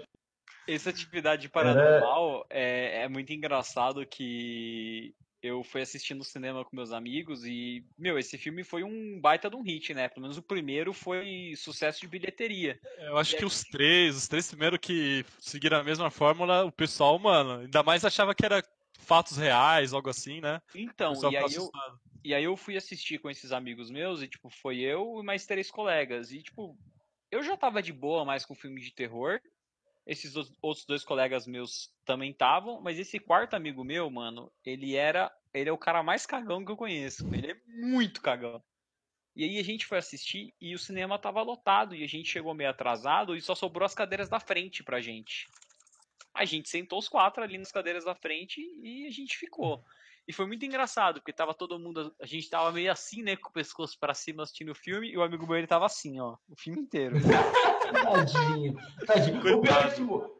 Essa atividade paranormal era... é, é muito engraçado que eu fui assistir no cinema com meus amigos e, meu, esse filme foi um baita de um hit, né? Pelo menos o primeiro foi sucesso de bilheteria. Eu acho e que é... os três, os três primeiros que seguiram a mesma fórmula, o pessoal, mano, ainda mais achava que era fatos reais, algo assim, né? Então, e aí, eu, e aí eu fui assistir com esses amigos meus e, tipo, foi eu e mais três colegas. E, tipo, eu já tava de boa mais com filme de terror. Esses outros dois colegas meus também estavam, mas esse quarto amigo meu, mano, ele era. Ele é o cara mais cagão que eu conheço. Ele é muito cagão. E aí a gente foi assistir e o cinema tava lotado e a gente chegou meio atrasado e só sobrou as cadeiras da frente pra gente. A gente sentou os quatro ali nas cadeiras da frente e a gente ficou. E foi muito engraçado, porque tava todo mundo. A gente tava meio assim, né? Com o pescoço para cima assistindo o filme, e o amigo meu ele tava assim, ó, o filme inteiro. tadinho, tadinho. O pior é, tipo,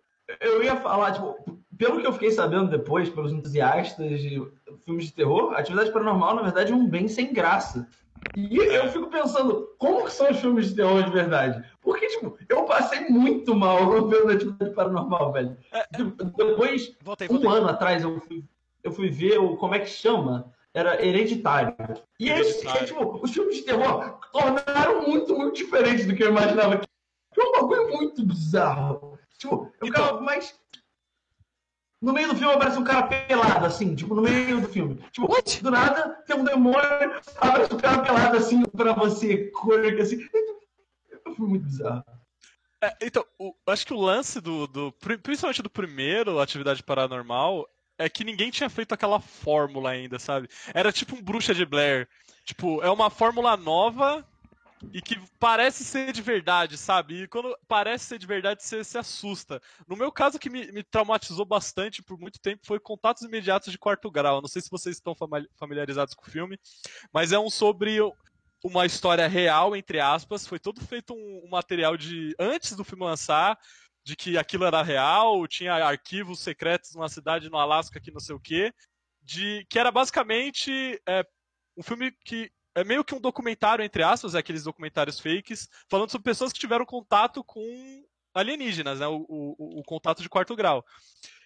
eu ia falar, tipo, pelo que eu fiquei sabendo depois, pelos entusiastas de filmes de terror, Atividade Paranormal, na verdade, é um bem sem graça. E eu fico pensando, como que são os filmes de terror de verdade? Porque, tipo, eu passei muito mal vendo Atividade Paranormal, velho. É, tipo, depois, voltei, voltei. um ano atrás, eu fui eu fui ver o como é que chama, era Hereditário. E esse, tipo, os filmes de terror tornaram muito, muito diferente do que eu imaginava. Um bagulho muito bizarro. Tipo, eu então... ficava mais. No meio do filme aparece um cara pelado, assim, tipo, no meio do filme. Tipo, What? do nada tem um demônio, aparece um cara pelado, assim, pra você, correr, assim. Foi muito bizarro. É, então, o, acho que o lance do, do. Principalmente do primeiro, Atividade Paranormal, é que ninguém tinha feito aquela fórmula ainda, sabe? Era tipo um Bruxa de Blair. Tipo, é uma fórmula nova e que parece ser de verdade, sabe? E quando parece ser de verdade, você se assusta. No meu caso, que me, me traumatizou bastante por muito tempo foi Contatos Imediatos de Quarto Grau. não sei se vocês estão familiarizados com o filme, mas é um sobre uma história real, entre aspas. Foi todo feito um, um material de antes do filme lançar de que aquilo era real, tinha arquivos secretos numa cidade no Alasca que não sei o quê, de que era basicamente é, um filme que é meio que um documentário, entre aspas, é aqueles documentários fakes, falando sobre pessoas que tiveram contato com alienígenas, né, o, o, o contato de quarto grau.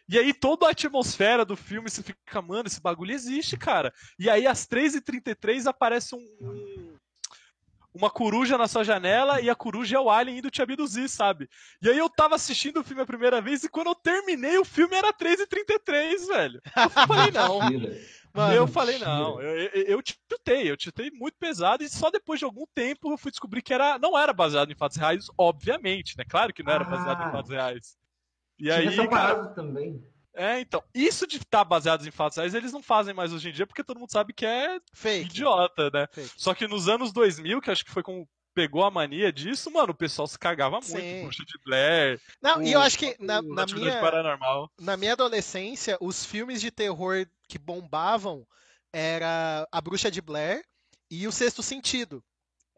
E aí toda a atmosfera do filme, você fica, mano, esse bagulho existe, cara. E aí às 3h33 aparece um, um uma coruja na sua janela e a coruja é o alien indo te abduzir, sabe? E aí eu tava assistindo o filme a primeira vez e quando eu terminei o filme era 3h33, velho. Eu falei, não. Mano, eu falei, não, eu, eu, eu chutei, eu chutei muito pesado e só depois de algum tempo eu fui descobrir que era, não era baseado em fatos reais, obviamente, né? Claro que não era baseado ah, em fatos reais. E Tinha aí, essa cara, também. É, então, isso de estar tá baseado em fatos reais, eles não fazem mais hoje em dia, porque todo mundo sabe que é Fake. idiota, né? Fake. Só que nos anos 2000, que acho que foi como pegou a mania disso, mano, o pessoal se cagava muito com o de Blair. Não, o, e eu acho que na, na minha paranormal. na minha adolescência, os filmes de terror que bombavam era A Bruxa de Blair e O Sexto Sentido.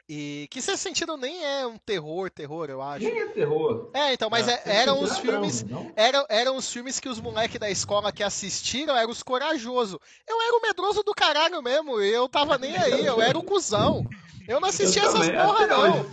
E que Sexto Sentido nem é um terror, terror, eu acho. Nem é terror. É, então, mas é, é eram os filmes. Eram, eram os filmes que os moleques da escola que assistiram eram os corajosos. Eu era o medroso do caralho mesmo, eu tava nem aí, eu era o cuzão. Eu não assistia eu essas porra, não. Hoje.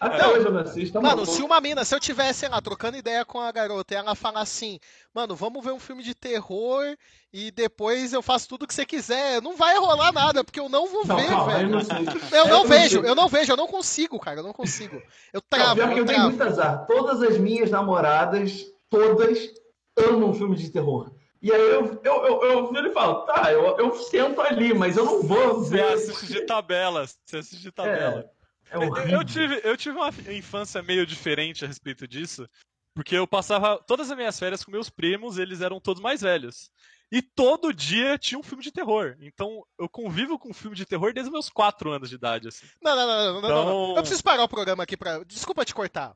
Até hoje eu não assisto. Tá mano, se uma mina, se eu tivesse, sei lá, trocando ideia com a garota e ela falar assim, mano, vamos ver um filme de terror e depois eu faço tudo que você quiser, não vai rolar nada, porque eu não vou não, ver, calma, velho. Eu não, eu não vejo, eu não vejo, eu não consigo, cara, eu não consigo. Eu travo, não, eu, eu tenho muito azar. Todas as minhas namoradas, todas, amam filme de terror. E aí eu, eu, eu, eu viro e falo, tá, eu, eu sento ali, mas eu não vou ver. Você assiste de tabela, você assiste de tabela. É. É eu, tive, eu tive uma infância meio diferente a respeito disso, porque eu passava todas as minhas férias com meus primos, eles eram todos mais velhos. E todo dia tinha um filme de terror. Então eu convivo com um filme de terror desde meus 4 anos de idade. Assim. Não, não, não, não, então... não, não, Eu preciso parar o programa aqui pra. Desculpa te cortar.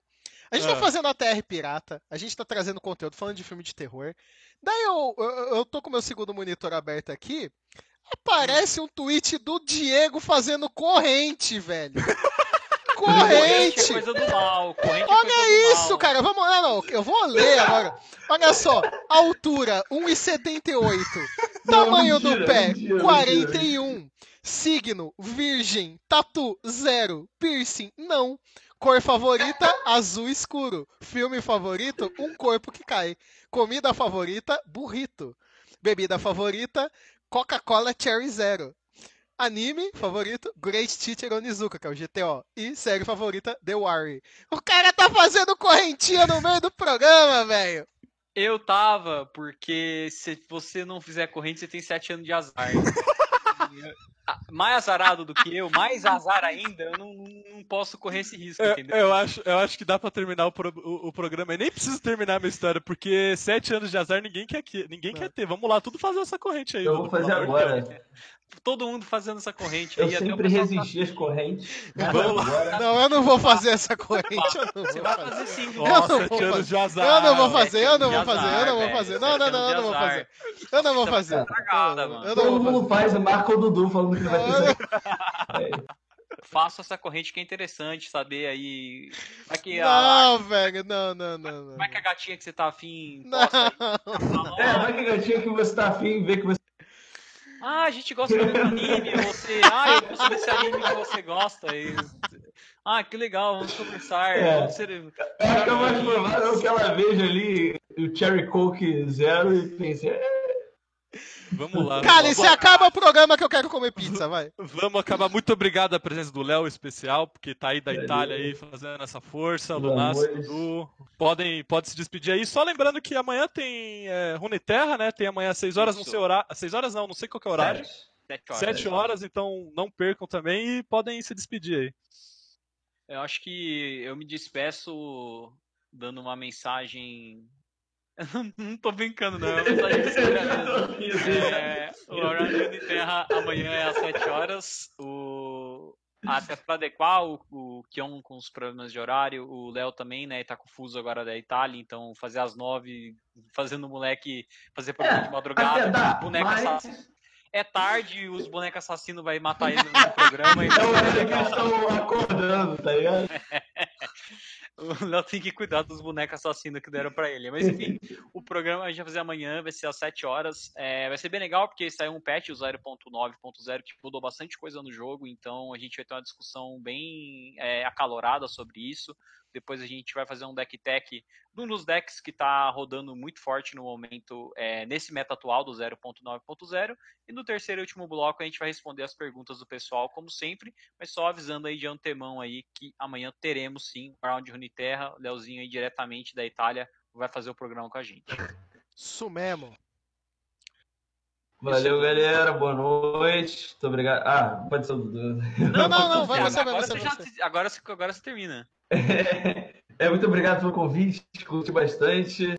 A gente tá ah. tá fazendo a TR Pirata, a gente tá trazendo conteúdo falando de filme de terror. Daí eu, eu, eu tô com meu segundo monitor aberto aqui. Aparece um tweet do Diego fazendo corrente, velho. Corrente! coisa do mal. Corrente Olha é isso, mal. cara. Vamos lá, não. Eu vou ler agora. Olha só. Altura, 1,78. Tamanho do pé, mentira, 41. Mentira. Signo, virgem. Tatu, zero. Piercing, não. Cor favorita, azul escuro. Filme favorito, um corpo que cai. Comida favorita, burrito. Bebida favorita, Coca-Cola Cherry Zero. Anime favorito, Great Teacher Onizuka, que é o GTO. E série favorita, The Warrior. O cara tá fazendo correntinha no meio do programa, velho. Eu tava, porque se você não fizer corrente, você tem 7 anos de azar. mais azarado do que eu, mais azar ainda, eu não, não posso correr esse risco, eu, entendeu? Eu acho, eu acho que dá pra terminar o, pro, o, o programa. e nem preciso terminar a minha história, porque sete anos de azar ninguém quer, ninguém quer ter. Vamos lá, tudo fazer essa corrente aí. Eu vou fazer agora. Todo mundo fazendo essa corrente eu aí. Eu sempre resisti às correntes. Não, eu não vou fazer essa corrente. Eu não Você vai fazer sim. Nossa, sete anos de azar. Eu não vou fazer, eu não vou fazer, eu não vou fazer. Não, não, não, eu não vou fazer. Eu não vou fazer. Todo mundo faz, marca o Dudu falando que vai ter. Faço essa corrente que é interessante saber aí. Vai que não, a... velho, não, não, não, não. Vai que a gatinha que você tá afim. Não. É, vai que a gatinha que você tá afim vê que você. Ah, a gente gosta do anime, você. Ah, eu gosto desse anime que você gosta. E... Ah, que legal, vamos conversar. É. Vamos ser... É, eu mais provável que ela veja ali o Cherry Coke Zero e pense. É, Vamos lá. Cara, e se acaba o programa que eu quero comer pizza, vai. Vamos acabar. Muito obrigado a presença do Léo especial, porque tá aí da Itália aí fazendo essa força. Lunas, Dudu. Podem, pode se despedir aí. Só lembrando que amanhã tem é, Runeterra, né? Tem amanhã às 6 horas, não sei horário. 6 horas não, não sei qual é o horário. 7 horas. 7 horas, então não percam também e podem se despedir aí. Eu acho que eu me despeço dando uma mensagem não tô brincando, não. É uma mensagem é, o horário de terra amanhã é às 7 horas. O... Até para adequar o, o Kion com os problemas de horário, o Léo também, né? Tá confuso agora da Itália, então fazer às 9, fazendo o moleque fazer programa é, de madrugada, dá, mas... assassino. É tarde, os bonecos assassinos vai matar ele no programa. Então é eles estão acordando, tá ligado? O Léo tem que cuidar dos bonecos assassinos que deram para ele. Mas enfim, o programa a gente vai fazer amanhã, vai ser às 7 horas. É, vai ser bem legal, porque saiu um patch, o 0.9.0, que mudou bastante coisa no jogo. Então a gente vai ter uma discussão bem é, acalorada sobre isso. Depois a gente vai fazer um deck tech de um dos decks que está rodando muito forte no momento, é, nesse meta atual do 0.9.0. E no terceiro e último bloco a gente vai responder as perguntas do pessoal, como sempre, mas só avisando aí de antemão aí que amanhã teremos sim o Round Uniterra, o Leozinho aí diretamente da Itália vai fazer o programa com a gente. Isso mesmo. Valeu, galera. Boa noite. Muito obrigado. Ah, pode ser o Dudu. Não, não, não. Vai você, agora, você, você, já, agora, agora você termina. É, muito obrigado pelo convite, curti bastante.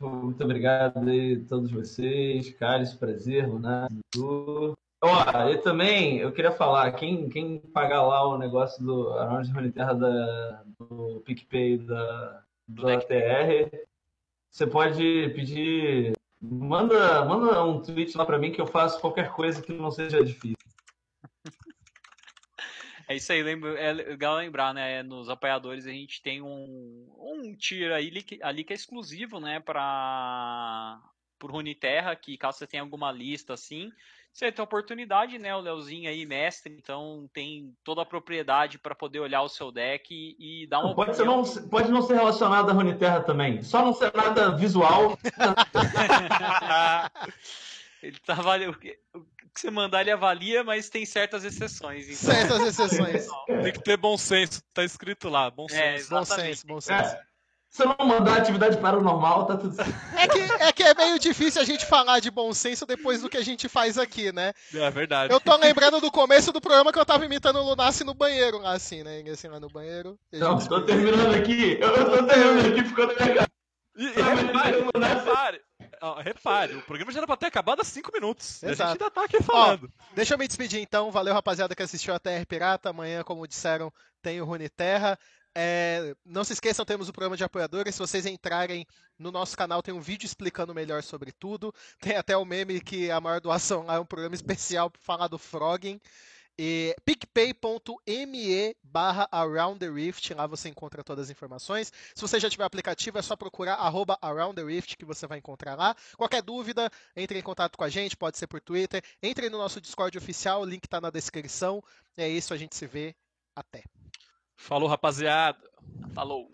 Muito obrigado aí a todos vocês, Carlos, prazer, Lunato, Dudu. Ó, e também eu queria falar, quem, quem pagar lá o negócio do Around de Terra da, do PicPay da, do ATR, você pode pedir. Manda, manda um tweet lá pra mim que eu faço qualquer coisa que não seja difícil. É isso aí, lembro, é legal lembrar, né? Nos apoiadores a gente tem um, um tier aí, ali que é exclusivo, né? Para por Runeterra, que caso você tenha alguma lista assim, você tem oportunidade, né? O Leozinho aí, mestre, então tem toda a propriedade para poder olhar o seu deck e, e dar uma. Pode, ser não, pode não ser relacionado a Runeterra também, só não ser nada visual. Ele tá valendo que você mandar ele avalia, mas tem certas exceções. Então... Certas exceções. tem que ter bom senso, tá escrito lá, bom senso. É, bom senso, bom senso. É. Se não mandar atividade paranormal, tá tudo certo. É que, é que é meio difícil a gente falar de bom senso depois do que a gente faz aqui, né? É verdade. Eu tô lembrando do começo do programa que eu tava imitando o Lunassi no banheiro, lá assim, né? Assim, lá no banheiro. Não, gente... tô terminando aqui. Eu tô terminando aqui, ficou na minha e, e repare, repare, repare, o programa já era pra ter acabado há 5 minutos. Exato. A gente ainda tá aqui falando. Ó, deixa eu me despedir então. Valeu, rapaziada, que assistiu a TR Pirata. Amanhã, como disseram, tem o Rune Terra. É, não se esqueçam, temos o programa de apoiadores. Se vocês entrarem no nosso canal, tem um vídeo explicando melhor sobre tudo. Tem até o meme que a maior doação lá é um programa especial para falar do Frogging. E picpay.me barra Around the Rift, lá você encontra todas as informações. Se você já tiver aplicativo, é só procurar arroba Around the Rift que você vai encontrar lá. Qualquer dúvida, entre em contato com a gente, pode ser por Twitter. Entre no nosso Discord oficial, o link está na descrição. É isso, a gente se vê. Até. Falou, rapaziada. Falou.